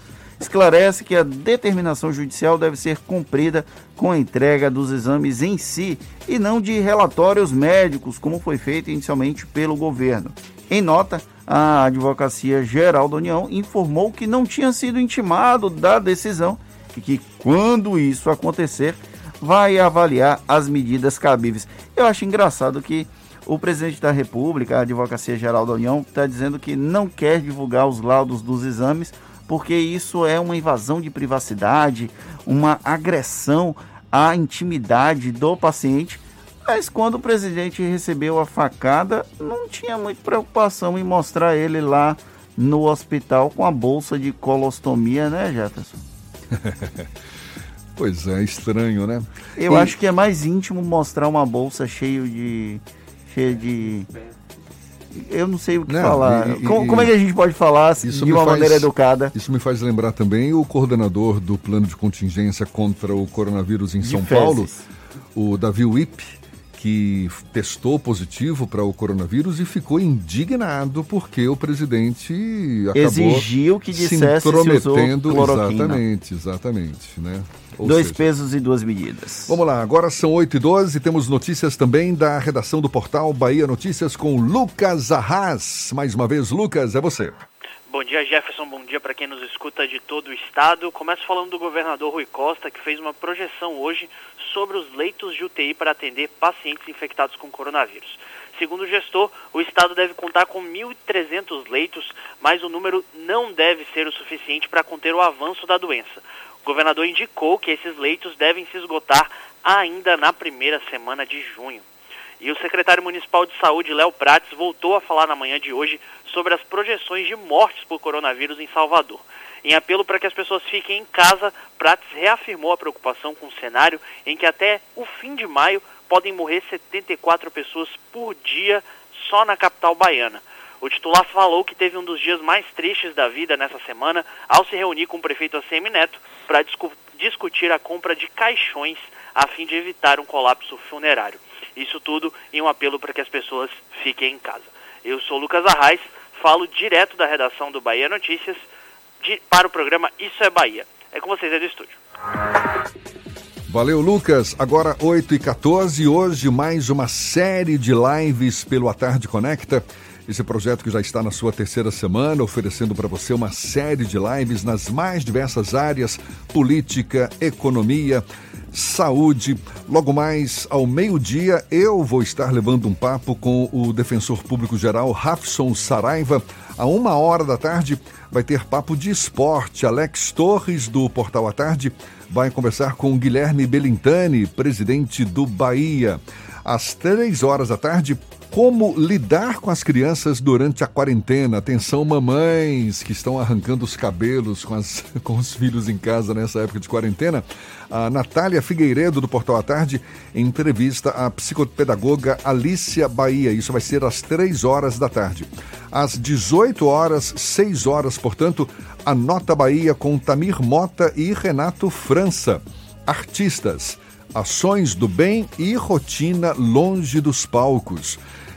Speaker 4: esclarece que a determinação judicial deve ser cumprida com a entrega dos exames em si e não de relatórios médicos, como foi feito inicialmente pelo governo. Em nota, a Advocacia Geral da União informou que não tinha sido intimado da decisão e que, quando isso acontecer, vai avaliar as medidas cabíveis. Eu acho engraçado que o presidente da República, a Advocacia Geral da União, está dizendo que não quer divulgar os laudos dos exames porque isso é uma invasão de privacidade, uma agressão à intimidade do paciente. Mas quando o presidente recebeu a facada, não tinha muita preocupação em mostrar ele lá no hospital com a bolsa de colostomia, né, Jefferson? [LAUGHS]
Speaker 3: pois é, estranho, né?
Speaker 4: Eu e... acho que é mais íntimo mostrar uma bolsa cheia de cheia de eu não sei o que não, falar. E, como, e, como, é que a gente pode falar de uma faz, maneira educada?
Speaker 3: Isso me faz lembrar também o coordenador do plano de contingência contra o coronavírus em de São fezes. Paulo, o Davi Wip, que testou positivo para o coronavírus e ficou indignado porque o presidente
Speaker 4: exigiu que dissesse
Speaker 3: se intrometendo se exatamente, exatamente, né?
Speaker 4: Ou Dois seja, pesos e duas medidas.
Speaker 3: Vamos lá, agora são 8 e 12 temos notícias também da redação do portal Bahia Notícias com Lucas Arras. Mais uma vez, Lucas, é você.
Speaker 14: Bom dia, Jefferson. Bom dia para quem nos escuta de todo o estado. Começo falando do governador Rui Costa, que fez uma projeção hoje sobre os leitos de UTI para atender pacientes infectados com coronavírus. Segundo o gestor, o estado deve contar com 1.300 leitos, mas o número não deve ser o suficiente para conter o avanço da doença. O governador indicou que esses leitos devem se esgotar ainda na primeira semana de junho. E o secretário municipal de saúde, Léo Prates, voltou a falar na manhã de hoje sobre as projeções de mortes por coronavírus em Salvador. Em apelo para que as pessoas fiquem em casa, Prates reafirmou a preocupação com o cenário em que até o fim de maio podem morrer 74 pessoas por dia só na capital baiana. O titular falou que teve um dos dias mais tristes da vida nessa semana ao se reunir com o prefeito ACM Neto para discu discutir a compra de caixões a fim de evitar um colapso funerário. Isso tudo em um apelo para que as pessoas fiquem em casa. Eu sou Lucas Arraes, falo direto da redação do Bahia Notícias de, para o programa Isso é Bahia. É com vocês aí do estúdio.
Speaker 3: Valeu, Lucas. Agora 8 e 14 hoje mais uma série de lives pelo A Tarde Conecta. Esse projeto que já está na sua terceira semana, oferecendo para você uma série de lives nas mais diversas áreas: política, economia, saúde. Logo mais ao meio-dia, eu vou estar levando um papo com o defensor público geral Rafson Saraiva. A uma hora da tarde vai ter papo de esporte. Alex Torres, do Portal à Tarde, vai conversar com Guilherme Belintani, presidente do Bahia. Às três horas da tarde, como lidar com as crianças durante a quarentena? Atenção, mamães que estão arrancando os cabelos com, as, [LAUGHS] com os filhos em casa nessa época de quarentena. A Natália Figueiredo, do Portal à Tarde, entrevista a psicopedagoga Alicia Bahia. Isso vai ser às 3 horas da tarde. Às 18 horas, 6 horas, portanto, a Nota Bahia com Tamir Mota e Renato França. Artistas. ações do bem e rotina longe dos palcos.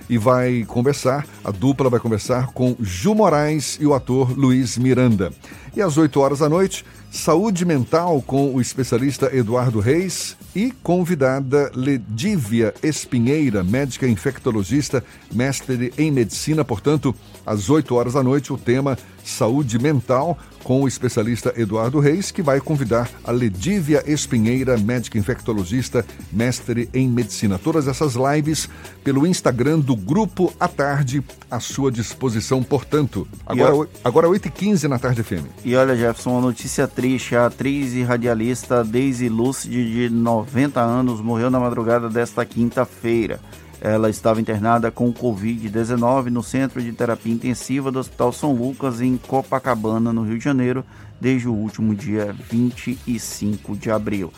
Speaker 3: E vai conversar, a dupla vai conversar com Ju Moraes e o ator Luiz Miranda. E às 8 horas da noite, saúde mental com o especialista Eduardo Reis e convidada Ledívia Espinheira, médica infectologista, mestre em medicina, portanto, às 8 horas da noite, o tema Saúde Mental, com o especialista Eduardo Reis, que vai convidar a Ledívia Espinheira, médica infectologista, mestre em medicina. Todas essas lives pelo Instagram do Grupo à Tarde, à sua disposição, portanto. Agora, agora 8h15 na Tarde FM.
Speaker 4: E olha, Jefferson, uma notícia triste. A atriz e radialista Daisy Lucide, de 90 anos, morreu na madrugada desta quinta-feira. Ela estava internada com Covid-19 no Centro de Terapia Intensiva do Hospital São Lucas, em Copacabana, no Rio de Janeiro, desde o último dia 25 de abril.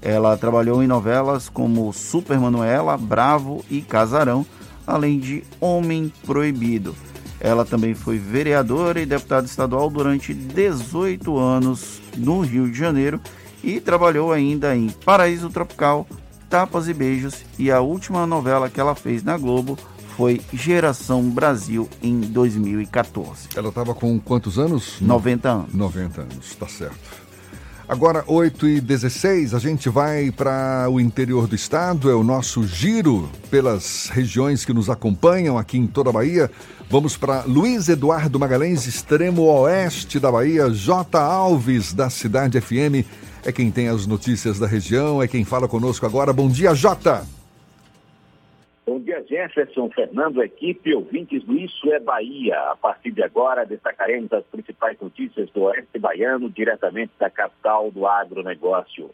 Speaker 4: Ela trabalhou em novelas como Super Manuela, Bravo e Casarão, além de Homem Proibido. Ela também foi vereadora e deputada estadual durante 18 anos no Rio de Janeiro e trabalhou ainda em Paraíso Tropical, Tapas e Beijos e a última novela que ela fez na Globo foi Geração Brasil em 2014.
Speaker 3: Ela estava com quantos anos?
Speaker 4: 90 anos.
Speaker 3: 90 anos, tá certo. Agora, 8 e 16 a gente vai para o interior do estado, é o nosso giro pelas regiões que nos acompanham aqui em toda a Bahia. Vamos para Luiz Eduardo Magalhães, extremo oeste da Bahia, J. Alves, da Cidade FM é quem tem as notícias da região, é quem fala conosco agora. Bom dia, Jota!
Speaker 27: Bom dia, Jefferson, Fernando, equipe, ouvintes do Isso é Bahia. A partir de agora, destacaremos as principais notícias do Oeste Baiano, diretamente da capital do agronegócio.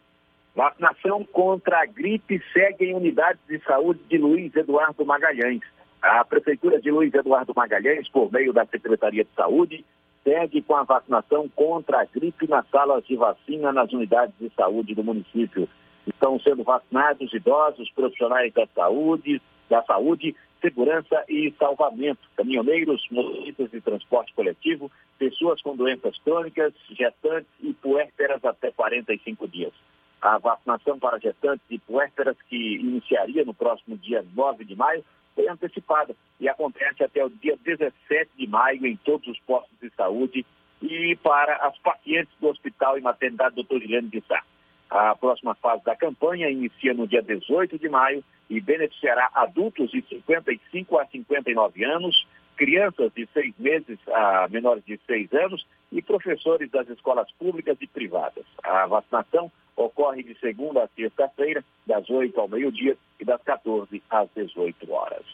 Speaker 27: Vacinação contra a gripe segue em unidades de saúde de Luiz Eduardo Magalhães. A Prefeitura de Luiz Eduardo Magalhães, por meio da Secretaria de Saúde, segue com a vacinação contra a gripe nas salas de vacina nas unidades de saúde do município. Estão sendo vacinados idosos, profissionais da saúde, da saúde, segurança e salvamento, caminhoneiros, motoristas de transporte coletivo, pessoas com doenças crônicas, gestantes e puérperas até 45 dias. A vacinação para gestantes e puérperas, que iniciaria no próximo dia 9 de maio, antecipada e acontece até o dia 17 de maio em todos os postos de saúde e para as pacientes do Hospital e Maternidade Dr. Juliano de Sá. A próxima fase da campanha inicia no dia 18 de maio e beneficiará adultos de 55 a 59 anos, crianças de seis meses a menores de seis anos e professores das escolas públicas e privadas. A vacinação ocorre de segunda a sexta-feira, das 8 ao meio-dia e das 14 às 18 horas.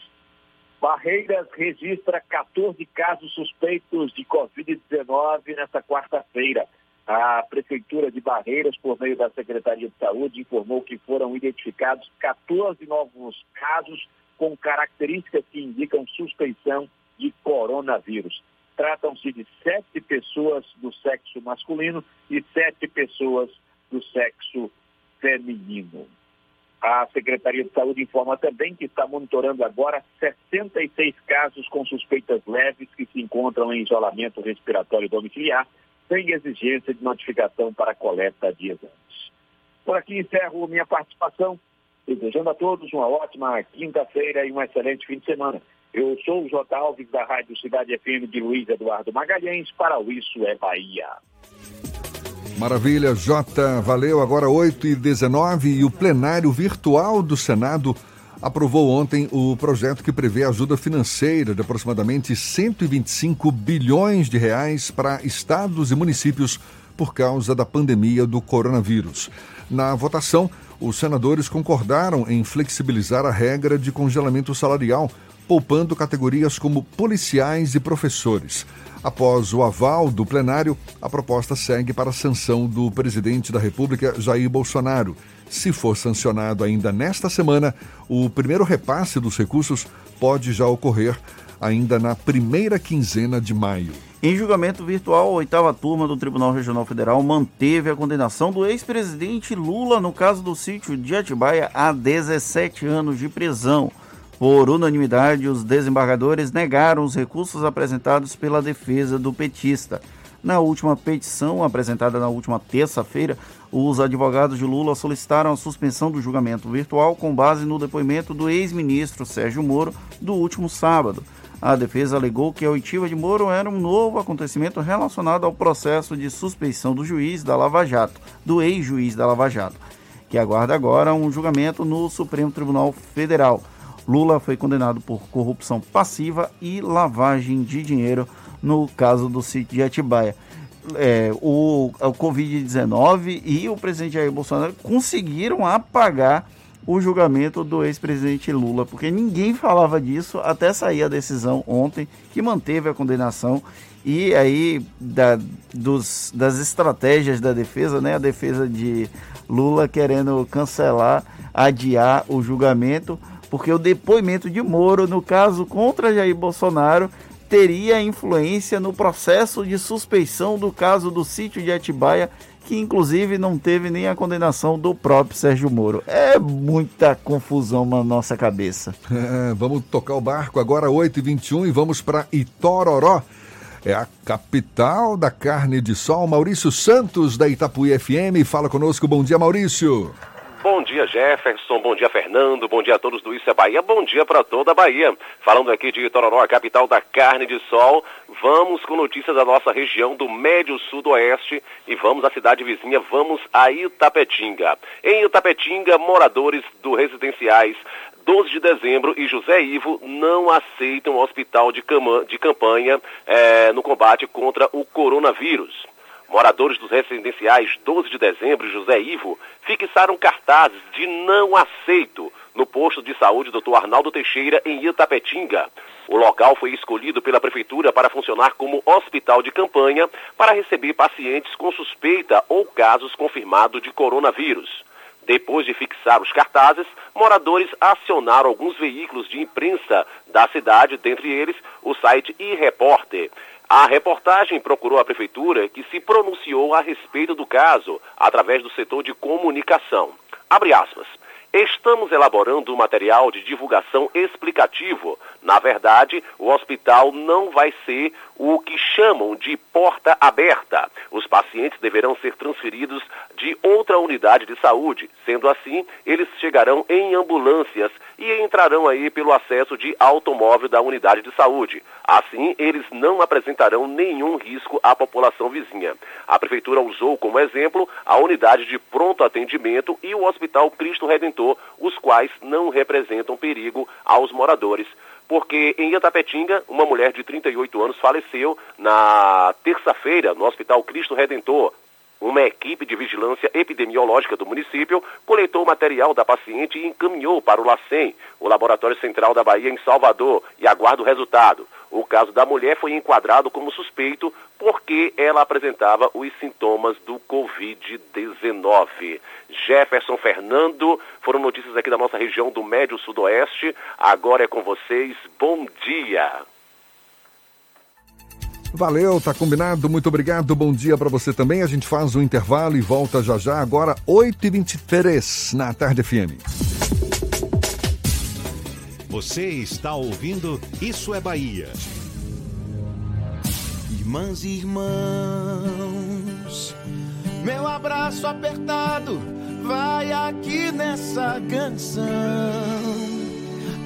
Speaker 27: Barreiras registra 14 casos suspeitos de Covid-19 nesta quarta-feira. A Prefeitura de Barreiras, por meio da Secretaria de Saúde, informou que foram identificados 14 novos casos com características que indicam suspeição de coronavírus. Tratam-se de sete pessoas do sexo masculino e sete pessoas do sexo feminino. A Secretaria de Saúde informa também que está monitorando agora 66 casos com suspeitas leves que se encontram em isolamento respiratório domiciliar, sem exigência de notificação para coleta de exames. Por aqui encerro minha participação, desejando a todos uma ótima quinta-feira e um excelente fim de semana. Eu sou o J. Alves da Rádio Cidade FM de Luiz Eduardo Magalhães para o Isso é Bahia.
Speaker 3: Maravilha, Jota, valeu. Agora 8 e 19 e o plenário virtual do Senado aprovou ontem o projeto que prevê ajuda financeira de aproximadamente 125 bilhões de reais para estados e municípios por causa da pandemia do coronavírus. Na votação, os senadores concordaram em flexibilizar a regra de congelamento salarial, poupando categorias como policiais e professores. Após o aval do plenário, a proposta segue para a sanção do presidente da República, Jair Bolsonaro. Se for sancionado ainda nesta semana, o primeiro repasse dos recursos pode já ocorrer ainda na primeira quinzena de maio.
Speaker 4: Em julgamento virtual, a oitava turma do Tribunal Regional Federal manteve a condenação do ex-presidente Lula no caso do sítio de Atibaia a 17 anos de prisão. Por unanimidade, os desembargadores negaram os recursos apresentados pela defesa do petista. Na última petição, apresentada na última terça-feira, os advogados de Lula solicitaram a suspensão do julgamento virtual com base no depoimento do ex-ministro Sérgio Moro do último sábado. A defesa alegou que a oitiva de Moro era um novo acontecimento relacionado ao processo de suspeição do juiz da Lava Jato, do ex-juiz da Lava Jato, que aguarda agora um julgamento no Supremo Tribunal Federal. Lula foi condenado por corrupção passiva e lavagem de dinheiro no caso do sítio de Atibaia. É, o, o Covid-19 e o presidente Jair Bolsonaro conseguiram apagar o julgamento do ex-presidente Lula, porque ninguém falava disso até sair a decisão ontem, que manteve a condenação. E aí, da, dos, das estratégias da defesa, né? A defesa de Lula querendo cancelar, adiar o julgamento, porque o depoimento de Moro, no caso contra Jair Bolsonaro, teria influência no processo de suspeição do caso do sítio de Atibaia, que inclusive não teve nem a condenação do próprio Sérgio Moro. É muita confusão na nossa cabeça. [LAUGHS]
Speaker 3: É, vamos tocar o barco agora, 8h21, e vamos para Itororó. É a capital da carne de sol. Maurício Santos, da Itapuí FM, fala conosco. Bom dia, Maurício.
Speaker 28: Bom dia, Jefferson. Bom dia, Fernando. Bom dia a todos do Isso é Bahia. Bom dia para toda a Bahia. Falando aqui de Itororó, a capital da carne de sol, vamos com notícias da nossa região do Médio Sudoeste e vamos à cidade vizinha, vamos a Itapetinga. Em Itapetinga, moradores do residenciais 12 de dezembro e José Ivo não aceitam o hospital de, campanha eh, no combate contra o coronavírus. Moradores dos residenciais 12 de dezembro e José Ivo fixaram cartazes de não aceito no posto de saúde Dr. Arnaldo Teixeira, em Itapetinga. O local foi escolhido pela Prefeitura para funcionar como hospital de campanha para receber pacientes com suspeita ou casos confirmados de coronavírus. Depois de fixar os cartazes, moradores acionaram alguns veículos de imprensa da cidade, dentre eles o site e-repórter. A reportagem procurou a prefeitura que se pronunciou a respeito do caso através do setor de comunicação. Abre aspas. Estamos elaborando um material de divulgação explicativo. Na verdade, o hospital não vai ser o que chamam de porta aberta. Os pacientes deverão ser transferidos de outra unidade de saúde. Sendo assim, eles chegarão em ambulâncias e entrarão aí pelo acesso de automóvel da unidade de saúde. Assim, eles não apresentarão nenhum risco à população vizinha. A prefeitura usou como exemplo a unidade de pronto atendimento e o Hospital Cristo Redentor, os quais não representam perigo aos moradores porque em Itapetinga, uma mulher de 38 anos faleceu na terça-feira no Hospital Cristo Redentor. Uma equipe de vigilância epidemiológica do município coletou o material da paciente e encaminhou para o LACEN, o Laboratório Central da Bahia, em Salvador, e aguarda o resultado. O caso da mulher foi enquadrado como suspeito porque ela apresentava os sintomas do Covid-19. Jefferson Fernando, foram notícias aqui da nossa região do Médio Sudoeste. Agora é com vocês. Bom dia.
Speaker 3: Valeu, tá combinado. Muito obrigado. Bom dia para você também. A gente faz um intervalo e volta já já, agora 8h23 na Tarde FM.
Speaker 1: Você está ouvindo Isso é Bahia.
Speaker 7: Irmãs e irmãos, meu abraço apertado vai aqui nessa canção.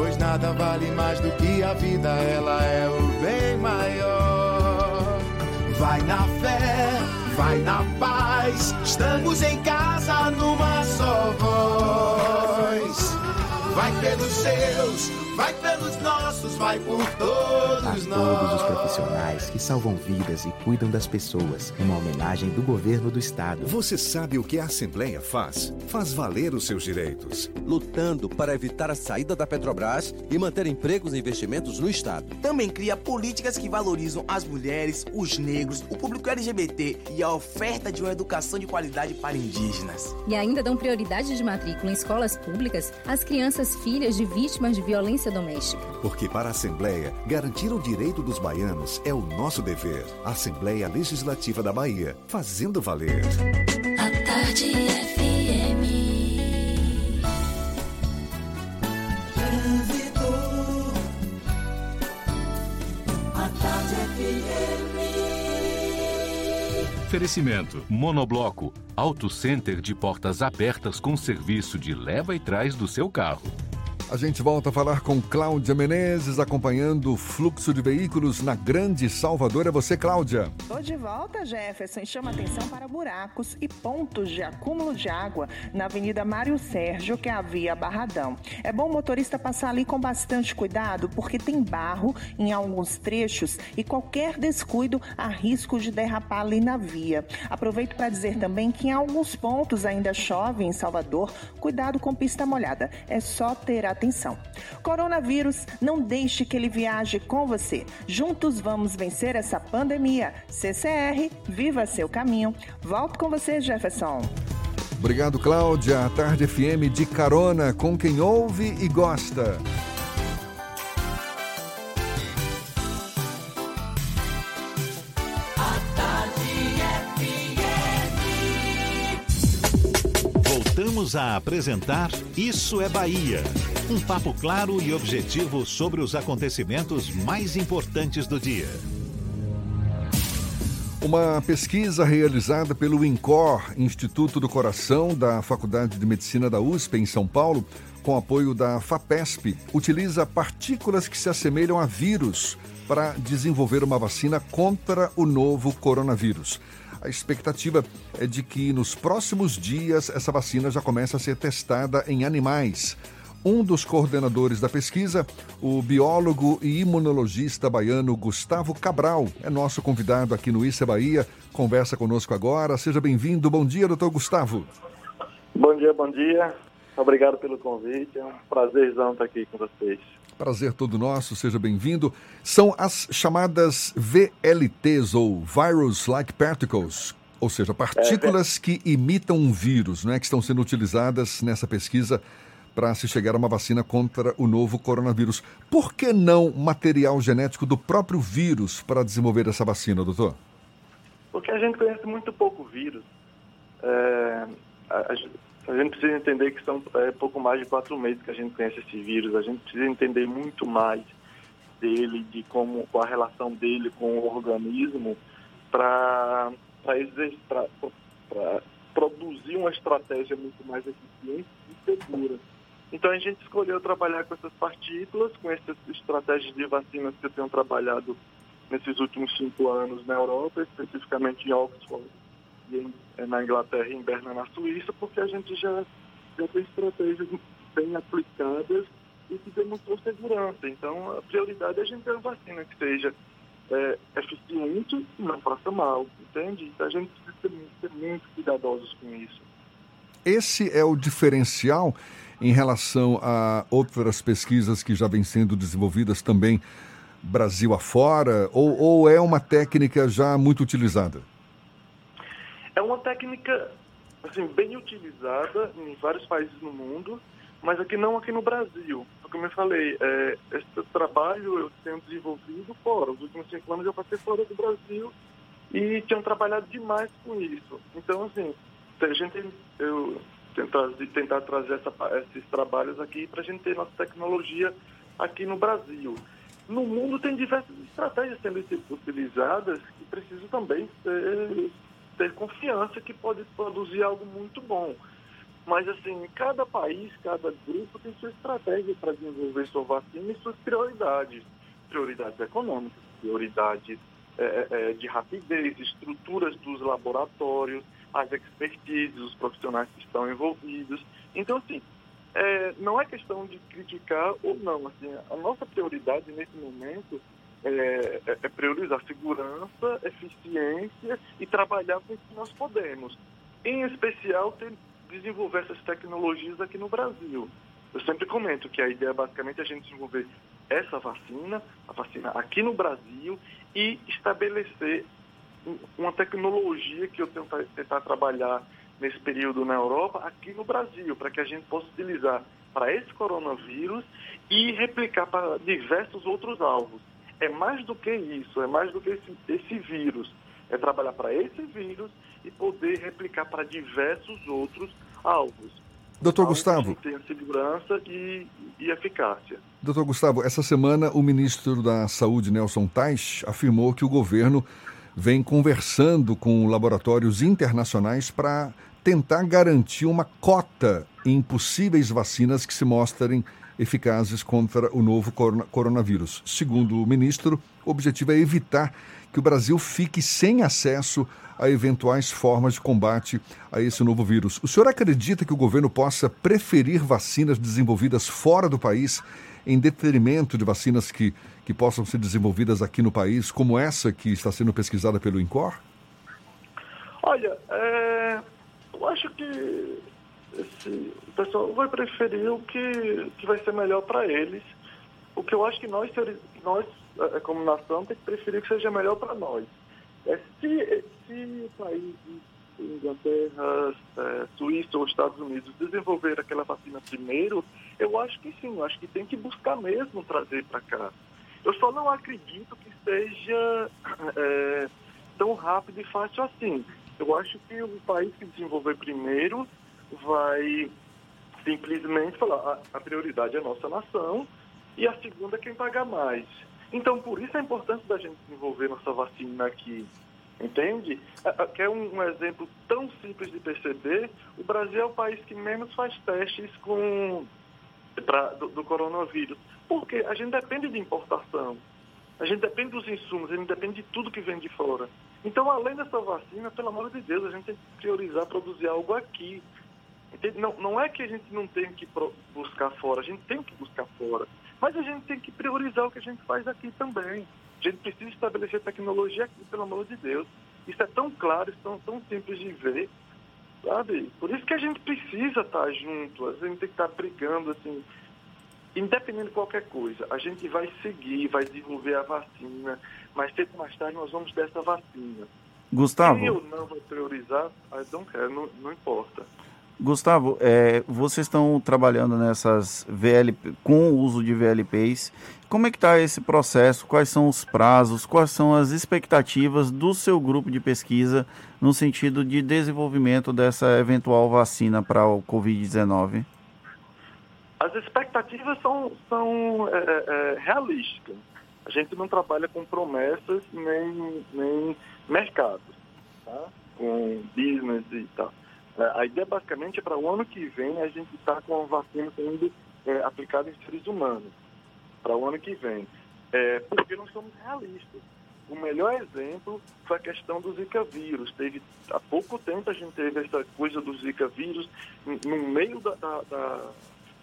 Speaker 7: Pois nada vale mais do que a vida, ela é o bem maior. Vai na fé, vai na paz, estamos em casa numa só voz. Vai pelos seus, vai pelos nossos, vai por todos
Speaker 8: A
Speaker 7: nós.
Speaker 8: todos os profissionais que salvam vidas e cuidam das pessoas, uma homenagem do governo do estado.
Speaker 9: Você sabe o que a Assembleia faz? Faz valer os seus direitos.
Speaker 17: Lutando para evitar a saída da Petrobras e manter empregos e investimentos no Estado.
Speaker 29: Também cria políticas que valorizam as mulheres, os negros, o público LGBT e a oferta de uma educação de qualidade para indígenas.
Speaker 12: E ainda dão prioridade de matrícula em escolas públicas às crianças filhas de vítimas de violência doméstica.
Speaker 9: Porque para a Assembleia, garantir o direito dos baianos é o nosso dever. Assembleia Legislativa da Bahia, fazendo valer.
Speaker 30: A tarde FM. Trânsito. A tarde FM.
Speaker 2: Oferecimento: Monobloco, Auto Center de portas abertas com serviço de leva e trás do seu carro.
Speaker 3: A gente volta a falar com Cláudia Menezes, acompanhando o fluxo de veículos na Grande Salvador. É você, Cláudia.
Speaker 6: Tô de volta, Jefferson, chama atenção para buracos e pontos de acúmulo de água na Avenida Mário Sérgio, que é a via Barradão. É bom o motorista passar ali com bastante cuidado, porque tem barro em alguns trechos e qualquer descuido há risco de derrapar ali na via. Aproveito para dizer também que em alguns pontos ainda chove em Salvador. Cuidado com pista molhada. É só ter atenção. Coronavírus, não deixe que ele viaje com você. Juntos vamos vencer essa pandemia. CCR, viva seu caminho. Volto com você, Jefferson.
Speaker 3: Obrigado, Cláudia. A Tarde FM de carona com quem ouve e gosta.
Speaker 1: Voltamos a apresentar Isso é Bahia. Um papo claro e objetivo sobre os acontecimentos mais importantes do dia.
Speaker 3: Uma pesquisa realizada pelo INCOR, Instituto do Coração da Faculdade de Medicina da USP, em São Paulo, com apoio da FAPESP, utiliza partículas que se assemelham a vírus para desenvolver uma vacina contra o novo coronavírus. A expectativa é de que nos próximos dias essa vacina já comece a ser testada em animais. Um dos coordenadores da pesquisa, o biólogo e imunologista baiano Gustavo Cabral, é nosso convidado aqui no é Bahia. Conversa conosco agora. Seja bem-vindo. Bom dia, doutor Gustavo.
Speaker 31: Bom dia, bom dia. Obrigado pelo convite. É um prazerzão estar aqui com vocês.
Speaker 3: Prazer todo nosso, seja bem-vindo. São as chamadas VLTs ou Virus Like Particles, ou seja, partículas que imitam um vírus, né, que estão sendo utilizadas nessa pesquisa para se chegar a uma vacina contra o novo coronavírus. Por que não material genético do próprio vírus para desenvolver essa vacina, doutor?
Speaker 31: Porque a gente conhece muito pouco vírus. É, a, a, gente precisa entender que são é, pouco mais de quatro meses que a gente conhece esse vírus. A gente precisa entender muito mais dele, de como qual a relação dele com o organismo, para produzir uma estratégia muito mais eficiente e segura. Então a gente escolheu trabalhar com essas partículas, com essas estratégias de vacinas que eu tenho trabalhado nesses últimos cinco anos na Europa, especificamente em Oxford na Inglaterra e em Berna, na Suíça, porque a gente já, já tem estratégias bem aplicadas e que demonstrou segurança. Então a prioridade é a gente ter uma vacina que seja é, eficiente e não faça mal, entende? Então a gente precisa ser muito, ser muito cuidadosos com isso.
Speaker 3: Esse é o diferencial em relação a outras pesquisas que já vêm sendo desenvolvidas também Brasil afora, ou, ou é uma técnica já muito utilizada?
Speaker 31: É uma técnica assim, bem utilizada em vários países no mundo, mas aqui não aqui no Brasil. Como eu falei, é, esse trabalho eu tenho desenvolvido fora. Os últimos cinco anos eu passei fora do Brasil e tinham trabalhado demais com isso. Então, assim, a gente, eu tentar, tentar trazer essa, esses trabalhos aqui para a gente ter nossa tecnologia aqui no Brasil. No mundo tem diversas estratégias sendo utilizadas que precisam também ter, ter confiança que pode produzir algo muito bom. Mas, assim, cada país, cada grupo tem sua estratégia para desenvolver sua vacina e suas prioridades. Prioridades econômicas, prioridades é, é, de rapidez, estruturas dos laboratórios, as expertises, os profissionais que estão envolvidos. Então, assim, é, não é questão de criticar ou não. Assim, a nossa prioridade nesse momento é, é, é priorizar segurança, eficiência e trabalhar com o que nós podemos. Em especial, ter, desenvolver essas tecnologias aqui no Brasil. Eu sempre comento que a ideia basicamente é a gente desenvolver essa vacina, a vacina aqui no Brasil e estabelecer uma tecnologia que eu tentar, tentar trabalhar nesse período na Europa, aqui no Brasil, para que a gente possa utilizar para esse coronavírus e replicar para diversos outros alvos. É mais do que isso, é mais do que esse, esse vírus. É trabalhar para esse vírus e poder replicar para diversos outros alvos.
Speaker 3: Doutor Gustavo.
Speaker 31: Que tenha segurança e, e eficácia.
Speaker 3: Doutor Gustavo, essa semana o ministro da Saúde, Nelson Tais, afirmou que o governo vem conversando com laboratórios internacionais para tentar garantir uma cota em possíveis vacinas que se mostrem eficazes contra o novo coronavírus. Segundo o ministro, o objetivo é evitar que o Brasil fique sem acesso a eventuais formas de combate a esse novo vírus. O senhor acredita que o governo possa preferir vacinas desenvolvidas fora do país em detrimento de vacinas que, que possam ser desenvolvidas aqui no país, como essa que está sendo pesquisada pelo INCOR?
Speaker 31: Olha, é, eu acho que esse, o pessoal vai preferir o que, que vai ser melhor para eles. O que eu acho que nós, nós, como nação, tem que preferir que seja melhor para nós. É, se, se países, Inglaterra, é, Suíça ou Estados Unidos desenvolver aquela vacina primeiro, eu acho que sim, eu acho que tem que buscar mesmo trazer para cá. Eu só não acredito que seja é, tão rápido e fácil assim. Eu acho que o país que desenvolver primeiro vai simplesmente falar a, prioridade é a nossa nação e a segunda é quem paga mais. Então, por isso a importância da gente desenvolver nossa vacina aqui. Entende? Que é um, um, exemplo tão simples de perceber. O Brasil é o país que menos faz testes com, pra, do, do coronavírus. Porque a gente depende de importação. A gente depende dos insumos, a gente depende de tudo que vem de fora. Então, além dessa vacina, pelo amor de Deus, a gente tem que priorizar produzir algo aqui. Não, não é que a gente não tem que buscar fora, a gente tem que buscar fora. Mas a gente tem que priorizar o que a gente faz aqui também. A gente precisa estabelecer tecnologia aqui, pelo amor de Deus. Isso é tão claro, isso é tão, tão simples de ver, sabe? Por isso que a gente precisa estar junto, a gente tem que estar brigando, assim, independente de qualquer coisa, a gente vai seguir, vai desenvolver a vacina, mas tempo mais tarde nós vamos dessa vacina.
Speaker 4: Gustavo.
Speaker 31: Se eu não vou priorizar, I don't care, não, não importa.
Speaker 4: Gustavo, é, vocês estão trabalhando nessas VLP, com o uso de VLPs. Como é que está esse processo? Quais são os prazos? Quais são as expectativas do seu grupo de pesquisa no sentido de desenvolvimento dessa eventual vacina para o Covid-19?
Speaker 31: As expectativas são, são é, é, é, realísticas. A gente não trabalha com promessas nem, nem mercados, tá? com business e tal. É, a ideia basicamente é para o ano que vem a gente estar tá com a vacina sendo é, aplicada em seres humanos. Para o ano que vem. É, porque nós somos realistas. O melhor exemplo foi a questão do Zika vírus. Teve, há pouco tempo a gente teve essa coisa do Zika vírus no meio da, da, da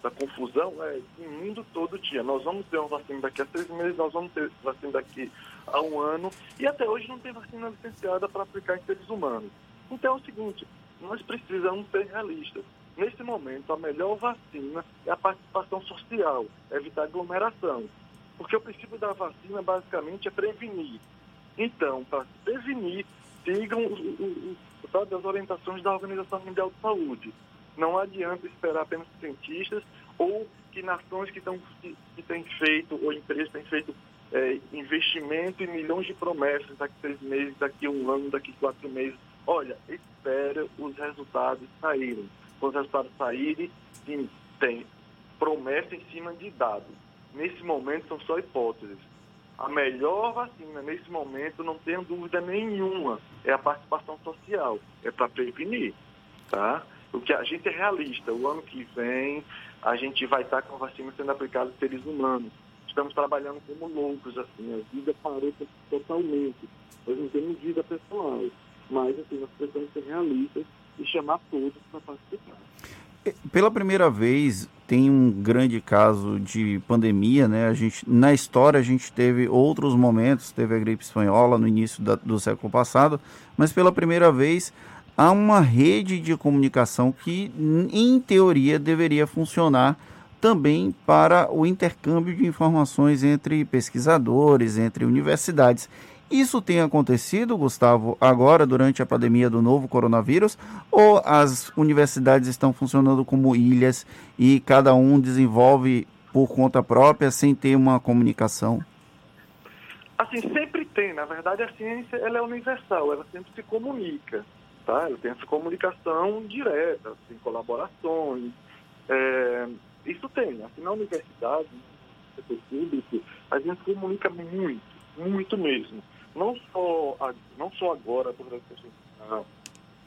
Speaker 31: da confusão é que o mundo todo dia. Nós vamos ter uma vacina daqui a seis meses, nós vamos ter vacina daqui a um ano, e até hoje não tem vacina licenciada para aplicar em seres humanos. Então é o seguinte, nós precisamos ser realistas. Nesse momento, a melhor vacina é a participação social, evitar aglomeração. Porque o princípio da vacina, basicamente, é prevenir. Então, para prevenir, sigam o, as orientações da Organização Mundial de Saúde. Não adianta esperar apenas cientistas ou que nações que, tão, que, que têm feito, ou empresas têm feito é, investimento em milhões de promessas daqui a seis meses, daqui a um ano, daqui a quatro meses. Olha, espera os resultados saírem. Quando os resultados saírem, sim, tem promessa em cima de dados. Nesse momento são só hipóteses. A melhor vacina nesse momento, não tenho dúvida nenhuma, é a participação social. É para prevenir, tá? O que a gente é realista. O ano que vem a gente vai estar com a vacina sendo aplicada em seres humanos. Estamos trabalhando como loucos, assim, a vida parou totalmente. Nós não temos vida pessoal, mas assim, precisamos ser realistas e chamar todos para participar.
Speaker 4: Pela primeira vez, tem um grande caso de pandemia, né? A gente, na história a gente teve outros momentos, teve a gripe espanhola no início da, do século passado, mas pela primeira vez há uma rede de comunicação que, em teoria, deveria funcionar também para o intercâmbio de informações entre pesquisadores, entre universidades. Isso tem acontecido, Gustavo, agora durante a pandemia do novo coronavírus? Ou as universidades estão funcionando como ilhas e cada um desenvolve por conta própria sem ter uma comunicação?
Speaker 31: Assim, sempre tem. Na verdade, a ciência ela é universal, ela sempre se comunica. Tá? Ela tem essa comunicação direta, assim, colaborações. É, isso tem. Assim, na universidade, no setor público, a gente comunica muito, muito mesmo não só, não só agora por causa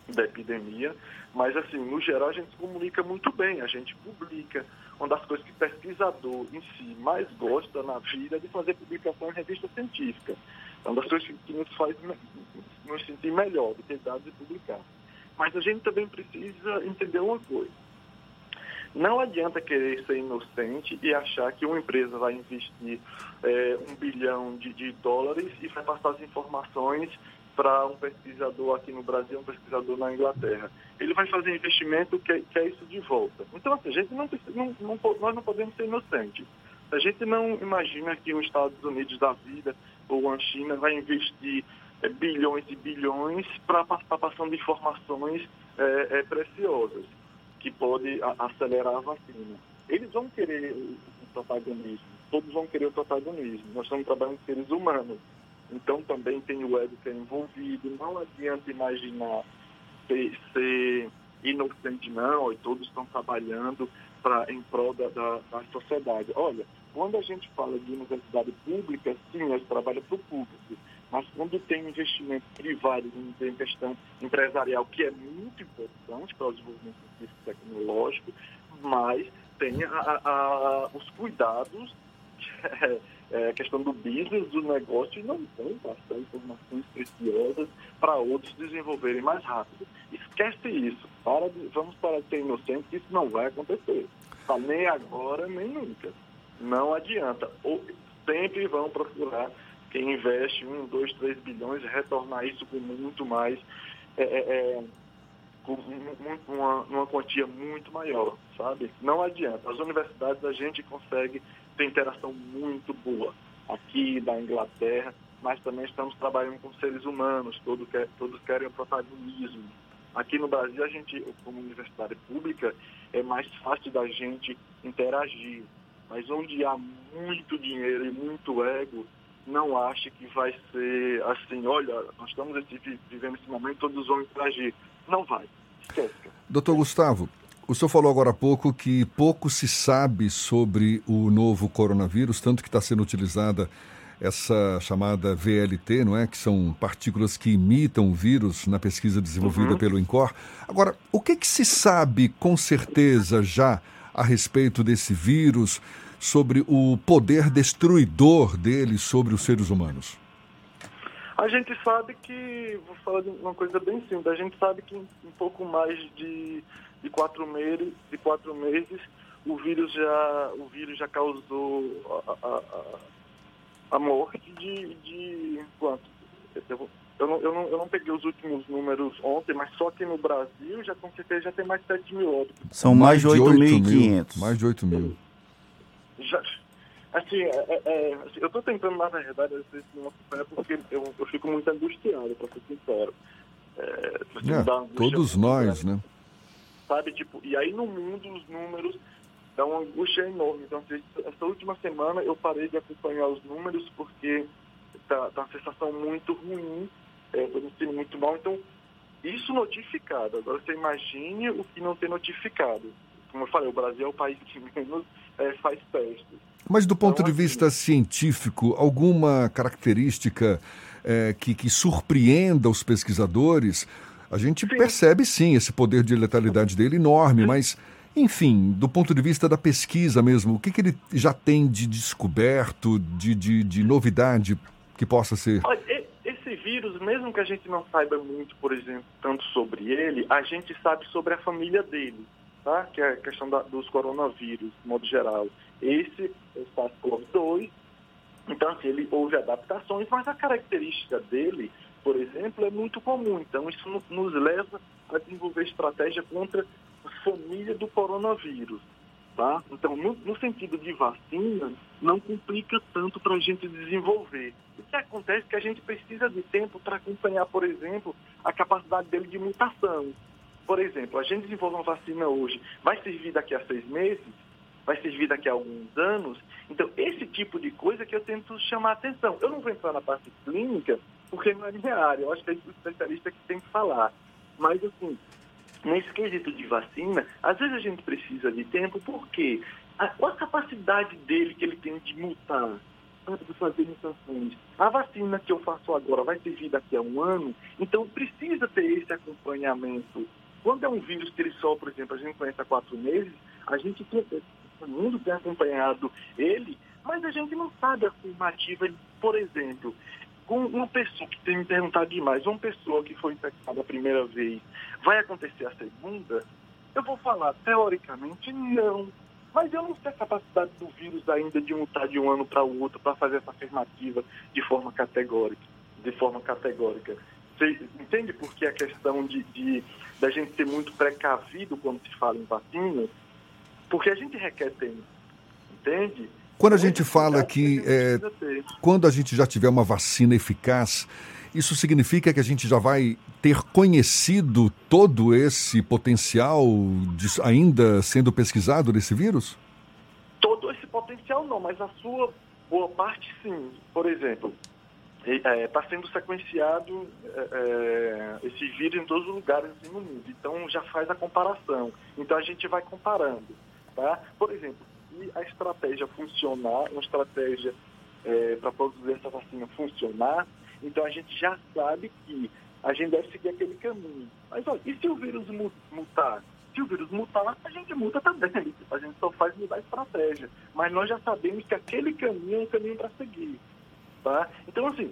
Speaker 31: da epidemia, mas assim, no geral a gente se comunica muito bem, a gente publica. Uma das coisas que pesquisador em si mais gosta na vida é de fazer publicação em revista científica. É uma das coisas que nos faz nos sentir melhor, de ter dados e publicar. Mas a gente também precisa entender uma coisa. Não adianta querer ser inocente e achar que uma empresa vai investir é, um bilhão de, de dólares e vai passar as informações para um pesquisador aqui no Brasil, um pesquisador na Inglaterra. Ele vai fazer investimento que, que é isso de volta. Então, assim, a gente não, não, não, nós não podemos ser inocentes. A gente não imagina que os Estados Unidos da vida ou a China vai investir é, bilhões e bilhões para passar passando informações é, é, preciosas que pode acelerar a vacina. Eles vão querer o protagonismo, todos vão querer o protagonismo. Nós estamos trabalhando com seres humanos, então também tem o ego que é envolvido. Não adianta imaginar ser, ser inocente, não, e todos estão trabalhando pra, em prol da, da, da sociedade. Olha, quando a gente fala de universidade pública, sim, nós trabalhamos para o público mas quando tem investimento privado em questão empresarial, que é muito importante para o desenvolvimento científico tecnológico, mas tem a, a, os cuidados, [LAUGHS] é, a questão do business, do negócio, e não vão passar informações preciosas para outros desenvolverem mais rápido. Esquece isso. Para de, vamos parar de ser inocentes, que isso não vai acontecer. Tá? Nem agora, nem nunca. Não adianta. Ou, sempre vão procurar quem investe um, dois, três bilhões, retornar isso com muito mais, é, é, é com uma, uma quantia muito maior, sabe? Não adianta. As universidades a gente consegue ter interação muito boa aqui da Inglaterra, mas também estamos trabalhando com seres humanos, todos, quer, todos querem o protagonismo. Aqui no Brasil, a gente, como universidade pública, é mais fácil da gente interagir. Mas onde há muito dinheiro e muito ego, não ache que vai ser assim, olha, nós estamos vivendo esse momento, todos vão interagir. Não vai. Esquece.
Speaker 3: Doutor Gustavo, o senhor falou agora há pouco que pouco se sabe sobre o novo coronavírus, tanto que está sendo utilizada essa chamada VLT, não é? Que são partículas que imitam o vírus na pesquisa desenvolvida uhum. pelo INCOR. Agora, o que, que se sabe com certeza já a respeito desse vírus? Sobre o poder destruidor dele sobre os seres humanos?
Speaker 31: A gente sabe que, vou falar de uma coisa bem simples, a gente sabe que em um pouco mais de, de, quatro, meses, de quatro meses o vírus já, o vírus já causou a, a, a morte de, de quanto? Eu, eu, não, eu, não, eu não peguei os últimos números ontem, mas só que no Brasil já com certeza já tem mais de 7 mil óbitos.
Speaker 4: São mais, mais de 8.500.
Speaker 3: Mais de 8 mil
Speaker 31: já, assim, é, é, é, assim, eu estou tentando, na verdade, esse nosso pé porque eu, eu fico muito angustiado, para ser sincero.
Speaker 3: É, é todos nós, né?
Speaker 31: Sabe, tipo, e aí no mundo os números dão uma angústia enorme. Então, assim, essa última semana eu parei de acompanhar os números porque tá, tá uma sensação muito ruim, é, me sentindo muito mal. Então, isso notificado. Agora você imagine o que não ter notificado. Como eu falei, o Brasil é o país que menos é, faz testes.
Speaker 3: Mas do ponto então, de assim, vista científico, alguma característica é, que, que surpreenda os pesquisadores? A gente sim. percebe sim esse poder de letalidade dele enorme, mas, enfim, do ponto de vista da pesquisa mesmo, o que, que ele já tem de descoberto, de, de, de novidade que possa ser?
Speaker 31: Olha, esse vírus, mesmo que a gente não saiba muito, por exemplo, tanto sobre ele, a gente sabe sobre a família dele tá? que é a questão da, dos coronavírus, de modo geral. Esse é o SARS-CoV-2, então assim, ele houve adaptações, mas a característica dele, por exemplo, é muito comum. Então isso no- nos leva a desenvolver estratégia contra a família do coronavírus. Tá? Então, no, no sentido de vacina, não complica tanto para a gente desenvolver. O que acontece é que a gente precisa de tempo para acompanhar, por exemplo, a capacidade dele de mutação. Por exemplo, a gente desenvolve uma vacina hoje, vai servir daqui a seis meses, vai servir daqui a alguns anos. Então, esse tipo de coisa que eu tento chamar a atenção. Eu não vou entrar na parte clínica, porque não é minha área, eu acho que é o especialista que tem que falar. Mas, assim, nesse quesito de vacina, às vezes a gente precisa de tempo, porque a, qual a capacidade dele que ele tem de mutar, de fazer mutações? A vacina que eu faço agora vai servir daqui a um ano, então precisa ter esse acompanhamento. Quando é um vírus que ele só, por exemplo, a gente conhece há quatro meses, a gente tem, o mundo tem acompanhado ele, mas a gente não sabe a afirmativa, por exemplo, com uma pessoa que tem me perguntado demais, uma pessoa que foi infectada a primeira vez, vai acontecer a segunda? Eu vou falar, teoricamente, não. Mas eu não sei a capacidade do vírus ainda de mutar de um ano para o outro para fazer essa afirmativa de forma categórica. De forma categórica. Você entende por que a questão de, de da gente ser muito precavido quando se fala em vacina? Porque a gente requer tempo. Entende?
Speaker 3: Quando a gente fala que é, quando a gente já tiver uma vacina eficaz, isso significa que a gente já vai ter conhecido todo esse potencial de- ainda sendo pesquisado desse vírus?
Speaker 31: todo esse potencial não, mas a sua boa parte sim. Por exemplo, está sendo sequenciado é, é, esse vírus em todos os lugares assim, no mundo. Então já faz a comparação. Então a gente vai comparando. Tá? Por exemplo, se a estratégia funcionar, uma estratégia para produzir essa vacina funcionar, então a gente já sabe que a gente deve seguir aquele caminho. Mas olha, e se o vírus mu- mutar? Se o vírus mutar, a gente muda também. A gente só faz mudar a estratégia. Mas nós já sabemos que aquele caminho é um caminho para seguir. Tá? Então, assim,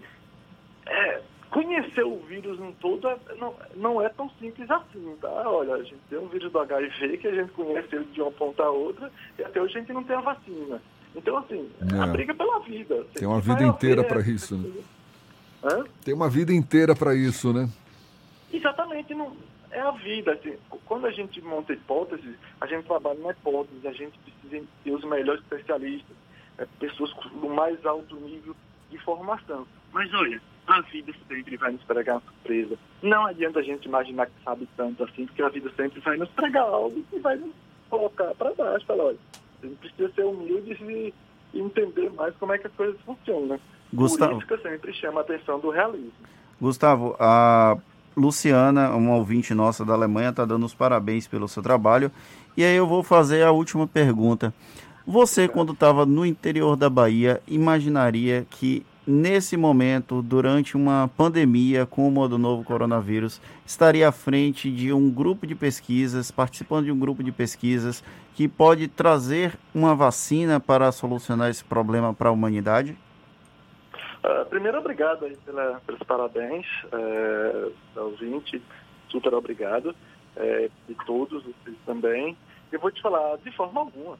Speaker 31: é, conhecer o vírus em todo é- não, não é tão simples assim, tá? Olha, a gente tem um vírus do HIV que a gente conhece ele de uma ponta a outra e até hoje a gente não tem a vacina. Então, assim, é a
Speaker 3: É.
Speaker 31: briga pela vida.
Speaker 3: Tem uma
Speaker 31: Vai
Speaker 3: vida inteira para isso. Né?
Speaker 31: Hã?
Speaker 3: Tem uma vida inteira para isso, né?
Speaker 31: Exatamente, não, é a vida. Assim, quando a gente monta hipóteses, a gente trabalha na hipótese, a gente precisa ter os melhores especialistas, é, pessoas com o mais alto nível de formação. Mas olha, a vida sempre vai nos pregar uma surpresa. Não adianta a gente imaginar que sabe tanto assim, porque a vida sempre vai nos pregar algo e vai nos colocar para baixo. Fala, olha, a gente precisa ser humilde e e entender mais como é que as coisas funcionam.
Speaker 4: Gustavo.
Speaker 31: Por isso que eu sempre chamo a atenção do realismo.
Speaker 4: Gustavo, a Luciana, uma ouvinte nossa da Alemanha, está dando os parabéns pelo seu trabalho. E aí eu vou fazer a última pergunta. Você, quando estava no interior da Bahia, imaginaria que nesse momento, durante uma pandemia como a do novo coronavírus, estaria à frente de um grupo de pesquisas, participando de um grupo de pesquisas que pode trazer uma vacina para solucionar esse problema para a humanidade?
Speaker 31: Ah, primeiro, obrigado aí pela, pelos parabéns, é, ao ouvinte, super obrigado, e todos vocês também. Eu vou te falar, de forma alguma,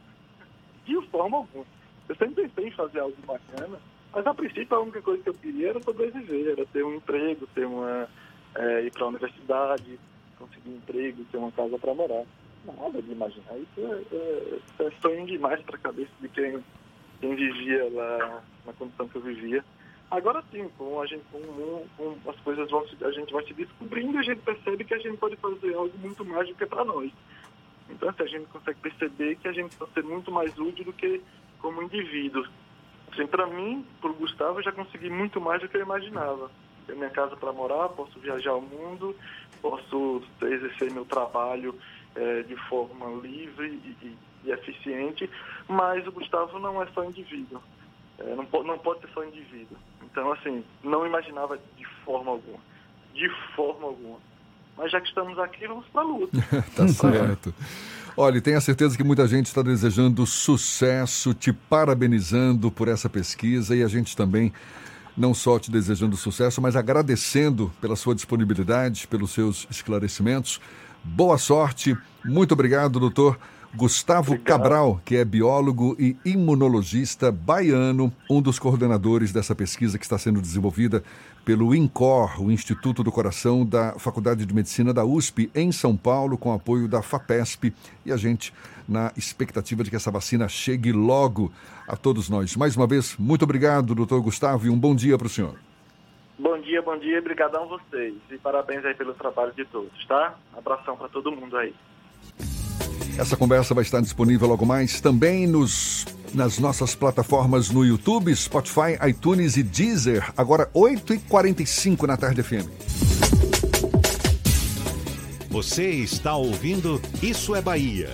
Speaker 31: de forma alguma. Eu sempre pensei em fazer algo bacana, mas a princípio a única coisa que eu queria era poder viver, era ter um emprego, ter uma, é, ir para a universidade, conseguir um emprego, ter uma casa para morar. Nada de imaginar, isso é, é, é sonho demais para a cabeça de quem, quem vivia lá na condição que eu vivia. Agora sim, com a gente, com, com- as coisas vão a gente vai se descobrindo e a gente percebe que a gente pode fazer algo muito mais do que para nós. Então, se a gente consegue perceber que a gente pode ser muito mais útil do que como indivíduo. Assim, para mim, para o Gustavo, eu já consegui muito mais do que eu imaginava. Ter minha casa para morar, posso viajar ao mundo, posso exercer meu trabalho eh, de forma livre e, e- e eficiente, mas o Gustavo não é só indivíduo. É, não, não pode ser só indivíduo. Então, assim, não imaginava de forma alguma. De forma alguma. Mas já que estamos aqui, vamos para a luta. [LAUGHS]
Speaker 3: tá certo. Olha, e tenha certeza que muita gente está desejando sucesso, te parabenizando por essa pesquisa e a gente também não só te desejando sucesso, mas agradecendo pela sua disponibilidade, pelos seus esclarecimentos. Boa sorte. Muito obrigado, doutor. Gustavo Obrigado. Cabral, que é biólogo e imunologista baiano, um dos coordenadores dessa pesquisa que está sendo desenvolvida pelo INCOR, o Instituto do Coração da Faculdade de Medicina da USP, em São Paulo, com apoio da FAPESP. E a gente na expectativa de que essa vacina chegue logo a todos nós. Mais uma vez, muito obrigado, doutor Gustavo, e um bom dia para o senhor.
Speaker 31: Bom dia, bom dia, obrigadão a vocês. E parabéns aí pelo trabalho de todos, tá? Abração para todo mundo aí.
Speaker 3: Essa conversa vai estar disponível logo mais também nos, nas nossas plataformas no YouTube, Spotify, iTunes e Deezer. Agora 8h45 na tarde FM.
Speaker 1: Você está ouvindo Isso é Bahia.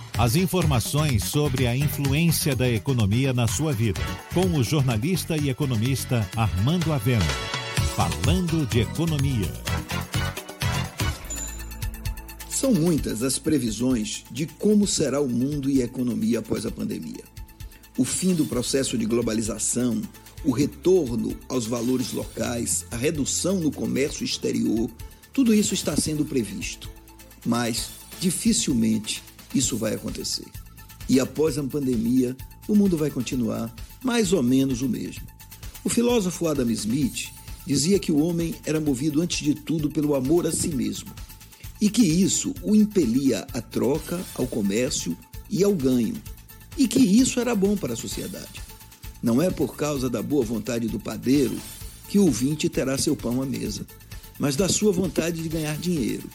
Speaker 1: As informações sobre a influência da economia na sua vida, com o jornalista e economista Armando Avena. Falando de economia.
Speaker 32: São muitas as previsões de como será o mundo e a economia após a pandemia. O fim do processo de globalização, o retorno aos valores locais, a redução no comércio exterior, tudo isso está sendo previsto. Mas, dificilmente, isso vai acontecer. E após a pandemia, o mundo vai continuar mais ou menos o mesmo. O filósofo Adam Smith dizia que o homem era movido antes de tudo pelo amor a si mesmo e que isso o impelia à troca, ao comércio e ao ganho, e que isso era bom para a sociedade. Não é por causa da boa vontade do padeiro que o ouvinte terá seu pão à mesa, mas da sua vontade de ganhar dinheiro.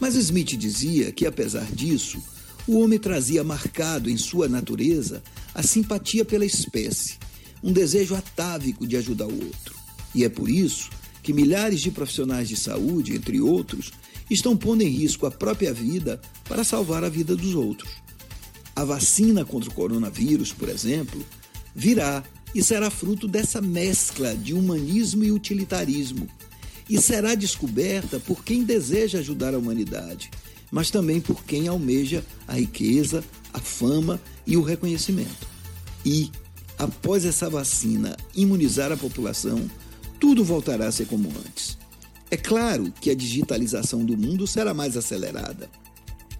Speaker 32: Mas Smith dizia que, apesar disso, o homem trazia marcado em sua natureza a simpatia pela espécie, um desejo atávico de ajudar o outro. E é por isso que milhares de profissionais de saúde, entre outros, estão pondo em risco a própria vida para salvar a vida dos outros. A vacina contra o coronavírus, por exemplo, virá e será fruto dessa mescla de humanismo e utilitarismo, e será descoberta por quem deseja ajudar a humanidade mas também por quem almeja a riqueza, a fama e o reconhecimento. E, após essa vacina imunizar a população, tudo voltará a ser como antes. É claro que a digitalização do mundo será mais acelerada,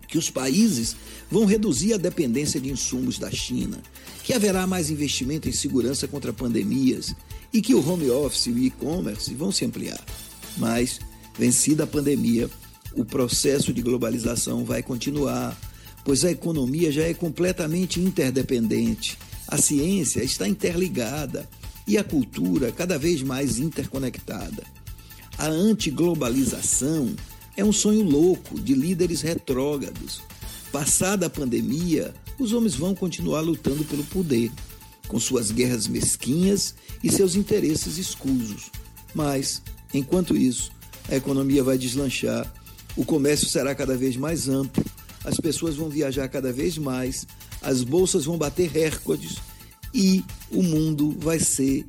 Speaker 32: que os países vão reduzir a dependência de insumos da China, que haverá mais investimento em segurança contra pandemias e que o home office e o e-commerce vão se ampliar. Mas, vencida a pandemia, o processo de globalização vai continuar, pois a economia já é completamente interdependente, a ciência está interligada e a cultura cada vez mais interconectada. A antiglobalização é um sonho louco de líderes retrógrados. Passada a pandemia, os homens vão continuar lutando pelo poder, com suas guerras mesquinhas e seus interesses escusos. Mas, enquanto isso, a economia vai deslanchar o comércio será cada vez mais amplo, as pessoas vão viajar cada vez mais, as bolsas vão bater recordes e o mundo vai ser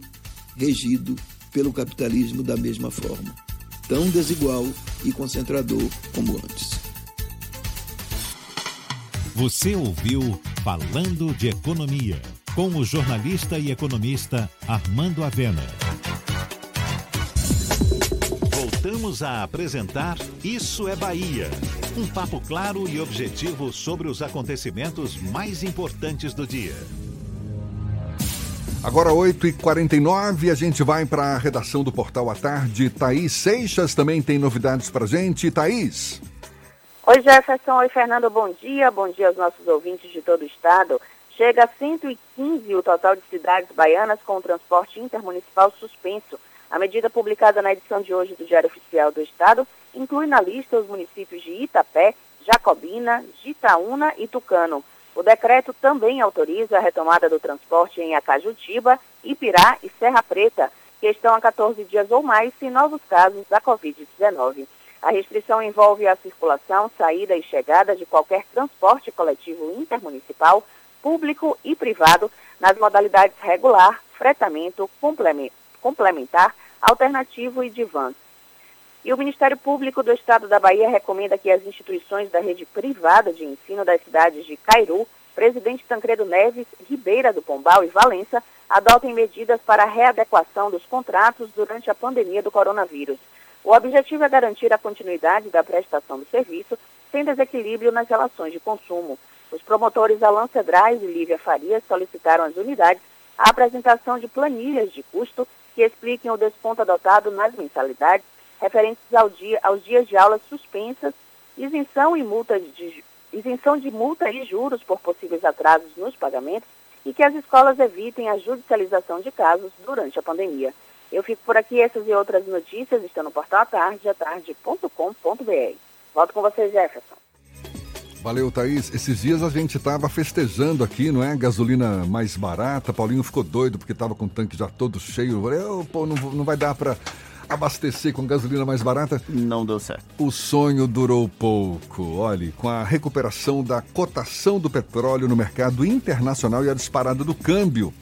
Speaker 32: regido pelo capitalismo da mesma forma, tão desigual e concentrador como antes.
Speaker 1: Você ouviu Falando de Economia, com o jornalista e economista Armando Avena. Voltamos a apresentar Isso é Bahia. Um papo claro e objetivo sobre os acontecimentos mais importantes do dia.
Speaker 3: Agora 8h49, a gente vai para a redação do Portal à Tarde. Thaís Seixas também tem novidades para gente. Thaís.
Speaker 21: Oi Jefferson, oi Fernando, bom dia. Bom dia aos nossos ouvintes de todo o estado. Chega a 115 o total de cidades baianas com o transporte intermunicipal suspenso a medida publicada na edição de hoje do Diário Oficial do Estado inclui na lista os municípios de Itapé, Jacobina, Gitaúna e Tucano. O decreto também autoriza a retomada do transporte em Acajutiba, Ipirá e Serra Preta, que estão há 14 dias ou mais sem novos casos da Covid-19. A restrição envolve a circulação, saída e chegada de qualquer transporte coletivo intermunicipal, público e privado nas modalidades regular, fretamento, complementar, alternativo e de. E o Ministério Público do Estado da Bahia recomenda que as instituições da rede privada de ensino das cidades de Cairu, Presidente Tancredo Neves, Ribeira do Pombal e Valença adotem medidas para a readequação dos contratos durante a pandemia do coronavírus. O objetivo é garantir a continuidade da prestação do serviço sem desequilíbrio nas relações de consumo. Os promotores Alan Cedrais e Lívia Farias solicitaram às unidades a apresentação de planilhas de custo que expliquem o desconto adotado nas mensalidades referentes ao dia, aos dias de aulas suspensas, isenção, e multa de, isenção de multa e juros por possíveis atrasos nos pagamentos e que as escolas evitem a judicialização de casos durante a pandemia. Eu fico por aqui, essas e outras notícias estão no portal atardeatarde.com.br. Volto com você, Jefferson.
Speaker 3: Valeu, Thaís. Esses dias a gente estava festejando aqui, não é? Gasolina mais barata. Paulinho ficou doido porque estava com o tanque já todo cheio. Eu falei, oh, pô, não, não vai dar para abastecer com gasolina mais barata.
Speaker 4: Não deu certo.
Speaker 3: O sonho durou pouco. Olhe, com a recuperação da cotação do petróleo no mercado internacional e a disparada do câmbio.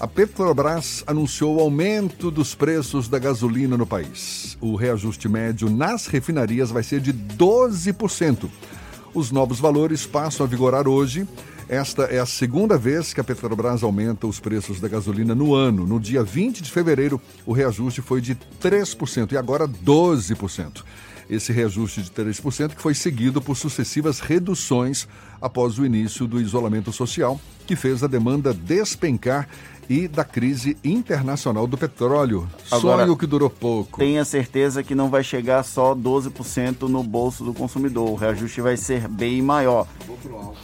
Speaker 3: A Petrobras anunciou o aumento dos preços da gasolina no país. O reajuste médio nas refinarias vai ser de 12%. Os novos valores passam a vigorar hoje. Esta é a segunda vez que a Petrobras aumenta os preços da gasolina no ano. No dia 20 de fevereiro, o reajuste foi de 3% e agora 12%. Esse reajuste de 3% que foi seguido por sucessivas reduções após o início do isolamento social, que fez a demanda despencar e da crise internacional do petróleo. Agora, Sonho que durou pouco.
Speaker 4: Tenha certeza que não vai chegar só 12% no bolso do consumidor. O reajuste vai ser bem maior.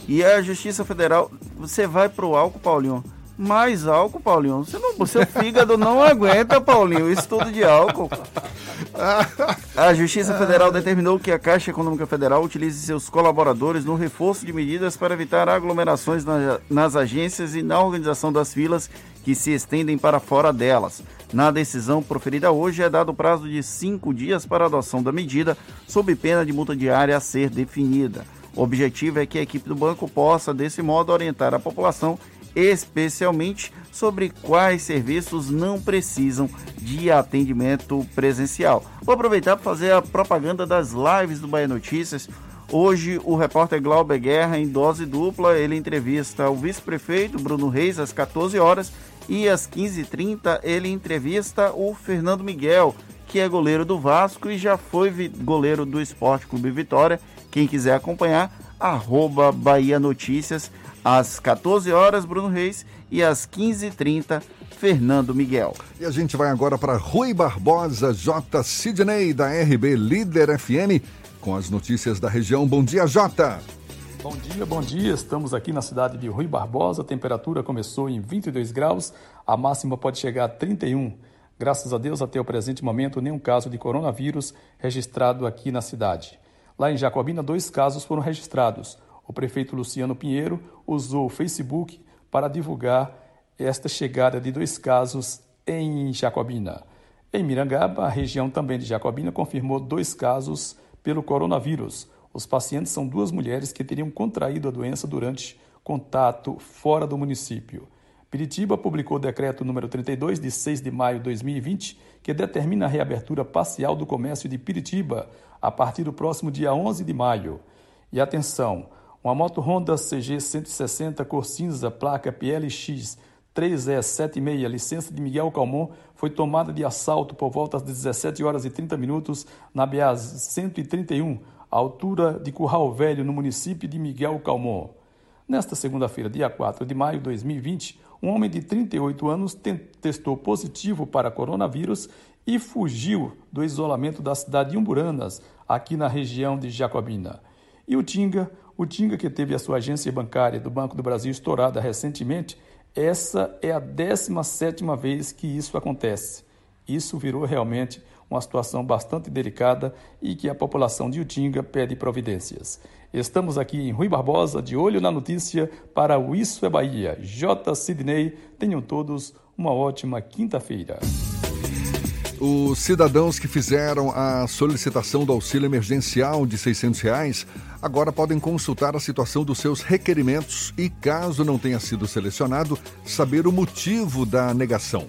Speaker 4: E a Justiça Federal, você vai para o álcool, Paulinho? Mais álcool, Paulinho. Você não, seu fígado não aguenta, Paulinho, isso tudo de álcool. [LAUGHS] A Justiça Federal determinou que a Caixa Econômica Federal utilize seus colaboradores no reforço de medidas para evitar aglomerações nas agências e na organização das filas que se estendem para fora delas. Na decisão proferida hoje, é dado prazo de cinco dias para a adoção da medida, sob pena de multa diária a ser definida. O objetivo é que a equipe do banco possa, desse modo, orientar a população, especialmente sobre quais serviços não precisam de atendimento presencial. Vou aproveitar para fazer a propaganda das lives do Bahia Notícias. Hoje, o repórter Glauber Guerra, em dose dupla, ele entrevista o vice-prefeito Bruno Reis às 14 horas e às 15h30 ele entrevista o Fernando Miguel, que é goleiro do Vasco e já foi goleiro do Esporte Clube Vitória. Quem quiser acompanhar, arroba Bahia Notícias, às 14 horas, Bruno Reis, e às 15h30, Fernando Miguel.
Speaker 3: E a gente vai agora para Rui Barbosa, J. Sidney, da RB Líder FM, com as notícias da região. Bom dia, Jota!
Speaker 33: Bom dia, bom dia. Estamos aqui na cidade de Rui Barbosa. A temperatura começou em 22 graus, a máxima pode chegar a 31. Graças a Deus, até o presente momento, nenhum caso de coronavírus registrado aqui na cidade. Lá em Jacobina, dois casos foram registrados. O prefeito Luciano Pinheiro usou o Facebook para divulgar esta chegada de dois casos em Jacobina. Em Mirangaba, a região também de Jacobina confirmou dois casos pelo coronavírus. Os pacientes são duas mulheres que teriam contraído a doença durante contato fora do município. Piritiba publicou o decreto número 32 de 6 de maio de 2020, que determina a reabertura parcial do comércio de Piritiba a partir do próximo dia 11 de maio. E atenção, uma moto Honda CG 160 cor cinza, placa PLX 3E76, licença de Miguel Calmon, foi tomada de assalto por volta das 17 horas e 30 minutos na BA 131, altura de Curral Velho, no município de Miguel Calmon. Nesta segunda-feira, dia 4 de maio de 2020, um homem de 38 anos testou positivo para coronavírus e fugiu do isolamento da cidade de Umburanas, aqui na região de Jacobina. E o Tinga, o Tinga que teve a sua agência bancária do Banco do Brasil estourada recentemente, essa é a 17ª vez que isso acontece. Isso virou realmente uma situação bastante delicada e que a população de Utinga pede providências. Estamos aqui em Rui Barbosa, de olho na notícia, para o Isso é Bahia. J. Sidney, tenham todos uma ótima quinta-feira.
Speaker 3: Os cidadãos que fizeram a solicitação do auxílio emergencial de 600 reais agora podem consultar a situação dos seus requerimentos e, caso não tenha sido selecionado, saber o motivo da negação.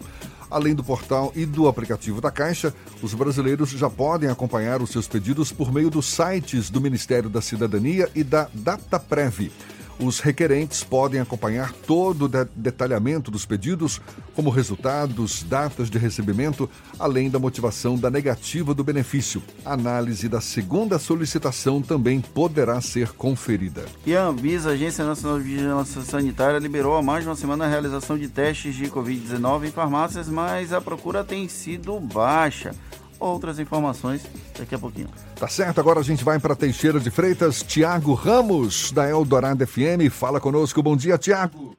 Speaker 3: Além do portal e do aplicativo da Caixa, os brasileiros já podem acompanhar os seus pedidos por meio dos sites do Ministério da Cidadania e da DataPrev. Os requerentes podem acompanhar todo o de detalhamento dos pedidos, como resultados, datas de recebimento, além da motivação da negativa do benefício. A análise da segunda solicitação também poderá ser conferida.
Speaker 4: E a Anvisa, Agência Nacional de Vigilância Sanitária, liberou há mais de uma semana a realização de testes de Covid-19 em farmácias, mas a procura tem sido baixa outras informações daqui a pouquinho.
Speaker 3: Tá certo, agora a gente vai para Teixeira de Freitas. Tiago Ramos, da Eldorado FM, fala conosco. Bom dia, Tiago.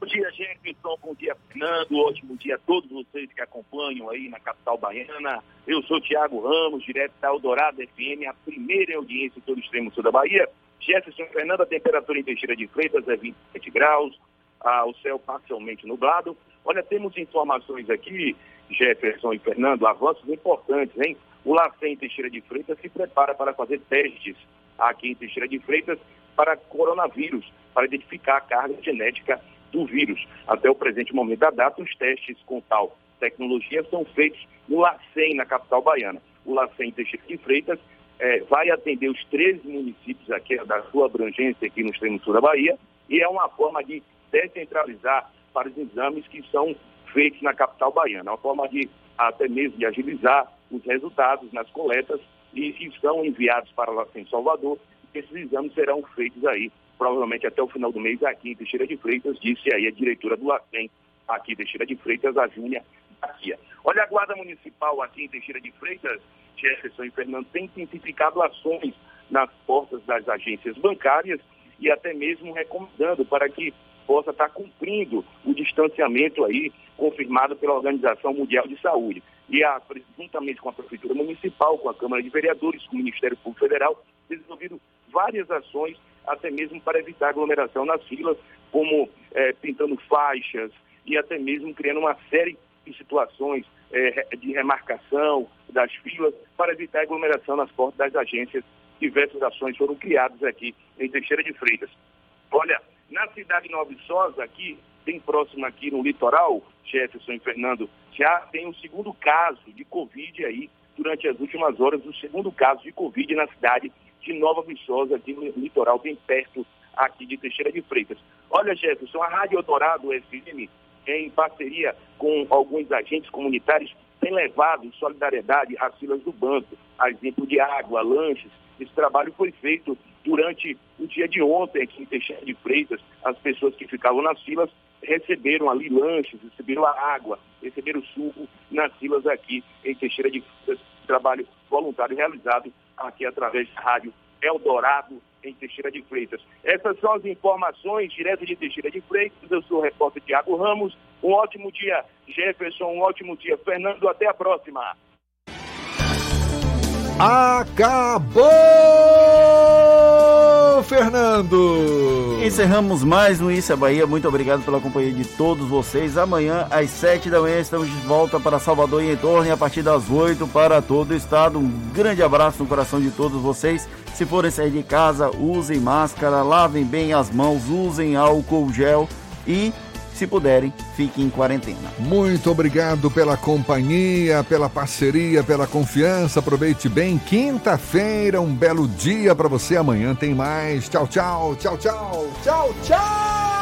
Speaker 27: Bom dia, Jefferson. Bom dia, Fernando. Ótimo dia a todos vocês que acompanham aí na capital baiana. Eu sou Tiago Ramos, direto da Eldorado FM, a primeira audiência em todo o extremo sul da Bahia. Jefferson Fernando, a temperatura em Teixeira de Freitas é 27 graus, ah, o céu parcialmente nublado. Olha, temos informações aqui Jefferson e Fernando, avanços importantes, hein? O LACEN Teixeira de Freitas se prepara para fazer testes aqui em Teixeira de Freitas para coronavírus, para identificar a carga genética do vírus. Até o presente momento da data, os testes com tal tecnologia são feitos no LACEN, na capital baiana. O LACEN Teixeira de Freitas é, vai atender os 13 municípios aqui da sua abrangência aqui no extremo sul da Bahia e é uma forma de descentralizar para os exames que são feitos na capital baiana. É uma forma de até mesmo de agilizar os resultados nas coletas e que são enviados para lá em Salvador. Esses exames serão feitos aí, provavelmente até o final do mês, aqui em Teixeira de Freitas, disse aí a diretora do LACEN, aqui em Teixeira de Freitas, a Júnia Garcia. Olha, a Guarda Municipal aqui em Teixeira de Freitas, Jefferson e Fernando, tem intensificado ações nas portas das agências bancárias e até mesmo recomendando para que possa estar cumprindo o distanciamento aí confirmado pela Organização Mundial de Saúde. E a, juntamente com a Prefeitura Municipal, com a Câmara de Vereadores, com o Ministério Público Federal, desenvolvido várias ações, até mesmo para evitar aglomeração nas filas, como é, pintando faixas e até mesmo criando uma série de situações é, de remarcação das filas para evitar aglomeração nas portas das agências. Diversas ações foram criadas aqui em Teixeira de Freitas. Olha, na cidade de Nova Viçosa, aqui, bem próximo aqui no litoral, Jefferson e Fernando, já tem um segundo caso de Covid aí, durante as últimas horas, o segundo caso de Covid na cidade de Nova Viçosa, aqui no litoral, bem perto aqui de Teixeira de Freitas. Olha, Jefferson, a Rádio Eldorado FM, em parceria com alguns agentes comunitários, tem levado solidariedade às filas do banco, a exemplo de água, lanches. Esse trabalho foi feito durante o dia de ontem aqui em Teixeira de Freitas, as pessoas que ficavam nas filas receberam ali lanches, receberam a água, receberam suco nas filas aqui em Teixeira de Freitas, trabalho voluntário realizado aqui através da rádio Eldorado em Teixeira de Freitas. Essas são as informações direto de Teixeira de Freitas. Eu sou o repórter Tiago Ramos. Um ótimo dia, Jefferson. Um ótimo dia, Fernando. Até a próxima.
Speaker 3: Acabou, Fernando!
Speaker 4: Encerramos mais um Isso é Bahia. Muito obrigado pela companhia de todos vocês. Amanhã, às sete da manhã, estamos de volta para Salvador e em torno, e a partir das oito para todo o estado. Um grande abraço no coração de todos vocês. Se forem sair de casa, usem máscara, lavem bem as mãos, usem álcool gel e se puderem, fiquem em quarentena.
Speaker 3: Muito obrigado pela companhia, pela parceria, pela confiança. Aproveite bem. Quinta-feira, um belo dia para você. Amanhã tem mais. Tchau, tchau, tchau, tchau, tchau, tchau.